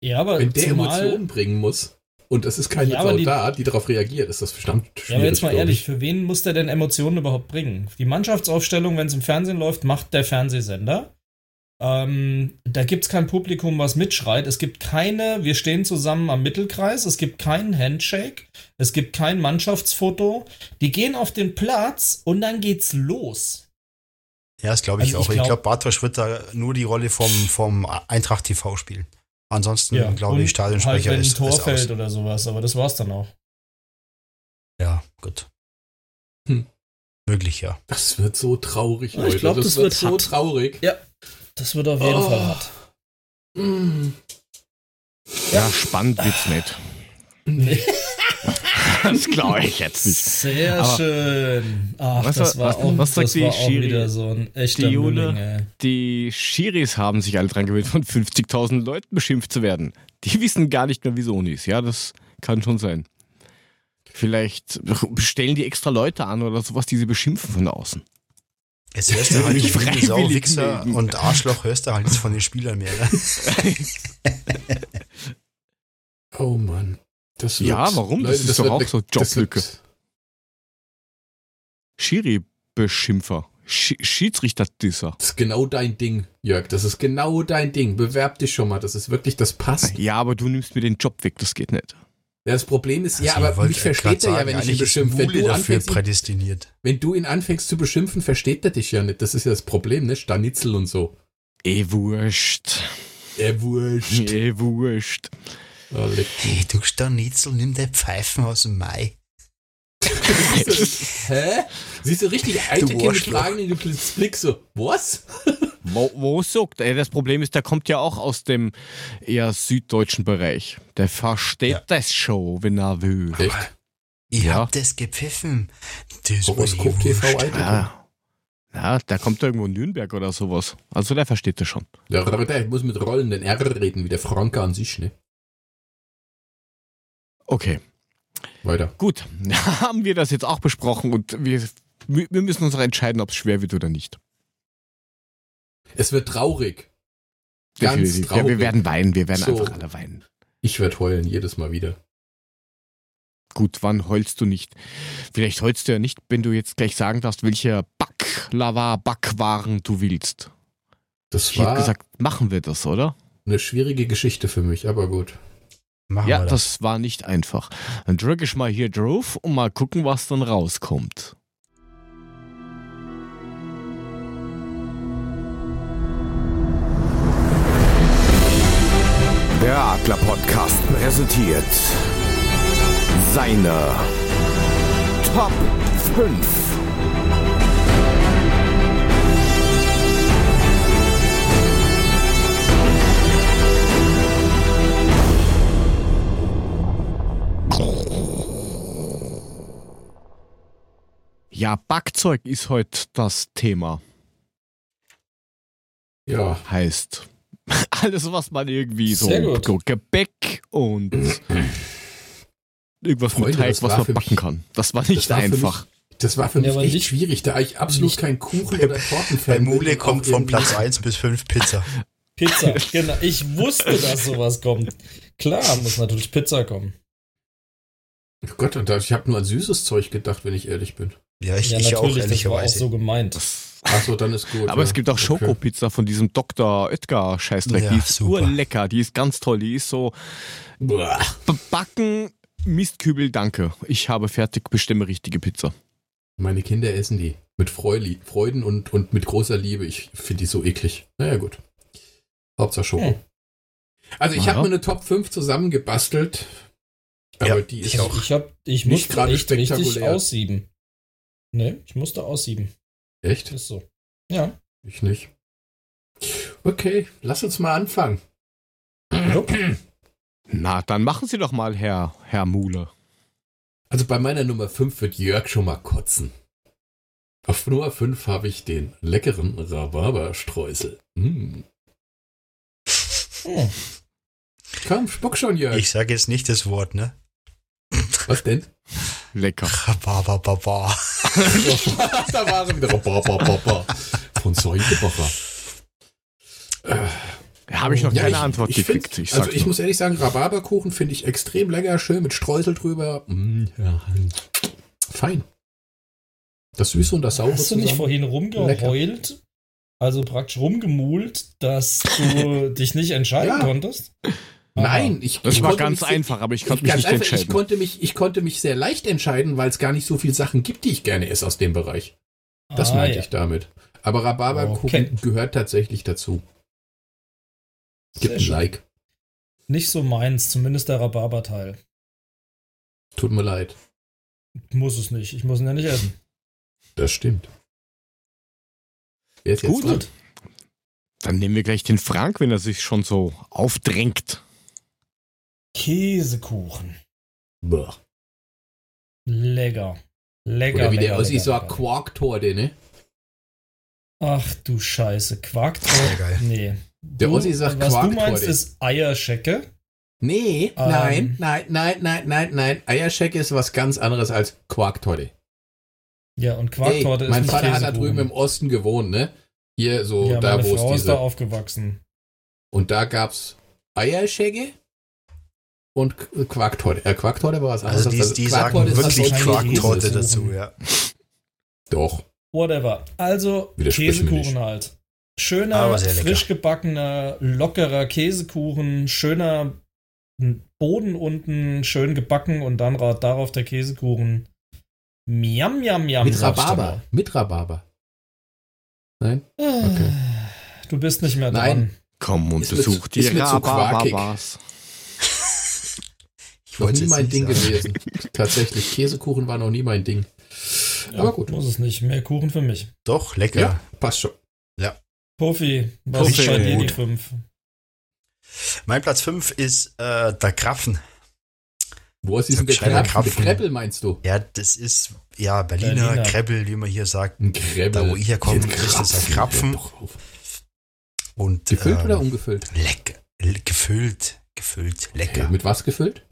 Ja, aber Wenn der zumal, Emotionen bringen muss und es ist keine Ja, Sau die- da, die darauf reagiert, ist das verdammt schwierig. ja, aber jetzt mal glaub ehrlich, ich. für wen muss der denn Emotionen überhaupt bringen? Die Mannschaftsaufstellung, wenn es im Fernsehen läuft, macht der Fernsehsender. Ähm, da gibt es kein Publikum, was mitschreit. Es gibt keine, wir stehen zusammen am Mittelkreis. Es gibt keinen Handshake. Es gibt kein Mannschaftsfoto. Die gehen auf den Platz und dann geht's los. Ja, das glaube ich Also auch. Ich glaub- glaube, Bartosch wird da nur die Rolle vom, vom Eintracht TV spielen. Ansonsten, Ja, glaube ich, Stadionsprecher halt, wenn ist, ein Tor ist fällt oder sowas, aber das war's dann auch. Ja, gut. Hm. Möglich, ja. Das wird so traurig, Ja, ich Leute. glaub, das, das wird wird so hart. traurig. Das wird auf jeden Oh. Fall hart. Mm. Ja, spannend wird's nicht. [LAUGHS] Das glaube ich jetzt nicht. Sehr Aber- schön. Ach, Was das war- was- auch, was sagt das die war auch wieder so ein echter Die Jule? Mülling, ey. Die Schiris haben sich alle dran gewöhnt, von 50.000 Leuten beschimpft zu werden. Die wissen gar nicht mehr, wie Sony ist. Ja, das kann schon sein. Vielleicht stellen die extra Leute an oder sowas, die sie beschimpfen von außen. Jetzt hörst du halt Nicht die Sau, freiwillig Wichser und Arschloch hörst du halt jetzt von den Spielern mehr. Ne? [LAUGHS] Oh Mann. Das wird, Ja, warum? Das ist doch auch so das Joblücke. Schiri-Beschimpfer. Sch Schiedsrichter-Disser. Das ist genau dein Ding, Jörg. Das ist genau dein Ding. Bewerb dich schon mal. Das ist wirklich, das passt. Ja, aber du nimmst mir den Job weg, das geht nicht. Ja, das Problem ist, ja, Also, aber wollte mich versteht er ja, wenn ich ihn beschimpfe. Wenn du, dafür anfängst, ihn, prädestiniert. wenn du ihn anfängst zu beschimpfen, versteht er dich ja nicht. Das ist ja das Problem, ne? Stanitzel und so. Eh wurscht. Er wurscht. Eh wurscht. Hey, du Stanitzel, nimm deine Pfeifen aus dem Mai. [LAUGHS] Hä? Siehst du richtig Eitekin mit Arschloch. fragenden Blick so, was? [LAUGHS] Wo, wo sagt er? Das Problem ist, der kommt ja auch aus dem eher süddeutschen Bereich. Der versteht Ja. das schon, wenn er will. Echt? Ich Ja. hab das gepfiffen. Das Horoskop TV. Ja. ja, der kommt irgendwo in Nürnberg oder sowas. Also der versteht das schon. Ja, aber der muss mit rollenden R reden, wie der Franke an sich, ne? Okay, Weiter. gut. [LAUGHS] Haben wir das jetzt auch besprochen und wir, wir müssen uns noch entscheiden, ob es schwer wird oder nicht. Es wird traurig. Ganz Definitiv. Ja, wir traurig. werden weinen, wir werden So. einfach alle weinen. Ich werde heulen, jedes Mal wieder. Gut, wann heulst du nicht? Vielleicht heulst du ja nicht, wenn du jetzt gleich sagen darfst, welche Baklava, Backwaren du willst. Das Ich war gesagt, machen wir das, oder? eine schwierige Geschichte für mich, aber gut. Machen Ja, wir das. das war nicht einfach. Dann drücke ich mal hier drauf und mal gucken, was dann rauskommt. Der Adler Podcast präsentiert seine Top 5. Ja, Backzeug ist heute das Thema. Ja, Heißt [LAUGHS] alles, was man irgendwie so, Sehr gut. so Gebäck und irgendwas Freunde, mit Teig, das was war man backen mich- kann. Das war nicht war für einfach. das war für mich Ja, echt nicht- schwierig, da ich absolut nicht- kein Kuchen- oder Tortenfan Bei bin Mule kommt von Platz 1 bis 5 Pizza. [LAUGHS] Pizza, genau. Ich wusste, dass sowas kommt. Klar, muss natürlich Pizza kommen. Oh Gott, und ich habe nur an süßes Zeug gedacht, wenn ich ehrlich bin. Ja, ich, ja, ich auch, natürlich, das war auch ehrlicherweise. so gemeint. Achso, dann ist gut. Aber ja. es gibt auch Okay. Schokopizza von diesem Dr. Oetker Scheißdreck. Ja, die ist super. urlecker, die ist ganz toll. Die ist so Boah. backen, Mistkübel, danke. Ich habe fertig, bestimme richtige Pizza. Meine Kinder essen die. Mit Freuli, Freuden und, und mit großer Liebe. Ich finde die so eklig. Naja, gut. Hauptsache Schoko. Hm. Also ich Ja. habe mir eine Top 5 zusammengebastelt. Aber Ja, die ich ist auch. auch. Ich, hab, ich Nicht gerade richtig aussieben. Ne, ich musste aussieben. Echt? Ist so. Ja. Ich nicht. Okay, lass uns mal anfangen. Na, dann machen Sie doch mal, Herr, Herr Mule. Also bei meiner Nummer 5 wird Jörg schon mal kotzen. Auf Nummer 5 habe ich den leckeren Rhabarberstreusel. Mm. Hm. Komm, spuck schon, Jörg. Ich sage jetzt nicht das Wort, ne? Was denn? Lecker. [LAUGHS] Rhabarbababa. [LAUGHS] da waren wieder Rhabarber von Säugebacher. Habe ich noch Ja, keine ich- Antwort ich gekriegt. find- ich also ich nur. muss ehrlich sagen, Rhabarberkuchen finde ich extrem lecker, schön mit Streusel drüber. Mm, ja. Fein. Das Süße und das Saure Hast du nicht vorhin rumgeheult, also praktisch rumgemult, dass du [LAUGHS] dich nicht entscheiden Ja. konntest? Nein, ich Das ich war konnte ganz mich sehr- einfach, aber ich konnte mich ganz nicht einfach, ich entscheiden. konnte mich, ich konnte mich sehr leicht entscheiden, weil es gar nicht so viele Sachen gibt, die ich gerne esse aus dem Bereich. Das Ah, meinte ja. ich damit. Aber Rhabarberkuchen Okay. gehört tatsächlich dazu. Gibt ein schön. Like. Nicht so meins, zumindest der Rhabarberteil. Tut mir leid. Muss es nicht. Ich muss ihn ja nicht essen. Das stimmt. Wer ist jetzt Gut. Dann nehmen wir gleich den Frank, wenn er sich schon so aufdrängt. Käsekuchen. Boah. Lecker. Lecker. Oder wie lecker, der lecker, sagt, lecker. Quarktorte, ne? Ach du Scheiße. Quarktor. Sehr geil. Nee. Der Du- Ossi sagt Was du Quarktorte. meinst, ist Eierschecke. Nee, Ähm. nein, nein, nein, nein, nein, nein. Eierschecke ist was ganz anderes als Quarktorte. Ja, und Ey, Quarktorte ist mein Vater hat da Käsekuchen. drüben im Osten gewohnt, ne? Hier so, ja, da wo es Frau ist da diese. aufgewachsen. Und da gab's Eierschecke und Qu- Quarktorte. Äh, Quarktorte war was anderes. Also die, die Quarktorte sagen wirklich Quarktorte dazu, ja. Doch. Whatever. Also Käsekuchen halt. Schöner, frisch gebackener, lockerer Käsekuchen, schöner Boden unten, schön gebacken und dann ra- darauf der Käsekuchen. Miam, miam, miam. Mit Rhabarber. Mit Rhabarber. Nein? mal. Okay. Du bist nicht mehr Nein. dran. Komm und besuch die. Rhabarbers. Noch nie mein Ding sagen. gewesen. Tatsächlich. Käsekuchen war noch nie mein Ding. Aber gut. Muss es nicht. Mehr Kuchen für mich. Doch, lecker. Ja, passt schon. Puffy, was Puffy. ist bei dir die Gut. fünf? Mein Platz 5 ist äh, der Krapfen. Wo ist gescheiter Kreppel? Krapfen. Kreppel meinst du? Ja, das ist ja Berliner, Berliner. Kreppel, wie man hier sagt. Ein Kreppel. Da, wo ich herkomme, ist das ein Krapfen. Und, Gefüllt ähm, oder ungefüllt? Lecker. Gefüllt. Gefüllt. Lecker. Mit was gefüllt?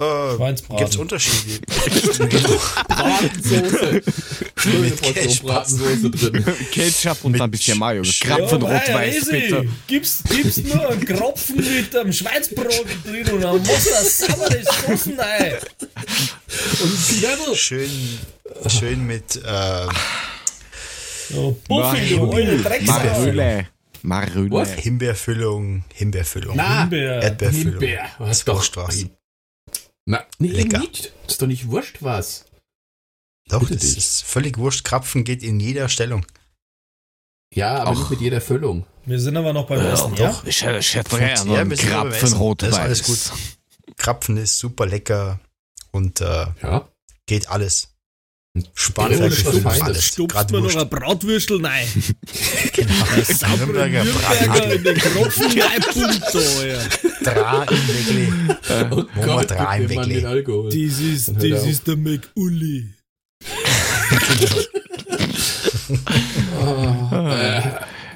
Äh, Schweinsbraten. gibt's Unterschiede? Bratensoße. Schöne Mit Portion Ketchup. Bratensoße drin. Ketchup und Mit ein bisschen Mayo. Krapfen Ja, rot-weiß, bitte. Gib's, gib's nur einen Kropfen mit einem Schweinsbrot drin und dann muss das saubere Soßen rein. Und Knödel. schön, schön mit äh, So, Buffy, du Drecksau. Marüle. Was? Himbeerfüllung. Himbeerfüllung. Na, Himbeer. Erdbeerfüllung. Himbeer. Was Das doch. Bauchstraße. Na, nee, Lecker. nicht. ist doch nicht wurscht was. Doch, Bitte das dich. ist völlig wurscht. Krapfen geht in jeder Stellung. Ja, aber Ach. nicht mit jeder Füllung. Wir sind aber noch beim Essen, ja? Ich hätte ich hätte Ja, Krapfen. Das ist alles gut. Krapfen ist super lecker und äh, Ja. geht alles. Alles. Stupst Grad mir noch eine Bratwürstel rein. [LAUGHS] Genau. Nürnberger Nürnberger Bratwürstel. in den Kropfen reinpumpt, da, ja. Drei im Weckli. Oh Wo wir drei im. Alkohol. Das ist, das ist der McUlli. Oh, [LAUGHS] äh,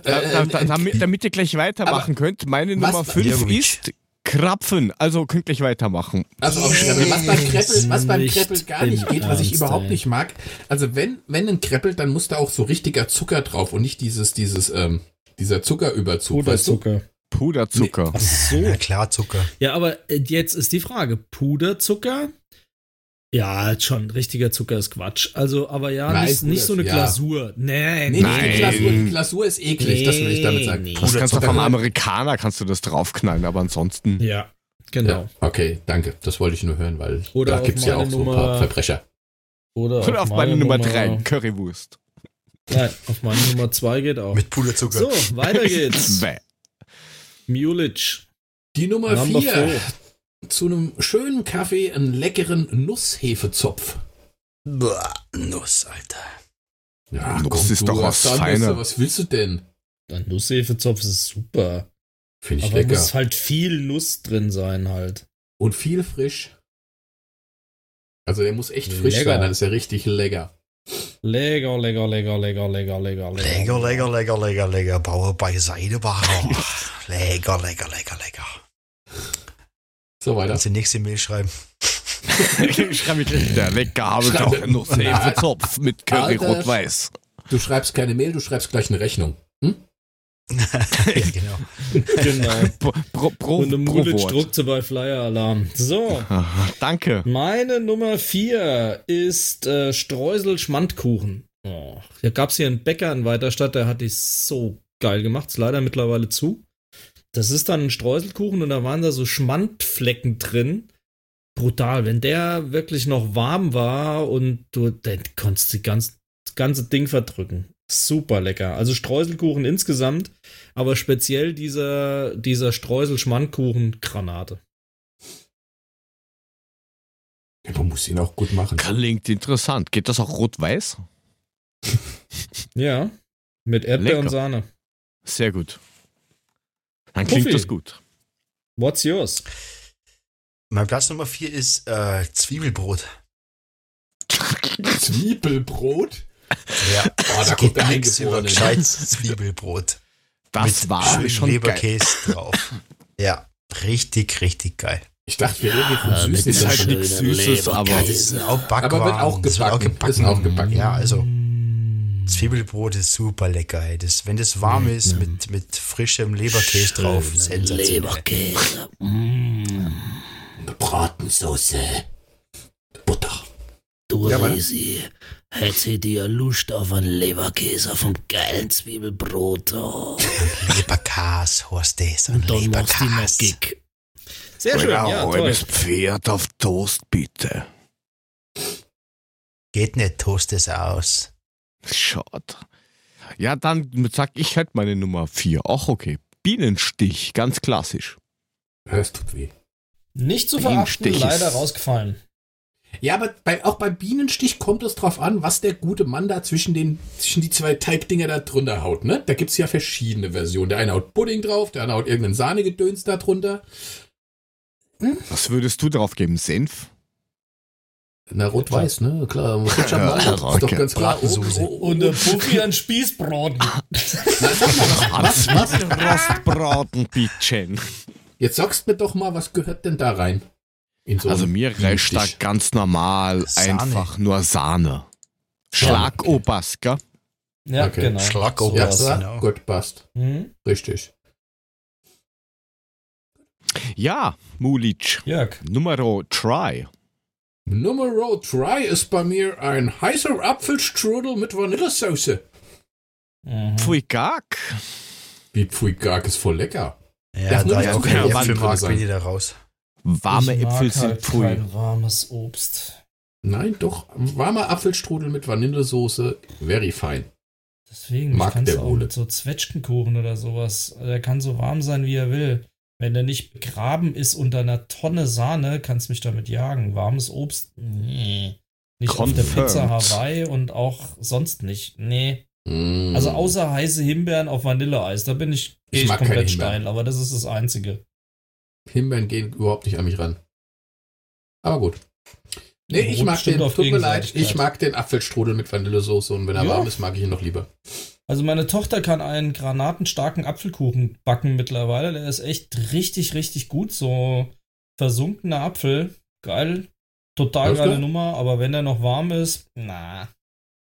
Da, da, da, äh, damit, damit ihr gleich weitermachen könnt, meine Nummer 5 Jergovic. ist Krapfen. Also könnt gleich weitermachen. Also auf Kreppel. Was beim Kreppel, was beim Kreppel gar nicht geht, was ich überhaupt nicht mag. Also wenn, wenn ein Kreppel, dann muss da auch so richtiger Zucker drauf und nicht dieses, dieses, ähm, dieser Zuckerüberzug. weißt du? Puderzucker. Puderzucker. Ach so. Ja, klar, Zucker. Ja, aber äh, jetzt ist die Frage: Puderzucker? Ja, schon, richtiger Zucker ist Quatsch. Also, aber ja, Nein, nicht, nicht so eine ja. Glasur. Nee, Nee, Nein. nicht Glasur. Die Glasur ist eklig, das will ich damit sagen. Nee. Das kannst du Puderzucker. vom Amerikaner kannst du das draufknallen, aber ansonsten. Ja, genau. Ja, okay, danke. Das wollte ich nur hören, weil Oder da auf gibt's ja auch meine so ein paar Nummer- Verbrecher. Oder Und auf meine Nummer 3, Currywurst. Nein, auf meine Nummer 2 geht auch. Mit Puderzucker. So, weiter geht's. [LAUGHS] Bäh. Mulic. Die Nummer Number 4. Zu einem schönen Kaffee einen leckeren Nusshefezopf. Boah, Nuss, Alter. Ja, Nuss ist doch was. Nüsse, Was willst du denn? Ein Nusshefezopf ist super. Finde ich Aber lecker. muss halt viel Nuss drin sein halt. Und viel frisch. Also der muss echt frisch Lecker. sein, dann ist er richtig lecker. Lecker, lecker, lecker, lecker, lecker, lecker, Lecker, lecker, lecker, lecker, lecker. Bauer beiseite, Bauer. [LAUGHS] lecker, lecker, lecker, lecker. So weiter. Kannst du die nächste Mail schreiben? ich schreibe mich gleich wieder. Lecker, habe ich Schreib- auch noch Hefezopf mit Curry rot-weiß. Du schreibst keine Mail, du schreibst gleich eine Rechnung. Hm? [LAUGHS] ja, genau. Genau. Pro, pro, pro, Und Mulic Wort. druckt sie bei Flyer Alarm. So, Danke. meine Nummer 4 ist äh, Streusel-Schmandkuchen. Oh, da gab es hier einen Bäcker in Weiterstadt, der hat die so geil gemacht. Ist leider mittlerweile zu. Das ist dann ein Streuselkuchen und da waren da so Schmandflecken drin. Brutal. Wenn der wirklich noch warm war und du, dann konntest du die ganz, ganze Ding verdrücken. Super lecker. Also Streuselkuchen insgesamt, aber speziell dieser, dieser Streusel-Schmandkuchen-Granate. Ja, man muss ihn auch gut machen. Klingt interessant. Geht das auch rot-weiß? Ja, mit Erdbeer Lecker. und Sahne. Sehr gut. Dann klingt Puffi. das gut. What's yours? Mein Platz Nummer 4 ist äh, Zwiebelbrot. Zwiebelbrot? Ja, Oh, da kommt der über Eingeborene. gescheites Zwiebelbrot. Das Mit war schon geil. Leberkäse drauf. Ja, richtig, richtig geil. Ich dachte, wir reden hier von Das Süßen. ist halt nichts Süßes, aber Das ist auch Backwaren. Aber wird auch Das wird gebacken. Ist auch gebacken. Ja, also Zwiebelbrot ist super lecker. Ey. Das, wenn das warm ist, mit, mit frischem Leberkäse drauf, sensationell. Leberkäse. Mm. Bratensoße. Butter. Du Ja. Resi, hätte dir Lust auf einen Leberkäse vom geilen Zwiebelbrot. Oh. [LAUGHS] Leberkäse heißt das. Ein Dann machst du noch. Gig. Sehr schön, ja, toll. halbes Pferd auf Toast, bitte. Geht nicht, toast es aus. Schade. Ja, dann sag ich halt meine Nummer 4. Ach, okay. Bienenstich, ganz klassisch. Ja, Es tut weh. Nicht zu Bienenstich verachten, leider rausgefallen. Ja, aber bei, auch beim Bienenstich kommt es drauf an, was der gute Mann da zwischen, den, zwischen die zwei Teigdinger da drunter haut. Ne? Da gibt es ja verschiedene Versionen. Der eine haut Pudding drauf, der andere haut irgendeinen Sahnegedöns da drunter. Was würdest du drauf geben? Senf? Na, rot-weiß, ne? Klar, muss ich schon Ja, mal. ist doch ganz klar. Bratensoße. Und der Puffi ein Spießbrot. [LAUGHS] Was, was? Rostbratenbietchen. Jetzt sagst mir doch mal, was gehört denn da rein? In so Also mir reicht da ganz normal Sahne. einfach nur Sahne. Schlagoberst, gell? Ja, Okay. genau. Schlag So Ja, ja, genau. gut, passt. Hm? Richtig. Ja, Mulic. Jörg. Numero 3. Numero 3 ist bei mir ein heißer Apfelstrudel mit Vanillesoße. Mhm. Pfui Gag. Wie Pfui Gag ist voll lecker. Ja, nur da zu auch Wand Äpfel mag, sein. bin ich da raus. Warme Ich mag Äpfel sind halt pfui. kein warmes Obst. Nein, doch, warmer Apfelstrudel mit Vanillesoße, very fine. Deswegen Mag ich kann's der auch Ole. mit so Zwetschgenkuchen oder sowas. Der kann so warm sein, wie er will. Wenn er nicht begraben ist unter einer Tonne Sahne, kannst mich damit jagen. Warmes Obst? Nee. Nicht auf der Confirmed. Pizza Hawaii und auch sonst nicht. Nee. Mm. Also außer heiße Himbeeren auf Vanilleeis, da bin ich, Ich ich komplett steil, aber das ist das Einzige. Himbeeren gehen überhaupt nicht an mich ran. Aber gut. Nee, ich Rot mag den, tut mir leid, ich mag den Apfelstrudel mit Vanillesoße und wenn er Ja. warm ist, mag ich ihn noch lieber. Also meine Tochter kann einen granatenstarken Apfelkuchen backen mittlerweile. Der ist echt richtig, richtig gut. So versunkener Apfel. Geil. Total Alles geile klar. Nummer, aber wenn der noch warm ist, na.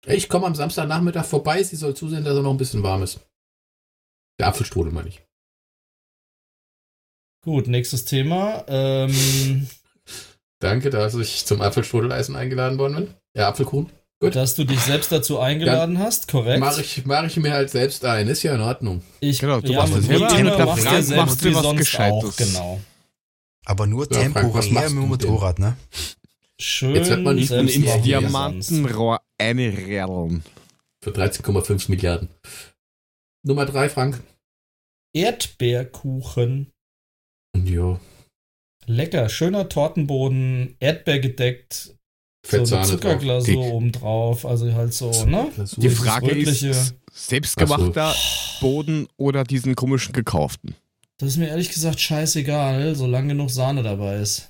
Ich komme am Samstagnachmittag vorbei, sie soll zusehen, dass er noch ein bisschen warm ist. Der Apfelstrudel meine ich. Gut, nächstes Thema. Ähm, [LAUGHS] Danke, dass ich zum Apfelstrudeleisen eingeladen worden bin. Ja, Apfelkuchen. Gut. dass du dich selbst dazu eingeladen hast, korrekt. Mache ich, mach ich mir halt selbst ein, ist ja in Ordnung. Ich, Genau, du ja, machst mit das selber, Thema mit der machst Frage du selbst machst du wie was sonst Gescheites. auch, genau. Aber nur Ja, temporär machst du denn? Motorrad, ne? Schön Jetzt wird man nicht ins. Diamantenrohr einrerlen. Für 13,5 Milliarden. Nummer 3, Frank. Erdbeerkuchen. Jo, Lecker, schöner Tortenboden, Erdbeer gedeckt, so eine Fettsahne drauf. Zuckerglasur Dick. obendrauf. Also halt so, ne? Die Frage ist, selbstgemachter Boden oder diesen komischen gekauften? Das ist mir ehrlich gesagt scheißegal, solange genug Sahne dabei ist.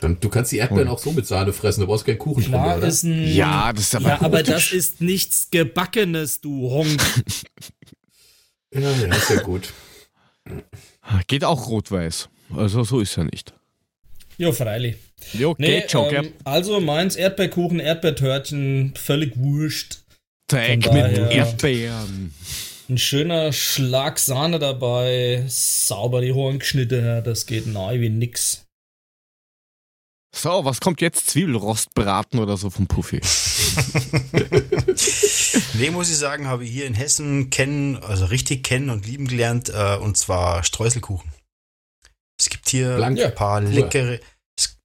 Dann, du kannst die Erdbeeren auch so mit Sahne fressen, du brauchst keinen Kuchen Klar drunter, oder? ist ein. Ja, das ist aber ja, aber das ist nichts Gebackenes, du Honk. [LAUGHS] Ja, ja, ist ja gut. Geht auch rot-weiß. Also so ist ja nicht. jo, freilich. Jo, Nee, geht schon, ähm, also meins Erdbeerkuchen, Erdbeertörtchen, völlig wurscht. Teig von mit Erdbeeren. Ein schöner Schlag Sahne dabei, sauber die Horn geschnitten, ja, das geht nahe wie nix. So, was kommt jetzt? Zwiebelrostbraten oder so vom Puffy? [LAUGHS] Nee, muss ich sagen, habe ich hier in Hessen kennen, also richtig kennen und lieben gelernt, äh, und zwar Streuselkuchen. Es gibt hier Blank. ein paar leckere, es,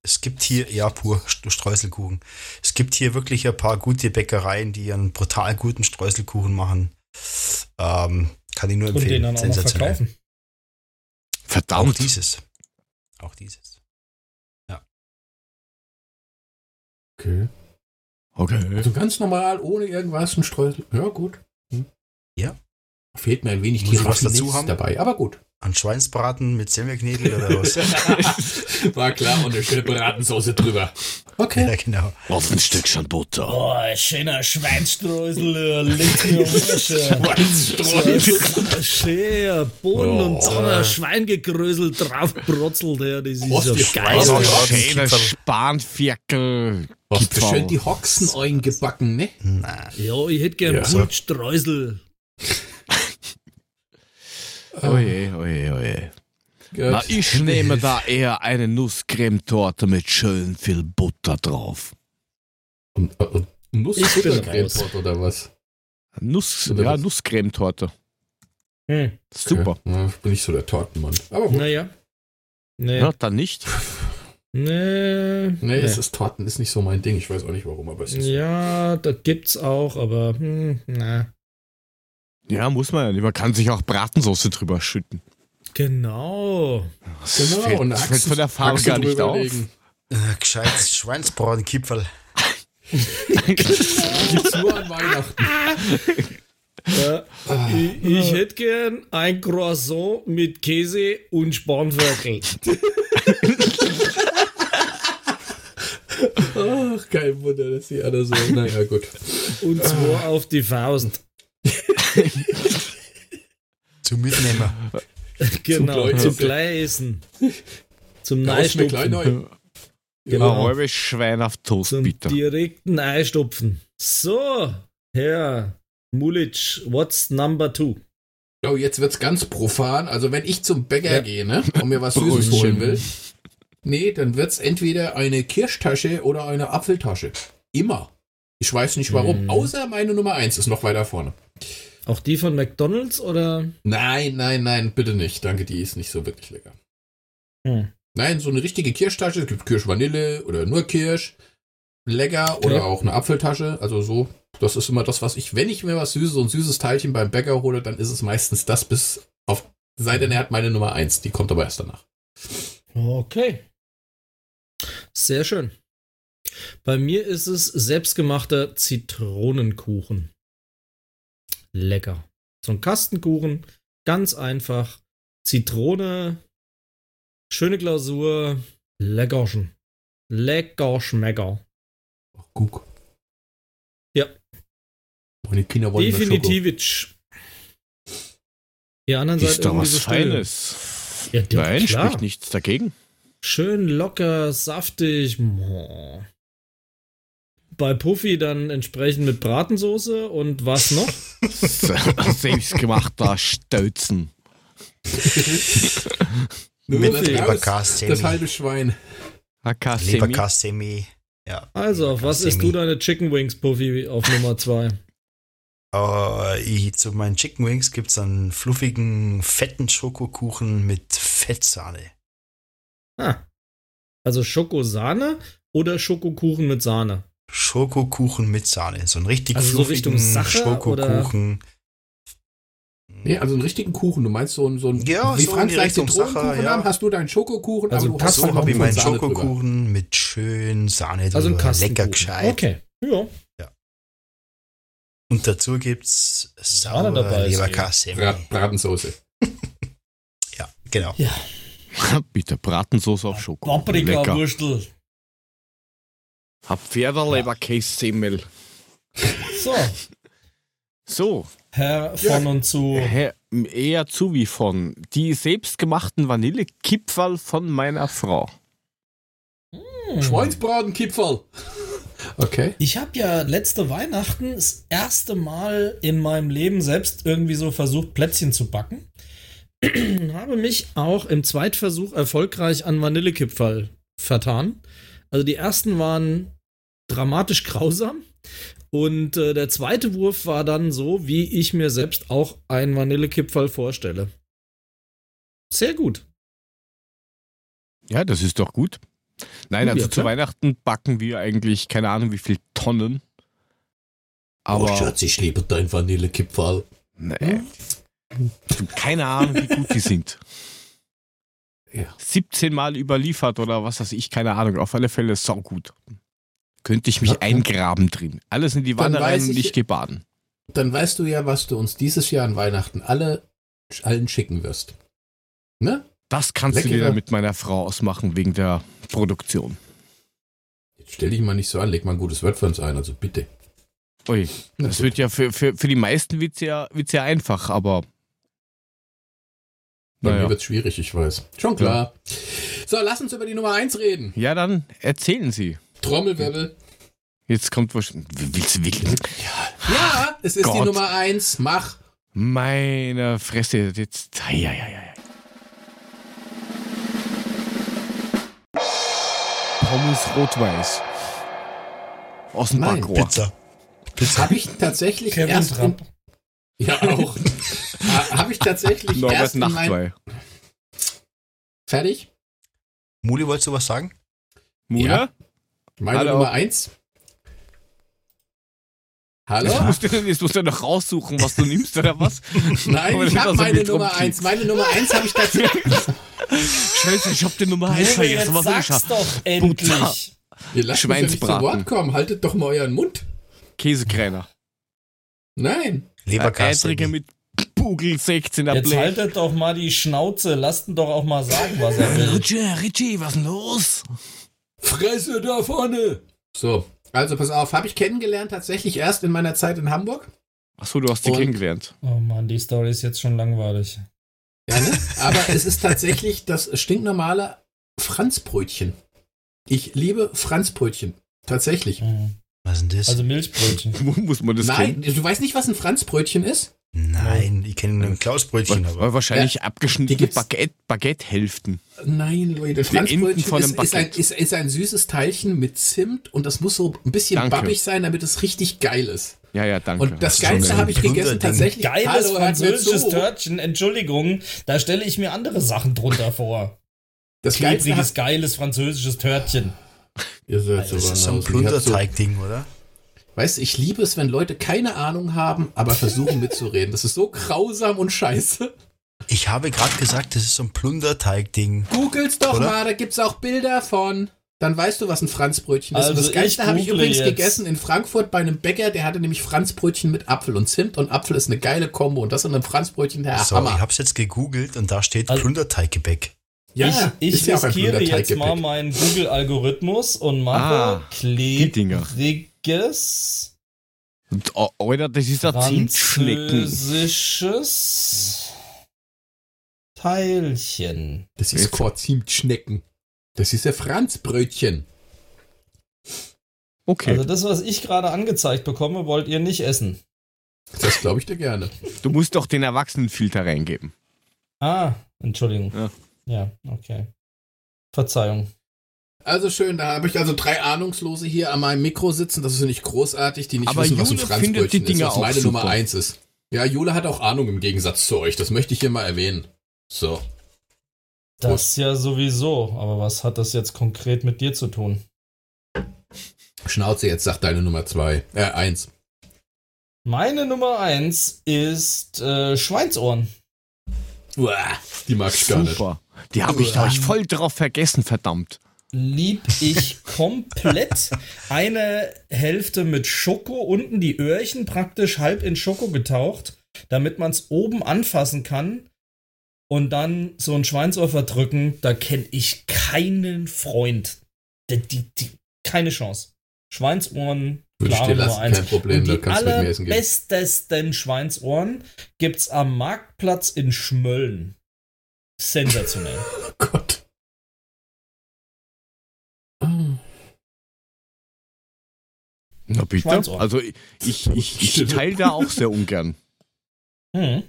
Es gibt hier, ja, pur Streuselkuchen. Es gibt hier wirklich ein paar gute Bäckereien, die einen brutal guten Streuselkuchen machen. Ähm, kann ich nur Und den empfehlen. dann auch verkaufen. Auch Verdammt. dieses. Auch dieses. Okay. Okay. Also ganz normal, ohne irgendwas, ein Streusel. Ja, gut. Hm. Ja. Fehlt mir ein wenig Muss die ich was dazu haben? dabei, aber gut. An Schweinsbraten mit Semmelknödel oder was? [LAUGHS] [LAUGHS] War klar und eine schöne Bratensauce drüber. Okay. [LAUGHS] ja, genau. Auf ein Stückchen Butter. Oh, ein schöner Schweinstreusel, äh, mir Schweinstreusel. Schön, Bohnen Oh. und dann ein Schwein gegröselt draufbrotzelt, ja, das ist Was ja geil. Ja, schöner. Hast du Kipferl. schön die Hoxen eingebacken, ne? Nein. Ja, ich hätte gern Ja. Brotstreusel. Oje, oje, oje. Gut. Na, ich nehme da eher eine Nusscremetorte mit schön viel Butter drauf. Und, äh, und Nuss Ich bin Buttercremetorte oder was? Nuss, Oder ja? Nusscremetorte. Hm. Super. Okay. Ja, ich bin nicht so der Tortenmann. Aber gut. Naja. Nee. Ja, dann nicht. Nee. Nee, es ist Torten ist nicht so mein Ding. Ich weiß auch nicht warum, aber es ist. Ja, das gibt's auch, aber hm, na. Ja, muss man ja nicht. Man kann sich auch Bratensauce drüber schütten. Genau. Das Genau, fällt, und das fällt von der Farbe gar nicht auf. legen. Äh, gescheites Schweinsbratenkipferl. Gibt's nur an Weihnachten. Ja, ich, ich hätte gern ein Croissant mit Käse und Spanferkel. Ach, kein Wunder, dass die alle so. Naja, gut. Und zwar auf die Faust. [LAUGHS] Zum Mitnehmen. Genau, Zum zum Gleisen. Zum neu. Genau. Ja. Ein halbes Schwein auf Toast, Zum bitte. direkten Eistopfen. So, Herr Mulic, what's number two? Oh, jetzt wird's ganz profan. Also, wenn ich zum Bäcker Ja. gehe, ne, und mir was Süßes holen will, nee, dann wird's entweder eine Kirschtasche oder eine Apfeltasche. Immer. Ich weiß nicht warum. Mhm. Außer meine Nummer eins ist noch weiter vorne. Auch die von McDonalds oder? Nein, nein, nein, bitte nicht. Danke, die ist nicht so wirklich lecker. Hm. Nein, so eine richtige Kirschtasche. Es gibt Kirsch-Vanille oder nur Kirsch. Lecker oder auch eine Apfeltasche. Also so, das ist immer das, was ich, wenn ich mir was Süßes, so ein süßes Teilchen beim Bäcker hole, dann ist es meistens das bis auf, sei denn er hat meine Nummer eins. Die kommt aber erst danach. Okay. Sehr schön. Bei mir ist es selbstgemachter Zitronenkuchen. Lecker. So ein Kastenkuchen, ganz einfach. Zitrone, schöne Glasur, leckerchen. Lecker schmecker. Ach, guck. Ja. Meine Kinder wollen. Definitivitsch. Ihr anderen seid Ist irgendwie was so. Feines. Ja, Nein, klar. spricht nichts dagegen. Schön locker, saftig. Boah. Bei Puffy dann entsprechend mit Bratensoße und was noch? [LAUGHS] Selbstgemachter Stölzen. Mit Leberkassemi. Das halbe Schwein. Hakasemi. Leberkassemi. Ja. Also, auf was isst du deine Chicken Wings, Puffy, auf Nummer zwei? Äh, ich, zu meinen Chicken Wings gibt es einen fluffigen, fetten Schokokuchen mit Fettsahne. Ah. Also Schokosahne oder Schokokuchen mit Sahne? Schokokuchen mit Sahne. So einen richtig Also so Richtung Schokokuchen. Nee, also einen richtigen Kuchen. Du meinst so ein, so ein Ja, wie so Frankreich die Richtung Zitronenkuchen Sacher, ja. haben, hast du deinen Schokokuchen, Also aber du hast So habe ich noch meinen Sahne drüber. Schokokuchen mit schön Sahne Also ein drüber. Kastenkuchen. Lecker gescheit. Okay. Ja. Und dazu gibt's Sahne dabei ist Leberkassemi. Brat Bratensoße. [LAUGHS] Ja, genau. [LAUGHS] Bitte Bratensauce auf Schoko. Lecker. Paprika-Wurstel. Hab Pferderleberkässemmel. So, So, Herr von und zu. Herr, eher zu wie von. Die selbstgemachten Vanillekipferl von meiner Frau. Hm. Schweinsbratenkipferl. [LAUGHS] Okay. Ich habe ja letzte Weihnachten das erste Mal in meinem Leben selbst irgendwie so versucht, Plätzchen zu backen. [CLEARS THROAT] habe mich auch im Zweitversuch erfolgreich an Vanillekipferl vertan. Also die ersten waren dramatisch grausam. Und äh, der zweite Wurf war dann so, wie ich mir selbst auch einen Vanillekipferl vorstelle. Sehr gut. Ja, das ist doch gut. Nein, also Ja, zu. Weihnachten backen wir eigentlich keine Ahnung wie viel Tonnen. Aber oh, Schatz, ich liebe dein Vanillekipferl. nee, keine Ahnung, wie gut die sind. Ja. 17 Mal überliefert oder was weiß ich, keine Ahnung. Auf alle Fälle saugut. Könnte ich mich Okay. eingraben drin. Alles in die Wanne rein und ich- ich gehe baden. Dann weißt du ja, was du uns dieses Jahr an Weihnachten alle allen schicken wirst. Ne? Das kannst du Leckere- dann mit meiner Frau ausmachen wegen der Produktion. Jetzt stell dich mal nicht so an, leg mal ein gutes Wort für uns ein, also bitte. Ui, das wird ja für, für, für die meisten wird's ja, wird's ja einfach, aber Bei Naja. mir wird's schwierig, ich weiß. Schon klar. So, lass uns über die Nummer 1 reden. ja, dann erzählen Sie. Trommelwirbel. Jetzt kommt wahrscheinlich. Willst du wirklich? Ja, es ist die Gott. Nummer 1. Mach. Meine Fresse, jetzt. Ja, ja, ja, ja. Pommes rot-weiß. Aus dem Nein, Backrohr. Pizza. Habe ich tatsächlich Kevin erst in, Trapp. Ja, auch. [LAUGHS] Habe ich tatsächlich Norbert erst in mein, Nachtwey. Fertig? Muli, wolltest du was sagen? Mutter? Meine Hallo. Nummer 1. Hallo? Jetzt musst, du, jetzt musst du noch raussuchen, was du nimmst, oder was? [LAUGHS] Nein, ich habe meine Nummer rumkriegt. 1. Meine Nummer 1 habe ich tatsächlich. [LAUGHS] Scheiße, ich hab die Nummer 1 Junge, vergessen. jetzt Was ich doch endlich. Ihr lasst mich ja nicht zu Schweinsbraten. Wort kommen. Haltet doch mal euren Mund. Käsekräner. Nein. Leberkasse. Eitrige mit Bugel 16er Jetzt Blech. haltet doch mal die Schnauze. Lasst ihn doch auch mal sagen, was er will. Richie, Richie, was ist denn los? Fresse da vorne. So, also pass auf. Habe ich kennengelernt tatsächlich erst in meiner Zeit in Hamburg. Achso, du hast die Und- kennengelernt. Oh Mann, die Story ist jetzt schon langweilig. Ja, ne? Aber [LAUGHS] es ist tatsächlich das stinknormale Franzbrötchen. Ich liebe Franzbrötchen. Tatsächlich. Mhm. Was ist denn das? Also Milchbrötchen. Wo [LAUGHS] muss man das Nein, kennen? du weißt nicht, was ein Franzbrötchen ist? Nein, ich kenne ein Klausbrötchen, aber. wahrscheinlich Die abgeschnittene Baguette, Baguette-Hälften. Nein, Leute, Franzbrötchen ist, ist, ein, ist, ist ein süßes Teilchen mit Zimt und das muss so ein bisschen Danke. babbig sein, damit es richtig geil ist. Ja, ja, danke. Und das schon Geilste habe ich gegessen tatsächlich. Geiles Hallo, französisches. Törtchen, Entschuldigung, da stelle ich mir andere Sachen drunter vor. Das Geilste Klebriges, geiles französisches Törtchen. ihr seid Das ist so ein Plunderteig-Ding, oder? Weißt du, ich liebe es, wenn Leute keine Ahnung haben, aber versuchen mitzureden. Das ist so grausam und scheiße. Ich habe gerade gesagt, das ist so ein Plunderteig-Ding. Googles doch Oder? mal, da gibt's auch Bilder von. Dann weißt du, was ein Franzbrötchen ist. Also und das ich Geilste habe ich übrigens jetzt. gegessen in Frankfurt bei einem Bäcker, der hatte nämlich Franzbrötchen mit Apfel und Zimt und Apfel ist eine geile Kombo und das in einem Franzbrötchen, der so, ich Hammer. habe es jetzt gegoogelt und da steht Also- Plunderteiggebäck. Ja, ich ich ja riskiere jetzt mal meinen Google-Algorithmus und mache Ah, die Und, oh, Alter, das ist ja Zimtschnecken. französisches Teilchen. Das ist kein Zimtschnecken. Das ist ein Franzbrötchen. Okay, Also das, was ich gerade angezeigt bekomme, wollt ihr nicht essen. Das glaube ich dir gerne. du musst doch den Erwachsenenfilter reingeben. Ah, Entschuldigung. Ja. Ja, okay. Verzeihung. Also schön, da habe ich also drei Ahnungslose hier an meinem Mikro sitzen. Das ist nicht großartig, die nicht Aber wissen, was ein Jule Franzbrötchen findet die ist, Dinger was meine super. Nummer eins ist. Ja, Jule hat auch Ahnung im Gegensatz zu euch. Das möchte ich hier mal erwähnen. So. Das ja sowieso. Aber was hat das jetzt konkret mit dir zu tun? Schnauze jetzt, sagt deine Nummer zwei. Äh, eins. Meine Nummer eins ist äh, Schweinsohren. Uah, die mag ich gar nicht. Super. Die habe ich, da hab ich voll drauf vergessen, verdammt. Lieb ich komplett. Eine Hälfte mit Schoko, unten die Öhrchen praktisch halb in Schoko getaucht, damit man es oben anfassen kann. Und dann so ein Schweinsohr verdrücken, da kenne ich keinen Freund. Die, die, die, keine Chance. Schweinsohren, klare Nummer eins. kein Problem, Und da die kannst essen gehen. allerbestesten Schweinsohren gibt's am Marktplatz in Schmölln. Sensationell. Na bitte. Schweinsohr. Also ich, ich, ich, ich [LAUGHS] teile da auch sehr ungern. Hm.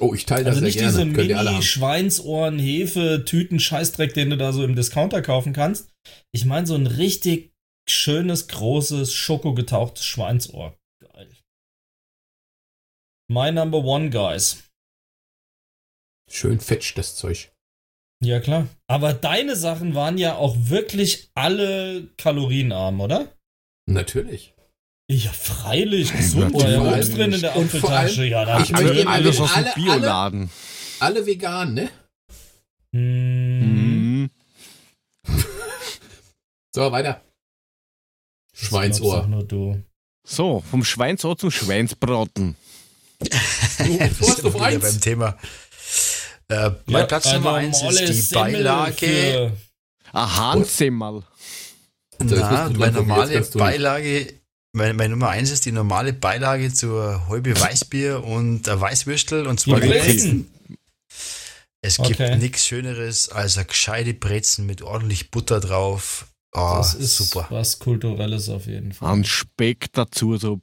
Oh, ich teile das Also sehr nicht gerne. diese ihr alle haben. Mini-Schweinsohren, Hefe, Tüten, Scheißdreck, den du da so im Discounter kaufen kannst. Ich meine so ein richtig schönes, großes, schokogetauchtes Schweinsohr. Geil. My number one, guys. Schön fetsch, das Zeug. Ja, klar. Aber deine Sachen waren ja auch wirklich alle kalorienarm, oder? Natürlich. Ja, freilich. Gesund ja drin in der Apfeltasche. Ja, Ich möchte natürlich. mal Alles aus dem alle- Bioladen. Alle vegan, ne? Mhm. So, weiter. Schweinsohr. doch Nur du. So, vom Schweinsohr zum Schweinsbraten. Du, [LAUGHS] hast auf eins. beim Thema. Äh, mein Platz eine Nummer eins normale ist die Semmel Beilage. Das ist Na, meine normale. Beilage, meine, meine Nummer eins ist die normale Beilage zur halbe Weißbier und ein Weißwürstel und zwar Die die Brezen. Es gibt Okay. nichts Schöneres als eine gescheite Brezen mit ordentlich Butter drauf. Oh, Das ist super. was Kulturelles auf jeden Fall. Ein Speck dazu, so,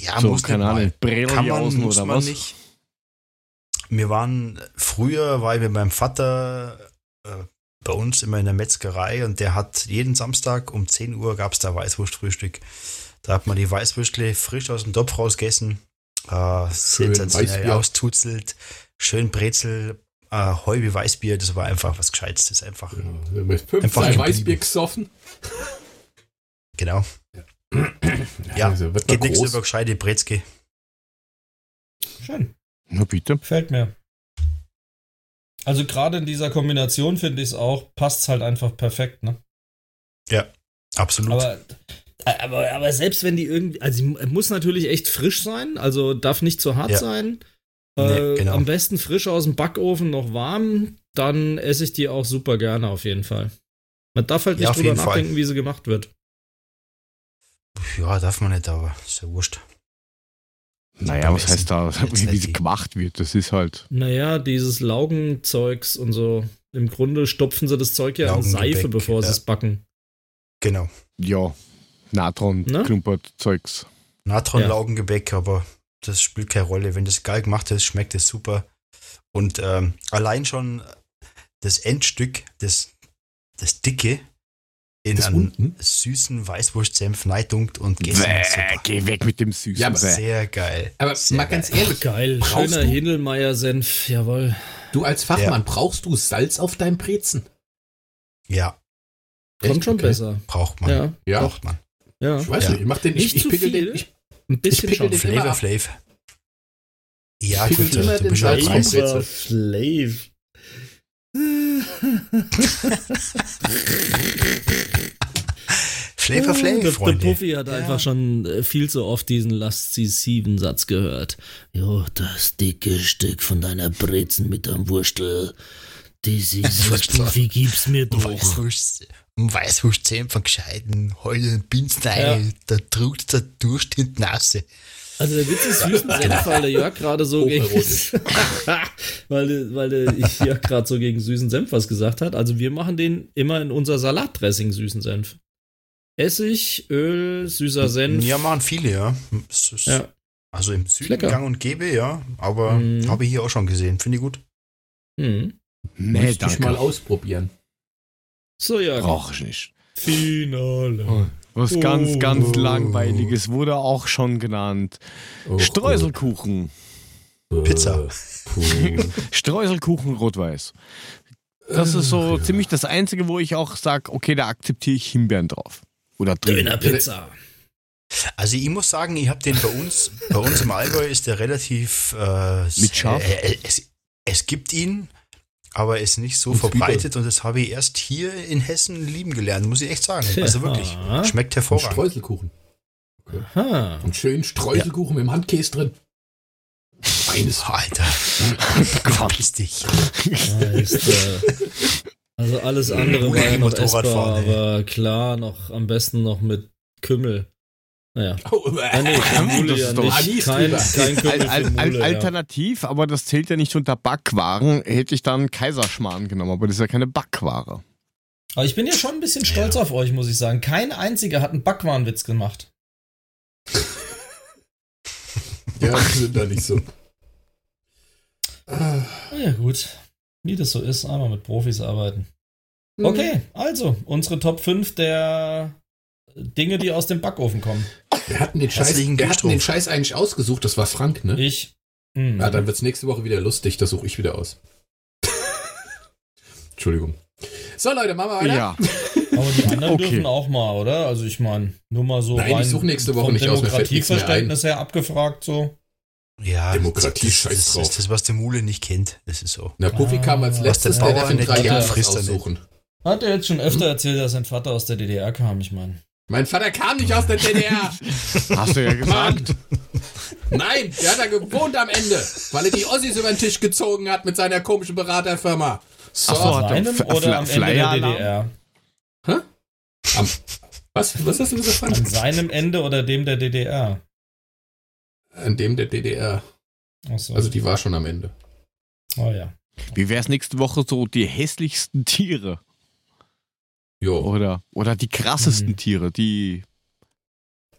Ja, so muss keine. Ahnung, muss oder man was? nicht. Wir waren, früher war ich mit meinem Vater äh, bei uns immer in der Metzgerei und der hat jeden Samstag um 10 Uhr gab es da Weißwurstfrühstück. Da hat man die Weißwürstle frisch aus dem Topf rausgegessen, äh, sensationell austuzelt, schön Brezel, äh, halbe Weißbier, das war einfach was Gescheites. Das ist einfach, Ja, mit fünf Einfach Mal geblieben. Weißbier gesoffen. genau. Ja, also wird Geht nichts über gescheite Brezke. Schön. Na bitte. Gefällt mir. Also gerade in dieser Kombination finde ich es auch, passt halt einfach perfekt, ne? Absolut. Aber, aber, aber selbst wenn die irgendwie, also sie muss natürlich echt frisch sein, also darf nicht zu hart Ja. sein. Nee, äh, genau. Am besten frisch aus dem Backofen noch warm, dann esse ich die auch super gerne auf jeden Fall. Man darf halt nicht Ja, drüber jeden Fall. nachdenken, wie sie gemacht wird. ja, darf man nicht, aber ist ja wurscht. Naja, was heißt da, [LAUGHS] wie, sie gemacht wird? Das ist halt. Naja, dieses Laugenzeugs und so. Im Grunde stopfen sie das Zeug ja in Laugengebäck, Seife, bevor sie ja. es backen. Genau. Ja, Natron, Ne? klumpert Zeugs. Natron-Laugengebäck, aber das spielt keine Rolle. Wenn das geil gemacht ist, schmeckt es super. Und ähm, allein schon das Endstück, das, das Dicke, in Das einen unten? süßen Weißwurstsenf neidunkt und Super. geh weg mit dem Süßen. Ja, aber. Sehr geil. Aber Sehr mal ganz geil. ehrlich, Geil, Brauchst schöner du- Hindelmeier-Senf, jawohl. du als Fachmann, brauchst du Salz auf deinem Brezen? Ja, Kommt Echt? schon Okay. besser. braucht man. Ja, Ja, Braucht man. ja. ich weiß Ja. nicht, ich mach den, ich, Nicht ich zu pickel viel, den, ich, Ein bisschen ich schon. Flavor. Flav. Ja, Pickel gut, immer du den bist ja Salz auch rein. Preis. Brezel. Slave. Flavor Der, Flav, der Freunde. Puffy hat einfach schon äh, viel zu oft diesen Sieben Satz gehört. Jo, das dicke Stück von deiner Brezen mit am Wurstel. Dieses. Puffy gib's mir doch. Weißwurst, Weißwurstzähne von gescheiten, heulen Binstein, da drückt der Durst in die Nase. Also der Witz ist süßen Senf, [LAUGHS] weil der Jörg gerade so gegen, weil, [LAUGHS] weil der Jörg gerade so gegen süßen Senf was gesagt hat. Also wir machen den immer in unser Salatdressing süßen Senf. Essig, Öl, süßer Senf. Ja, machen viele, ja. Ist Ja. Also im Süden lecker. gang und gäbe, ja. Aber Mhm. habe ich hier auch schon gesehen. Finde ich gut. Hm. Nee, Müsste ich mal ausprobieren. So, Jörg. Brauch ich nicht. Finale. Was Oh. ganz, ganz langweiliges wurde auch schon genannt. Oh, Streuselkuchen. Pizza. Puh. [LAUGHS] Streuselkuchen rot-weiß. Das ist so ziemlich das Einzige, wo ich auch sage, okay, da akzeptiere ich Himbeeren drauf. Oder drin. Dönerpizza. Also ich muss sagen, ich habe den bei uns, bei uns im Allgäu ist der relativ äh, Mit scharf? Äh, äh, es, es gibt ihn, aber er ist nicht so Und verbreitet und das habe ich erst hier in Hessen lieben gelernt, muss ich echt sagen. Also wirklich, Ja. schmeckt Und hervorragend. Streuselkuchen. Ha. Und schön Streuselkuchen mit dem Handkäse drin. Feines. Alter, [LAUGHS] verpiss dich. Heißt, äh, also alles andere war ja noch Motorrad essbar, fahren, aber klar, noch am besten noch mit Kümmel. Naja. Oh, Ah, nee, [LAUGHS] Mule Das ja ist doch nicht. Kein, kein Kümmel Al Mule, ja. alternativ, aber das zählt ja nicht unter Backwaren, hätte ich dann Kaiserschmarrn genommen, aber das ist ja keine Backware. Aber ich bin ja schon ein bisschen stolz auf euch, muss ich sagen. Kein einziger hat einen Backwarenwitz gemacht. [LAUGHS] Ja, die sind da nicht so. Na ja, gut. Wie das so ist, einmal mit Profis arbeiten. Okay, also, unsere Top 5 der Dinge, die aus dem Backofen kommen. Wir hatten den Scheiß, wir hatten den. Scheiß eigentlich ausgesucht, das war Frank, ne? Ich. Hm. Ja, dann wird's nächste Woche wieder lustig, das suche ich wieder aus. [LAUGHS] Entschuldigung. So, Leute, machen wir weiter. Ja. Aber die anderen Okay. dürfen auch mal, oder? Also ich meine, nur mal so Nein, ich rein suche nächste Woche nicht aus, Demokratieverständnis her abgefragt so. Ja, Demokratie, das, scheiß das, drauf. das ist das, was der Mule nicht kennt. Das ist so. Na, Puffy kam als Ah. letztes, der darf in nicht drei Jahren er aussuchen. Hat er jetzt schon öfter erzählt, dass sein Vater aus der DDR kam, ich meine. Mein Vater kam nicht aus der DDR. [LAUGHS] Hast du ja gesagt. Nein, der hat da gewohnt am Ende, weil er die Ossis über den Tisch gezogen hat mit seiner komischen Beraterfirma. So, Ach so, hat Seinem Fl- oder am Ende der? DDR? am, was, was hast du gesagt, An seinem Ende oder dem der DDR? An dem der DDR. Achso. Also die war schon am Ende. oh ja. Wie wär's nächste Woche so die hässlichsten Tiere? Jo. Oder, oder die krassesten Mhm. Tiere, die.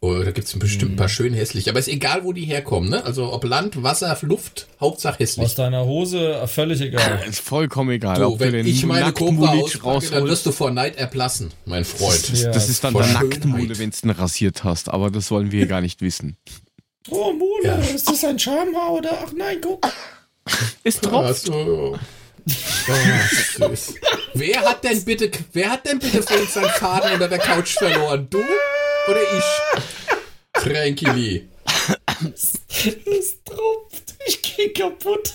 Oh, da gibt's bestimmt ein paar schön hässliche. Aber ist egal, wo die herkommen, ne? Also ob Land, Wasser, Luft, Hauptsache Aus hässlich. deiner Hose, äh, völlig egal. Ist vollkommen egal. Du, ob du wenn den ich meine Cobra auspacke, dann wirst du vor Neid erblassen, mein Freund. Das, Ja, das ist dann vor der nackte Schönheit. Mule, wenn du den rasiert hast. Aber das wollen wir hier gar nicht wissen. Oh, Mule, Ja. ist das ein Schamhaar oder? Ach nein, guck. [LAUGHS] Ist Ach so. Oh, süß. wer hat denn bitte, wer hat denn bitte uns seinen Faden unter der Couch verloren? Du oder ich? Frankili. Es tropft. Ich geh kaputt.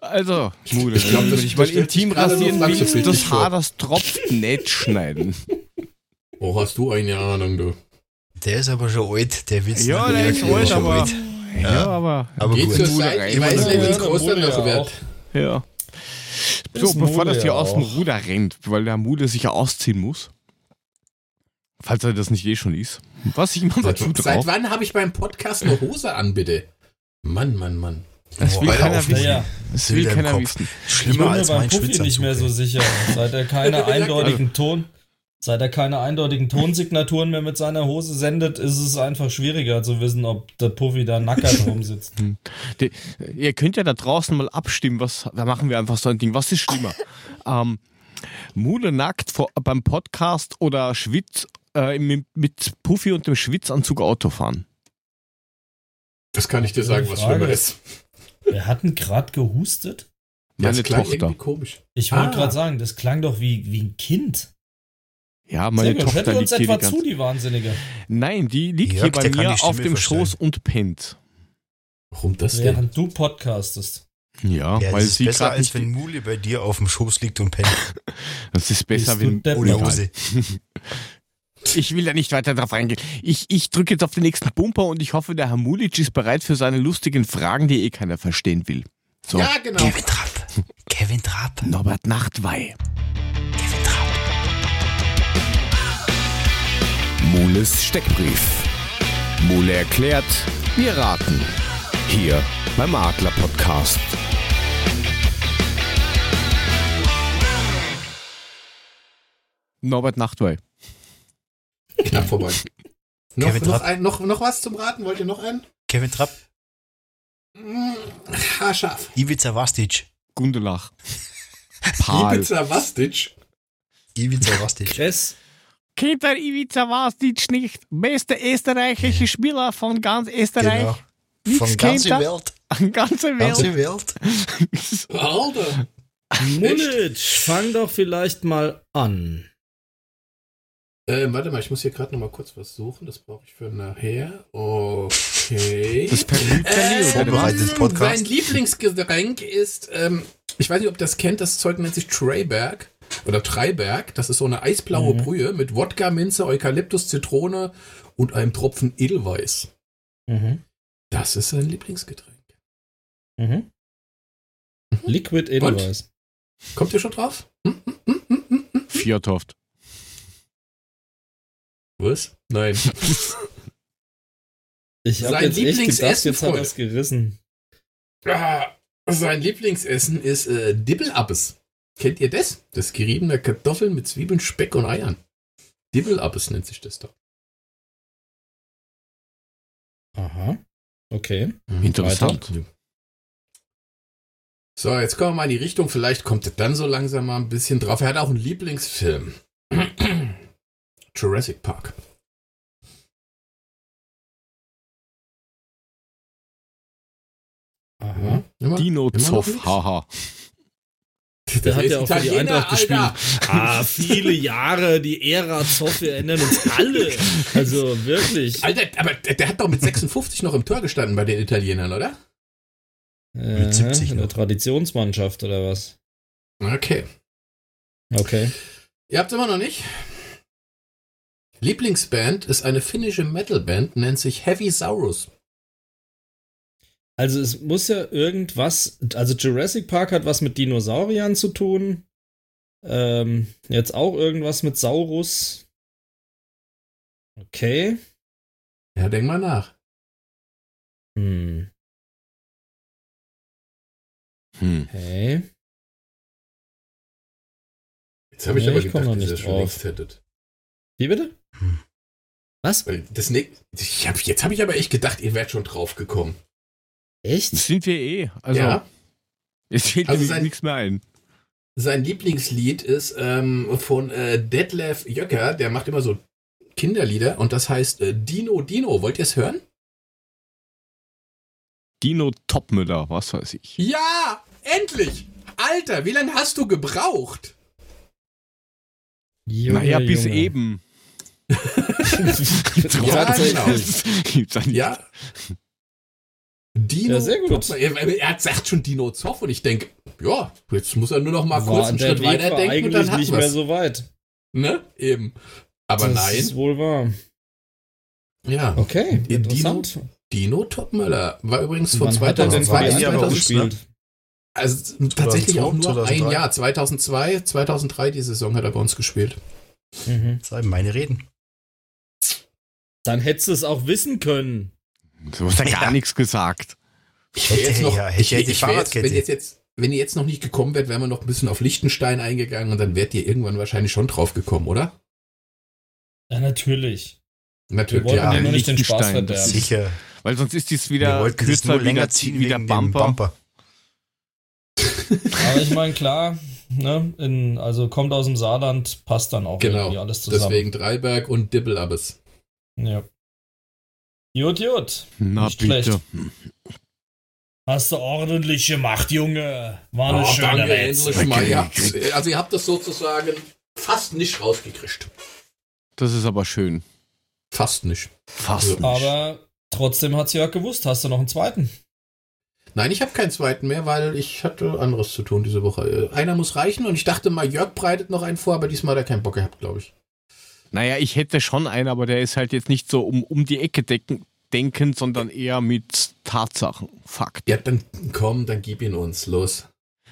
Also, Mule, Ich glaub, wenn das- du dich mal intim rasieren bildlich das. Haar, das tropft, nicht schneiden. Oh, hast du eine Ahnung, du? Der ist aber schon alt, der Witz. Ja, der ist alt, schon aber- alt. Ja, aber. Aber Geht gut. zur Seite, ich weiß nicht, wie groß der noch ja wird. Ja. Das So, bevor das hier ja aus dem auch. Ruder rennt, weil der Mule sich ja ausziehen muss. Falls er das nicht eh schon ist. Was ich immer dazu Seit, seit drauf. wann habe ich beim Podcast eine Hose an, bitte? Mann, Mann, Mann. Das Oh, will Alter, keiner wissen. Naja, Das will keiner wissen. ich Schlimmer bin mir als beim mein Schwitzanzug. nicht mehr so sicher. Seit er keine Also- [LAUGHS] eindeutigen Ton, seit er keine eindeutigen Tonsignaturen mehr mit seiner Hose sendet, ist es einfach schwieriger zu wissen, ob der Puffy da nackert [LAUGHS] rumsitzt. Die, ihr könnt ja da draußen mal abstimmen, was, da machen wir einfach so ein Ding. Was ist schlimmer? [LAUGHS] ähm, Mule nackt vor, beim Podcast oder Schwitz äh, mit, mit Puffy und dem Schwitzanzug Auto fahren? Das kann ich dir sagen, was schlimmer ist. [LAUGHS] Wir hatten gerade gehustet. Ja, Meine das klang Tochter. irgendwie komisch. Ich wollte Ah. gerade sagen, das klang doch wie, wie ein Kind. Ja, meine Sehr gut. Tochter Hört ihr uns liegt hier die etwa zu, ganze die Wahnsinnige? Nein, die liegt Jörg, hier bei mir die auf dem verstellen. Schoß und pennt. Warum das denn? Während du podcastest. Ja, Ja, weil das ist sie besser, als nicht. wenn Muli bei dir auf dem Schoß liegt und pennt. [LAUGHS] Das ist besser, Bist du wenn. Ohne. Hose. [LAUGHS] Ich will da nicht weiter drauf eingehen. Ich, ich drücke jetzt auf den nächsten Bumper und ich hoffe, der Herr Mulic ist bereit für seine lustigen Fragen, die eh keiner verstehen will. So, Ja, genau. Kevin Trapp. Kevin Trapp. Norbert Nachtwey. Kevin Trapp. Mules Steckbrief. Mule erklärt, wir raten. Hier beim Adler Podcast. Norbert Nachtwey. Knapp vorbei. noch, Kevin noch, ein, noch, noch was zum Raten? Wollt ihr noch einen? Kevin Trapp. Mm, Haarscharf. Ivica Vastic. Gundelach. Paul. Ibiza Vastic. [LAUGHS] Ivica Vastic. Chess. Kennt der Ivica Vastic nicht? Bester österreichische Spieler von ganz Österreich. Genau. Nichts Von ganzer er. Welt. Ganze Welt. Ganze Welt. [LAUGHS] Alter. Mulic, fang doch vielleicht mal an. Ähm, warte mal, ich muss hier gerade noch mal kurz was suchen. Das brauche ich für nachher. Okay. Das was? Podcast. Sein Lieblingsgetränk ist, ähm, ich weiß nicht, ob ihr das kennt, das Zeug nennt sich Treyberg oder Treiberg. Das ist so eine eisblaue Mhm. Brühe mit Wodka, Minze, Eukalyptus, Zitrone und einem Tropfen Edelweiß. Mhm. Das ist sein Lieblingsgetränk. Mhm. Liquid Edelweiß. Kommt ihr schon drauf? Hm? Hm? Hm? Hm? Viertoft. Was? Nein. [LAUGHS] Ich habe Sein jetzt echt gedacht, jetzt hat er es gerissen. Ah, sein Lieblingsessen ist äh, Dibbelappes. Kennt ihr das? Das geriebene Kartoffeln mit Zwiebeln, Speck und Eiern. Dibbelappes nennt sich das da. Aha. Okay. Interessant. So, jetzt kommen wir mal in die Richtung. Vielleicht kommt er dann so langsam mal ein bisschen drauf. Er hat auch einen Lieblingsfilm. [CLEARS THROAT] Jurassic Park. Aha. Immer- Dino Zoff, haha. Der hat ja auch für die Italiener, Eintracht gespielt. Ah, viele Jahre, die Ära Zoff, wir erinnern uns alle. Also wirklich. Alter, aber der, der hat doch mit 56 noch im Tor gestanden bei den Italienern, oder? Äh, 70 in der. Traditionsmannschaft oder was? Okay. Okay. Ihr habt's immer noch nicht? Lieblingsband ist eine finnische Metalband, nennt sich Heavy Saurus. Also es muss ja irgendwas, also Jurassic Park hat was mit Dinosauriern zu tun. Ähm, jetzt auch irgendwas mit Saurus. Okay. Ja, denk mal nach. Hm. Hm. Okay. Jetzt habe ich Nee, aber ich gedacht, noch dass ihr schon drauf. längst hättet. Wie bitte? Was? Weil das ne ich hab, jetzt habe ich aber echt gedacht, ihr wärt schon drauf gekommen. Echt? Das sind wir eh. Also, ja. [LAUGHS] es fehlt Also sein- nichts mehr ein. Sein Lieblingslied ist ähm, von äh, Detlef Jöcker, der macht immer so Kinderlieder und das heißt äh, Dino Dino. Wollt ihr es hören? Dino Topmüller, was weiß ich. Ja, endlich! Alter, wie lange hast du gebraucht? Junge, naja, bis Junge. eben. [LAUGHS] [LAUGHS] Ja, genau. Ja. Dino Ja, sehr gut. Er, er sagt schon Dino Zoff und ich denke, ja, jetzt muss er nur noch mal kurz War, einen Schritt weiter denken und dann hat nicht mehr so weit. Ne? Eben. Aber das ist nein. wohl wahr. Ja. Okay, Dino? interessant. Dino Topmüller war übrigens von Wann hat er denn für war die ein 2002 Jahr bei Eintracht uns, gespielt? Also tatsächlich auch nur 2002, ein Jahr. 2002, 2003 die Saison hat er bei uns gespielt. Mhm. Das sind meine Reden. Dann hättest du es auch wissen können. Du hast ja gar Ja. nichts gesagt. Ich wäre jetzt Hätte, noch, ja, hätte ich, ja ich, jetzt, wenn jetzt, jetzt, wenn ihr jetzt noch nicht gekommen wärt, wären wir noch ein bisschen auf Liechtenstein eingegangen und dann wärt ihr irgendwann wahrscheinlich schon drauf gekommen, oder? Ja, natürlich. Wir Natürlich, wollten ja. ja nur nicht den Spaß verderben. Sicher. Weil sonst ist dies Wir wieder das kürzer nur länger ziehen wie der wegen dem Bumper. Bumper. [LAUGHS] Aber ich meine, klar, ne, in, also kommt aus dem Saarland, passt dann auch Genau. irgendwie alles zusammen. Deswegen Dreiberg und Dibbelabbes. Ja. Gut, gut. Na Nicht bitte. schlecht. Hast du ordentlich gemacht, Junge. War eine Oh, schöne danke, Welt. endlich mal. Ihr habt, also ihr habt das sozusagen fast nicht rausgekriegt. Das ist aber schön. Fast nicht. Fast nicht. Aber trotzdem hat's Jörg gewusst. Hast du noch einen zweiten? Nein, ich habe keinen zweiten mehr, weil ich hatte anderes zu tun diese Woche. Äh, Einer muss reichen und ich dachte mal, Jörg breitet noch einen vor, aber diesmal hat er keinen Bock gehabt, glaube ich. Naja, ich hätte schon einen, aber der ist halt jetzt nicht so um, um die Ecke decken, denken, sondern eher mit Tatsachen, Fakt. Ja, dann komm, dann gib ihn uns. Los.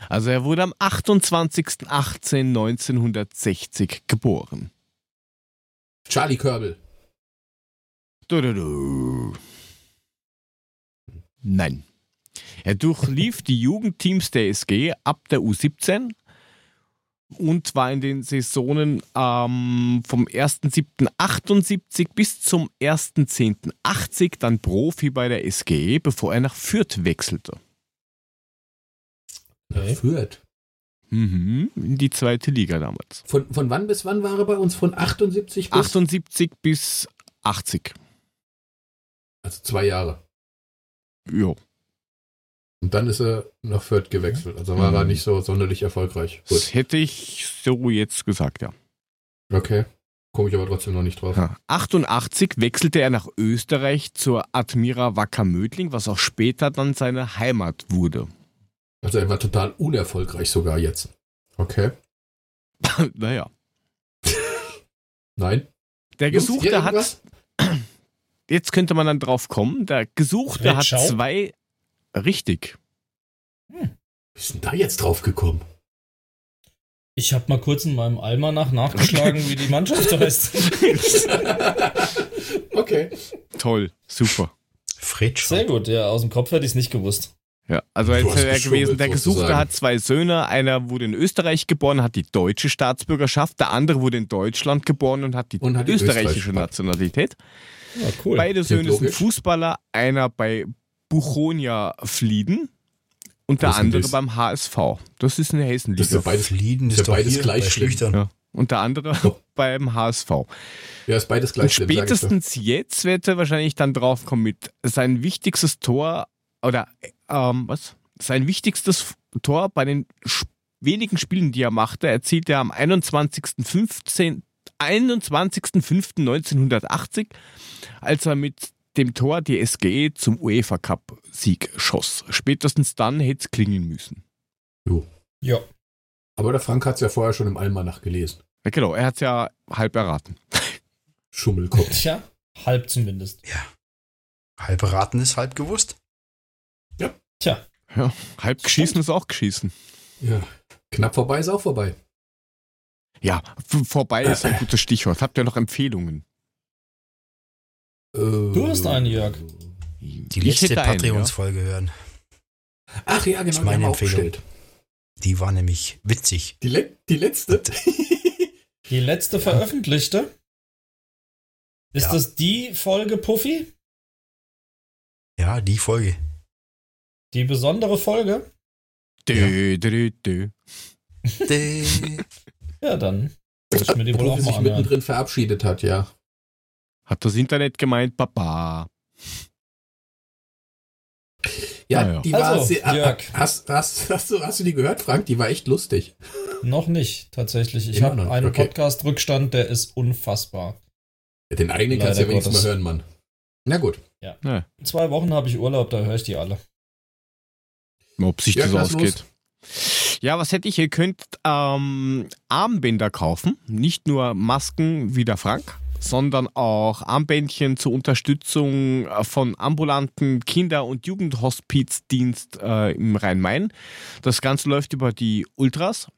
Also er wurde am 28.18.1960 geboren. Charlie Körbel. Du, du, du. Nein. Er durchlief die Jugendteams der SG ab der U17 und war in den Saisonen ähm, vom 1.7.78 bis zum 1.10.80 dann Profi bei der SG, bevor er nach Fürth wechselte. Okay. Fürth. Mhm, in die zweite Liga damals. Von, von wann bis wann war er bei uns? Von 78 bis? 78 bis 80. Also zwei Jahre. Ja. Und dann ist er nach Fürth gewechselt. Also war er Mhm. nicht so sonderlich erfolgreich. Gut. Das hätte ich so jetzt gesagt, ja. Okay. Komme ich aber trotzdem noch nicht drauf. Ja. 88 wechselte er nach Österreich zur Admira Wacker Mödling, was auch später dann seine Heimat wurde. Also er war total unerfolgreich sogar jetzt. Okay. [LAUGHS] naja. Nein. Der Gesuchte hat, [CLEARS THROAT] jetzt könnte man dann drauf kommen, der Gesuchte Red hat Schau? zwei, richtig. Wie ist denn da jetzt drauf gekommen? Ich habe mal kurz in meinem Almanach nachgeschlagen, wie die Mannschaft heißt. [LAUGHS] okay. Toll, super. Fred Sehr gut, ja, aus dem Kopf hätte ich es nicht gewusst. Ja, also jetzt wäre geschummelt, gewesen, der Gesuchte hat zwei Söhne, einer wurde in Österreich geboren, hat die deutsche Staatsbürgerschaft, der andere wurde in Deutschland geboren und hat die, Und hat die österreichische österreichische. Nationalität. Ja, cool. Beide Söhne sind. Fußballer, einer bei Buchonia Flieden und der andere das? beim HSV. Das ist eine Das ist Hessenliga. ja beides, Flieden ist ist ja beides hier gleich bei schlimm. Schlüchtern. Ja. Und der andere Oh. [LAUGHS] beim HSV. ja, ist beides Und gleich schlimm, ich doch. spätestens jetzt wird er wahrscheinlich dann draufkommen mit sein wichtigstes Tor oder ähm, was? Sein wichtigstes Tor bei den wenigen Spielen, die er machte, erzielte er am 21.15. 21.05.1980, als er mit dem Tor die SGE zum UEFA Cup Sieg schoss. Spätestens dann hätte es klingen müssen. Jo. Ja. Aber der Frank hat es ja vorher schon im Almanach gelesen. Ja, genau, er hat es ja halb erraten. Schummelkopf. Tja, halb zumindest. Ja. Halb raten ist halb gewusst. Tja, Ja, halb geschießen ist auch geschießen. ja. Knapp vorbei ist auch vorbei. Ja, vorbei ist ein gutes Stichwort. Habt ihr noch Empfehlungen? Du hast einen, Jörg. Die letzte Patreons-Folge hören. Ach ja, genau, ist die meine Empfehlung. Die war nämlich witzig. Die, le die letzte? [LAUGHS] die letzte veröffentlichte. Ist Ja. das die Folge Puffy? Ja, die Folge. Die besondere Folge? Dö, dö, dö. [LAUGHS] Ja, dann muss ich mir die wohl Wo auch mal sich anhören. mittendrin verabschiedet hat, ja. Hat das Internet gemeint, Papa. Ja, Ah, ja. die war Also, sehr. Jörg. Hast, hast, hast, du, hast du die gehört, Frank? Die war echt lustig. Noch nicht, tatsächlich. Ich habe einen okay. Podcast-Rückstand, der ist unfassbar. Den eigenen kannst du ja wenigstens mal hören, Mann. Na gut. In zwei Wochen habe ich Urlaub, da höre ich die alle. Ob sich Ja, das ausgeht. Ja, was hätte ich? Ihr könnt ähm, Armbänder kaufen. Nicht nur Masken wie der Frank, sondern auch Armbändchen zur Unterstützung äh, von ambulanten Kinder- und Jugendhospizdienst äh, im Rhein-Main. Das Ganze läuft über die Ultras.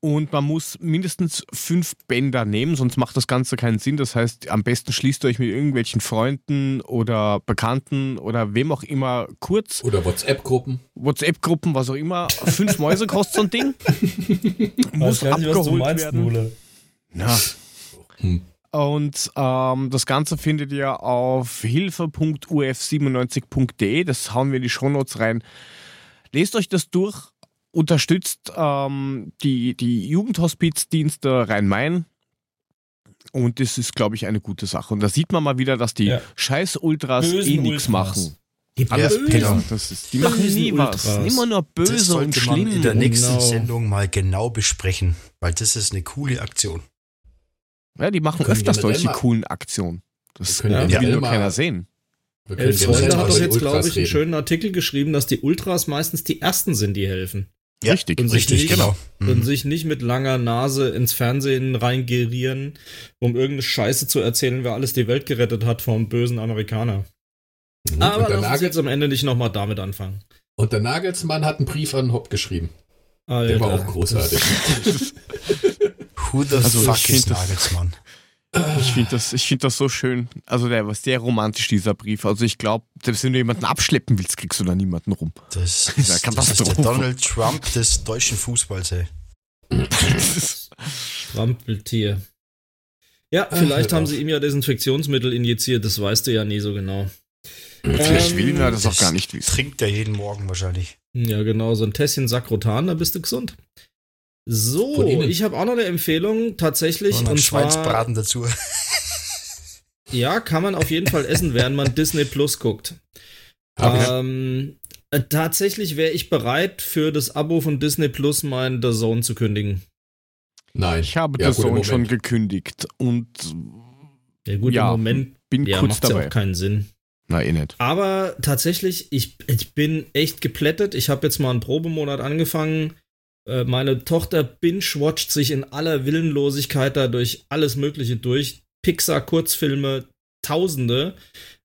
Und man muss mindestens fünf Bänder nehmen, sonst macht das Ganze keinen Sinn. Das heißt, am besten schließt ihr euch mit irgendwelchen Freunden oder Bekannten oder wem auch immer kurz. Oder WhatsApp-Gruppen. WhatsApp-Gruppen, was auch immer. Fünf Mäuse kostet so ein Ding. [LAUGHS] Muss abgeholt werden. Mule. Ja. Hm. Und ähm, das Ganze findet ihr auf hilfe.uf97.de. Das hauen wir in die Shownotes rein. Lest euch das durch, unterstützt ähm, die, die Jugendhospizdienste Rhein-Main. Und das ist, glaube ich, eine gute Sache. Und da sieht man mal wieder, dass die Ja. scheiß Ultras Bösen eh nichts machen. Die Alles Bösen. genau. Das ist, die machen nie was. Immer nur Das böse und sollte man schlimm. in der nächsten Genau. Sendung mal genau besprechen, weil das ist eine coole Aktion. Ja, die machen öfters solche coolen Aktionen. Das können ja, will nur keiner sehen. Elf Freunde hat doch jetzt, glaube ich, einen schönen Artikel geschrieben, dass die Ultras meistens die Ersten sind, die helfen. Ja, Richtig. Und sich Richtig, nicht- genau. Und Mhm. sich nicht mit langer Nase ins Fernsehen reingerieren, um irgendeine Scheiße zu erzählen, wer alles die Welt gerettet hat vom bösen Amerikaner. Mhm. Aber und, der lass uns jetzt am Ende nicht nochmal damit anfangen. und der Nagelsmann hat einen Brief an Hopp geschrieben. Der Alter, war auch großartig. [LAUGHS] Who the Also, fuck ich is find das- Nagelsmann? Ich finde das, ich find das so schön. Also der war sehr romantisch, dieser Brief. Also ich glaube, selbst wenn du jemanden abschleppen willst, kriegst du da niemanden rum. Das ist, Ja, das ist der. Donald Trump des deutschen Fußballs, ey. [LAUGHS] Strampeltier. Ja, vielleicht haben sie ihm ja Desinfektionsmittel injiziert, das weißt du ja nie so genau. Vielleicht Ähm, will ihn ja das auch gar nicht wissen. Trinkt er jeden Morgen wahrscheinlich. Ja, genau, so ein Tässchen Sakrotan, da bist du gesund. So, ich habe auch noch eine Empfehlung, tatsächlich. Und Und zwar, Schweinsbraten dazu. [LAUGHS] ja, kann man auf jeden Fall essen, während man Disney Plus guckt. Ähm, äh, tatsächlich wäre ich bereit, für das Abo von Disney Plus mein The Zone zu kündigen. Nein. Ich habe Ja, im Zone schon gekündigt und Ja, gut, Ja, im Moment bin ja, kurz macht ja dabei. auch keinen Sinn. Na, eh nicht. Aber tatsächlich, ich, ich bin echt geplättet. Ich habe jetzt mal einen Probemonat angefangen. Äh, Meine Tochter binge-watcht sich in aller Willenlosigkeit da durch alles Mögliche durch. Pixar-Kurzfilme, Tausende.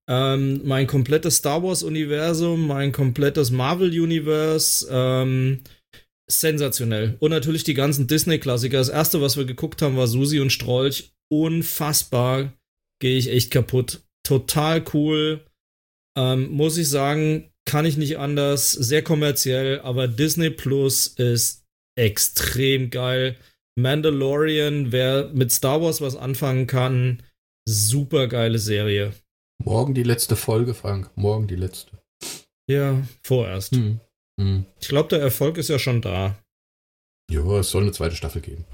Ähm, mein komplettes Star Wars-Universum, mein komplettes Marvel-Universe. Ähm, sensationell. Und natürlich die ganzen Disney-Klassiker. Das erste, was wir geguckt haben, war Susi und Strolch. Unfassbar. Gehe ich echt kaputt. Total cool. Ähm, muss ich sagen, kann ich nicht anders. Sehr kommerziell, aber Disney Plus ist extrem geil. Mandalorian, wer mit Star Wars was anfangen kann, super geile Serie. Morgen die letzte Folge, Frank. Morgen die letzte. Ja, vorerst. Hm. Hm. Ich glaube, der Erfolg ist ja schon da. Ja, es soll eine zweite Staffel geben.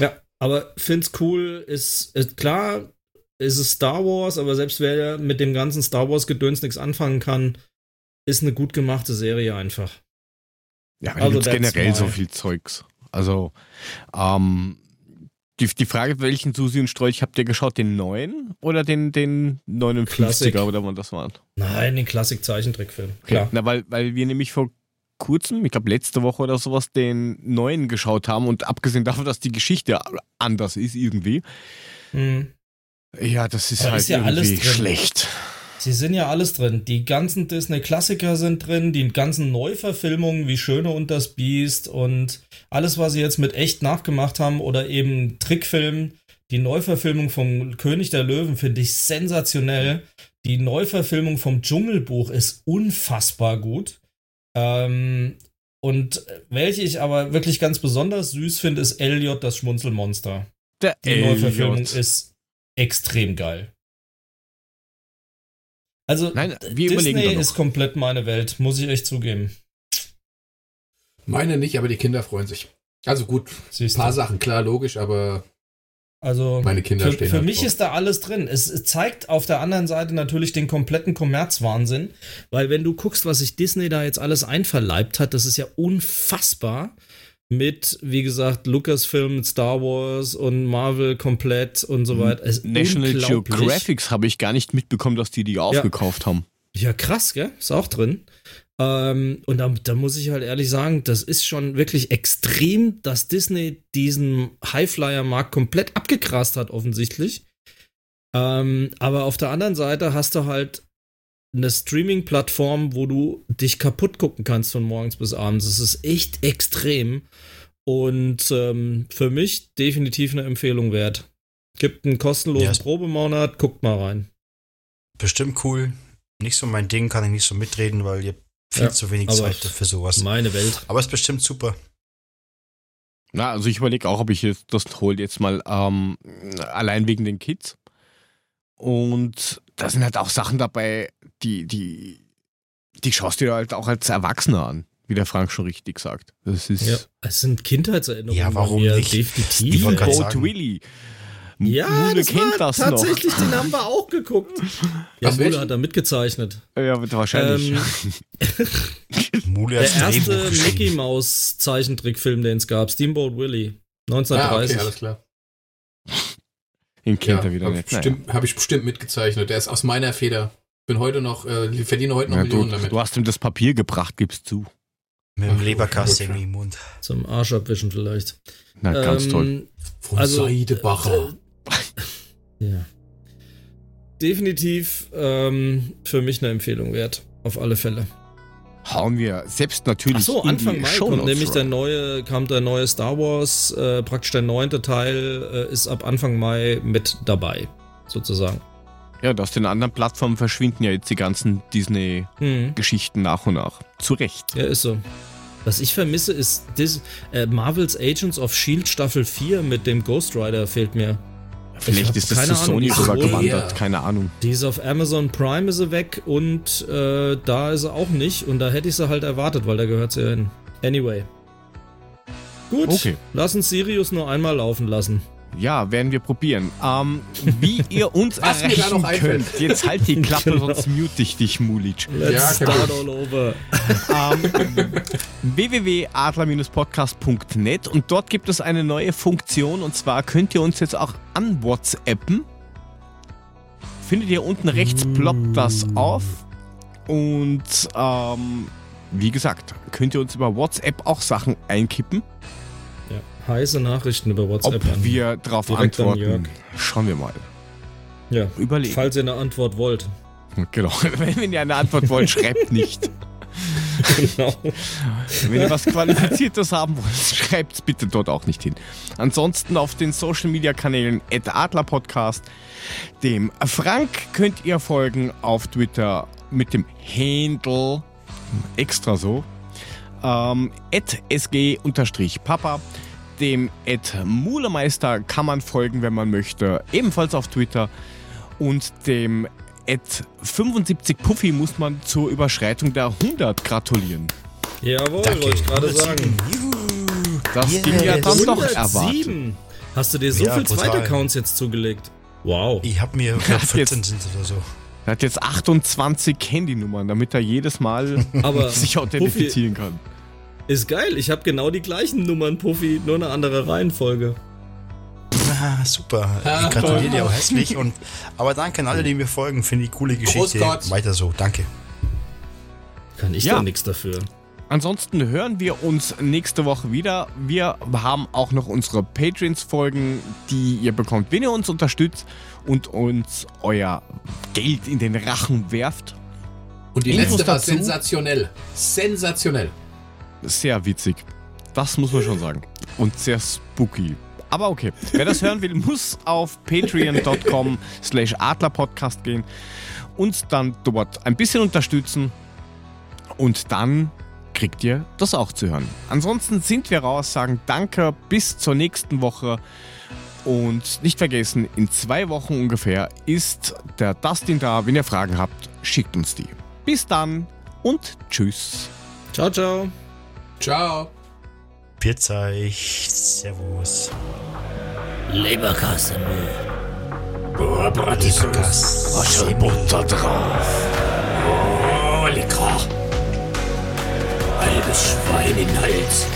Ja, aber find's cool, ist, ist klar, ist es Star Wars, aber selbst wer mit dem ganzen Star Wars Gedöns nichts anfangen kann, ist eine gut gemachte Serie einfach. Ja, Also that's generell so my- viel Zeugs. Also, ähm, die, die Frage, welchen Susi und Strolch habt ihr geschaut? Den neuen oder den, den 59er Klassik. oder wann das war? Nein, den Klassik-Zeichentrickfilm. Klar. Na, weil, weil wir nämlich vor kurzem, ich glaube letzte Woche oder sowas, den neuen geschaut haben und abgesehen davon, dass die Geschichte anders ist irgendwie, Hm. ja, das ist Aber halt ist ja alles irgendwie schlecht. Sie sind ja alles drin. Die ganzen Disney-Klassiker sind drin, die ganzen Neuverfilmungen wie Schöne und das Biest und alles, was sie jetzt mit echt nachgemacht haben oder eben Trickfilmen. Die Neuverfilmung vom König der Löwen finde ich sensationell. Die Neuverfilmung vom Dschungelbuch ist unfassbar gut. Ähm, und welche ich aber wirklich ganz besonders süß finde, ist Elliot, das Schmunzelmonster. Der Die Neuverfilmung Elliot. ist extrem geil. Also, Nein, Disney ist komplett meine Welt, muss ich echt zugeben. Meine nicht, aber die Kinder freuen sich. Also gut, ein paar du. Sachen, klar, logisch, aber Also, meine Kinder für, stehen für halt mich drauf. ist da alles drin. Es, es zeigt auf der anderen Seite natürlich den kompletten Kommerzwahnsinn, weil wenn du guckst, was sich Disney da jetzt alles einverleibt hat, das ist ja unfassbar. Mit, wie gesagt, Lucasfilm, Star Wars und Marvel komplett und so weiter. Es National. Geographics habe ich gar nicht mitbekommen, dass die die aufgekauft haben. Ja, krass, gell? Ist auch drin. Ähm, und da, da muss ich halt ehrlich sagen, das ist schon wirklich extrem, dass Disney diesen Highflyer-Markt komplett abgegrast hat, offensichtlich. Ähm, aber auf der anderen Seite hast du halt eine Streaming-Plattform, wo du dich kaputt gucken kannst von morgens bis abends. Das ist echt extrem. Und ähm, für mich definitiv eine Empfehlung wert. Gibt einen kostenlosen Ja. Probemonat, guckt mal rein. Bestimmt cool. Nicht so mein Ding, kann ich nicht so mitreden, weil ihr viel Ja, zu wenig Zeit für sowas. Meine Welt. Aber es ist bestimmt super. Na, also ich überlege auch, ob ich jetzt das hole jetzt mal ähm, allein wegen den Kids. Und da sind halt auch Sachen dabei, die, die, die schaust du dir halt auch als Erwachsener an, wie der Frank schon richtig sagt. Das ist Ja, es sind Kindheitserinnerungen. Ja, warum mir, nicht? Definitiv. Ich wollte grad ey. Boat sagen. Willy. Ja, Mule das kennt war das tatsächlich, noch. den haben wir [LAUGHS] auch geguckt. Ja, Was, Mule welchen? hat da mitgezeichnet. Ja, wahrscheinlich. Ähm, [LAUGHS] Mule der erste. Mickey Mouse Zeichentrickfilm, den es gab, Steamboat Willie, Ah, 1930. okay, alles klar. Den kennt ja, er wieder hab nicht. Ich bestimmt, Habe ich bestimmt mitgezeichnet. Der ist aus meiner Feder. Bin heute noch, äh, verdiene heute noch Naja. Ja, Millionen du, damit. du hast ihm das Papier gebracht, gibst zu. Mit dem Leberkasten im Mund. Zum Arsch abwischen vielleicht. Na, ganz Ähm, toll. Von also, Seidebacher. [LAUGHS] Ja. Definitiv ähm, für mich eine Empfehlung wert. Auf alle Fälle. Hauen wir selbst natürlich Achso, in Anfang die Mai Shownotes kommt nämlich der neue, kam der neue Star Wars, äh, praktisch der neunte Teil äh, ist ab Anfang Mai mit dabei, sozusagen. Ja, und aus den anderen Plattformen verschwinden ja jetzt die ganzen Disney-Geschichten Hm. nach und nach. Zu Recht. Ja, ist so. Was ich vermisse, ist Dis äh, Marvel's Agents of Shield Staffel 4 mit dem Ghost Rider fehlt mir. Vielleicht ist das zu Ahnung, Sony die sogar gewandert, Ja. keine Ahnung. Die ist auf Amazon Prime ist sie weg und äh, da ist sie auch nicht und da hätte ich sie halt erwartet, weil da gehört sie ja hin. Anyway. Gut, Okay. lass uns Sirius nur einmal laufen lassen. Ja, werden wir probieren. Ähm, wie [LAUGHS] ihr uns erreichen könnt, jetzt halt die Klappe, Genau. sonst mute ich dich, Mulic. Let's Ja, kein start all over. ähm, www.adler-podcast.net und dort gibt es eine neue Funktion und zwar könnt ihr uns jetzt auch an WhatsAppen. Findet ihr unten rechts, ploppt das auf und ähm, wie gesagt, könnt ihr uns über WhatsApp auch Sachen einkippen, heiße Nachrichten über ob WhatsApp. an. wir darauf direkt an antworten. Schauen wir mal. ja. Überlegen. Falls ihr eine Antwort wollt. Genau. [LAUGHS] Wenn ihr eine Antwort wollt, schreibt nicht. [LAUGHS] Genau. Wenn ihr was Qualifiziertes haben wollt, schreibt es bitte dort auch nicht hin. Ansonsten auf den Social Media Kanälen Adlerpodcast. Dem Frank könnt ihr folgen auf Twitter mit dem Handle extra so. Ähm, sg-papa. Dem Mulemeister kann man folgen, wenn man möchte. Ebenfalls auf Twitter. Und dem 75 Puffy muss man zur Überschreitung der 100 gratulieren. Jawohl, wollte ich gerade sagen. Juhu. Das Yes. ging ja dann doch erwartet. 107. Hast du dir so Ja, viel. Zweitaccounts jetzt zugelegt? Wow. Ich hab mir Hat 14 jetzt- sind oder so. Er hat jetzt 28 Handynummern, damit er jedes Mal Aber [LAUGHS] sich authentifizieren kann. Ist geil. Ich habe genau die gleichen Nummern, Puffy, nur eine andere Reihenfolge. Ah, super. Ich gratuliere dir auch hässlich. Und, aber danke an alle, die mir folgen. Finde ich coole Geschichte. Großgott. Weiter so. Danke. Kann ich Ja. da nichts dafür. Ansonsten hören wir uns nächste Woche wieder. Wir haben auch noch unsere Patreons-Folgen, die ihr bekommt, wenn ihr uns unterstützt und uns euer Geld in den Rachen werft. Und die Infos letzte war dazu? sensationell. Sensationell. Sehr witzig. Das muss man schon sagen. Und sehr spooky. Aber okay, wer das hören will, muss auf patreon.com slash adlerpodcast gehen, uns dann dort ein bisschen unterstützen und dann kriegt ihr das auch zu hören. Ansonsten sind wir raus, sagen danke, bis zur nächsten Woche und nicht vergessen, in zwei Wochen ungefähr ist der Dustin da. Wenn ihr Fragen habt, schickt uns die. Bis dann und tschüss. Ciao, ciao. Ciao. Euch. Servus. Leberkasse, Boah, Bratwurst. Wasche Butter drauf. Oh, lecker. Halbes Schwein in den Hals.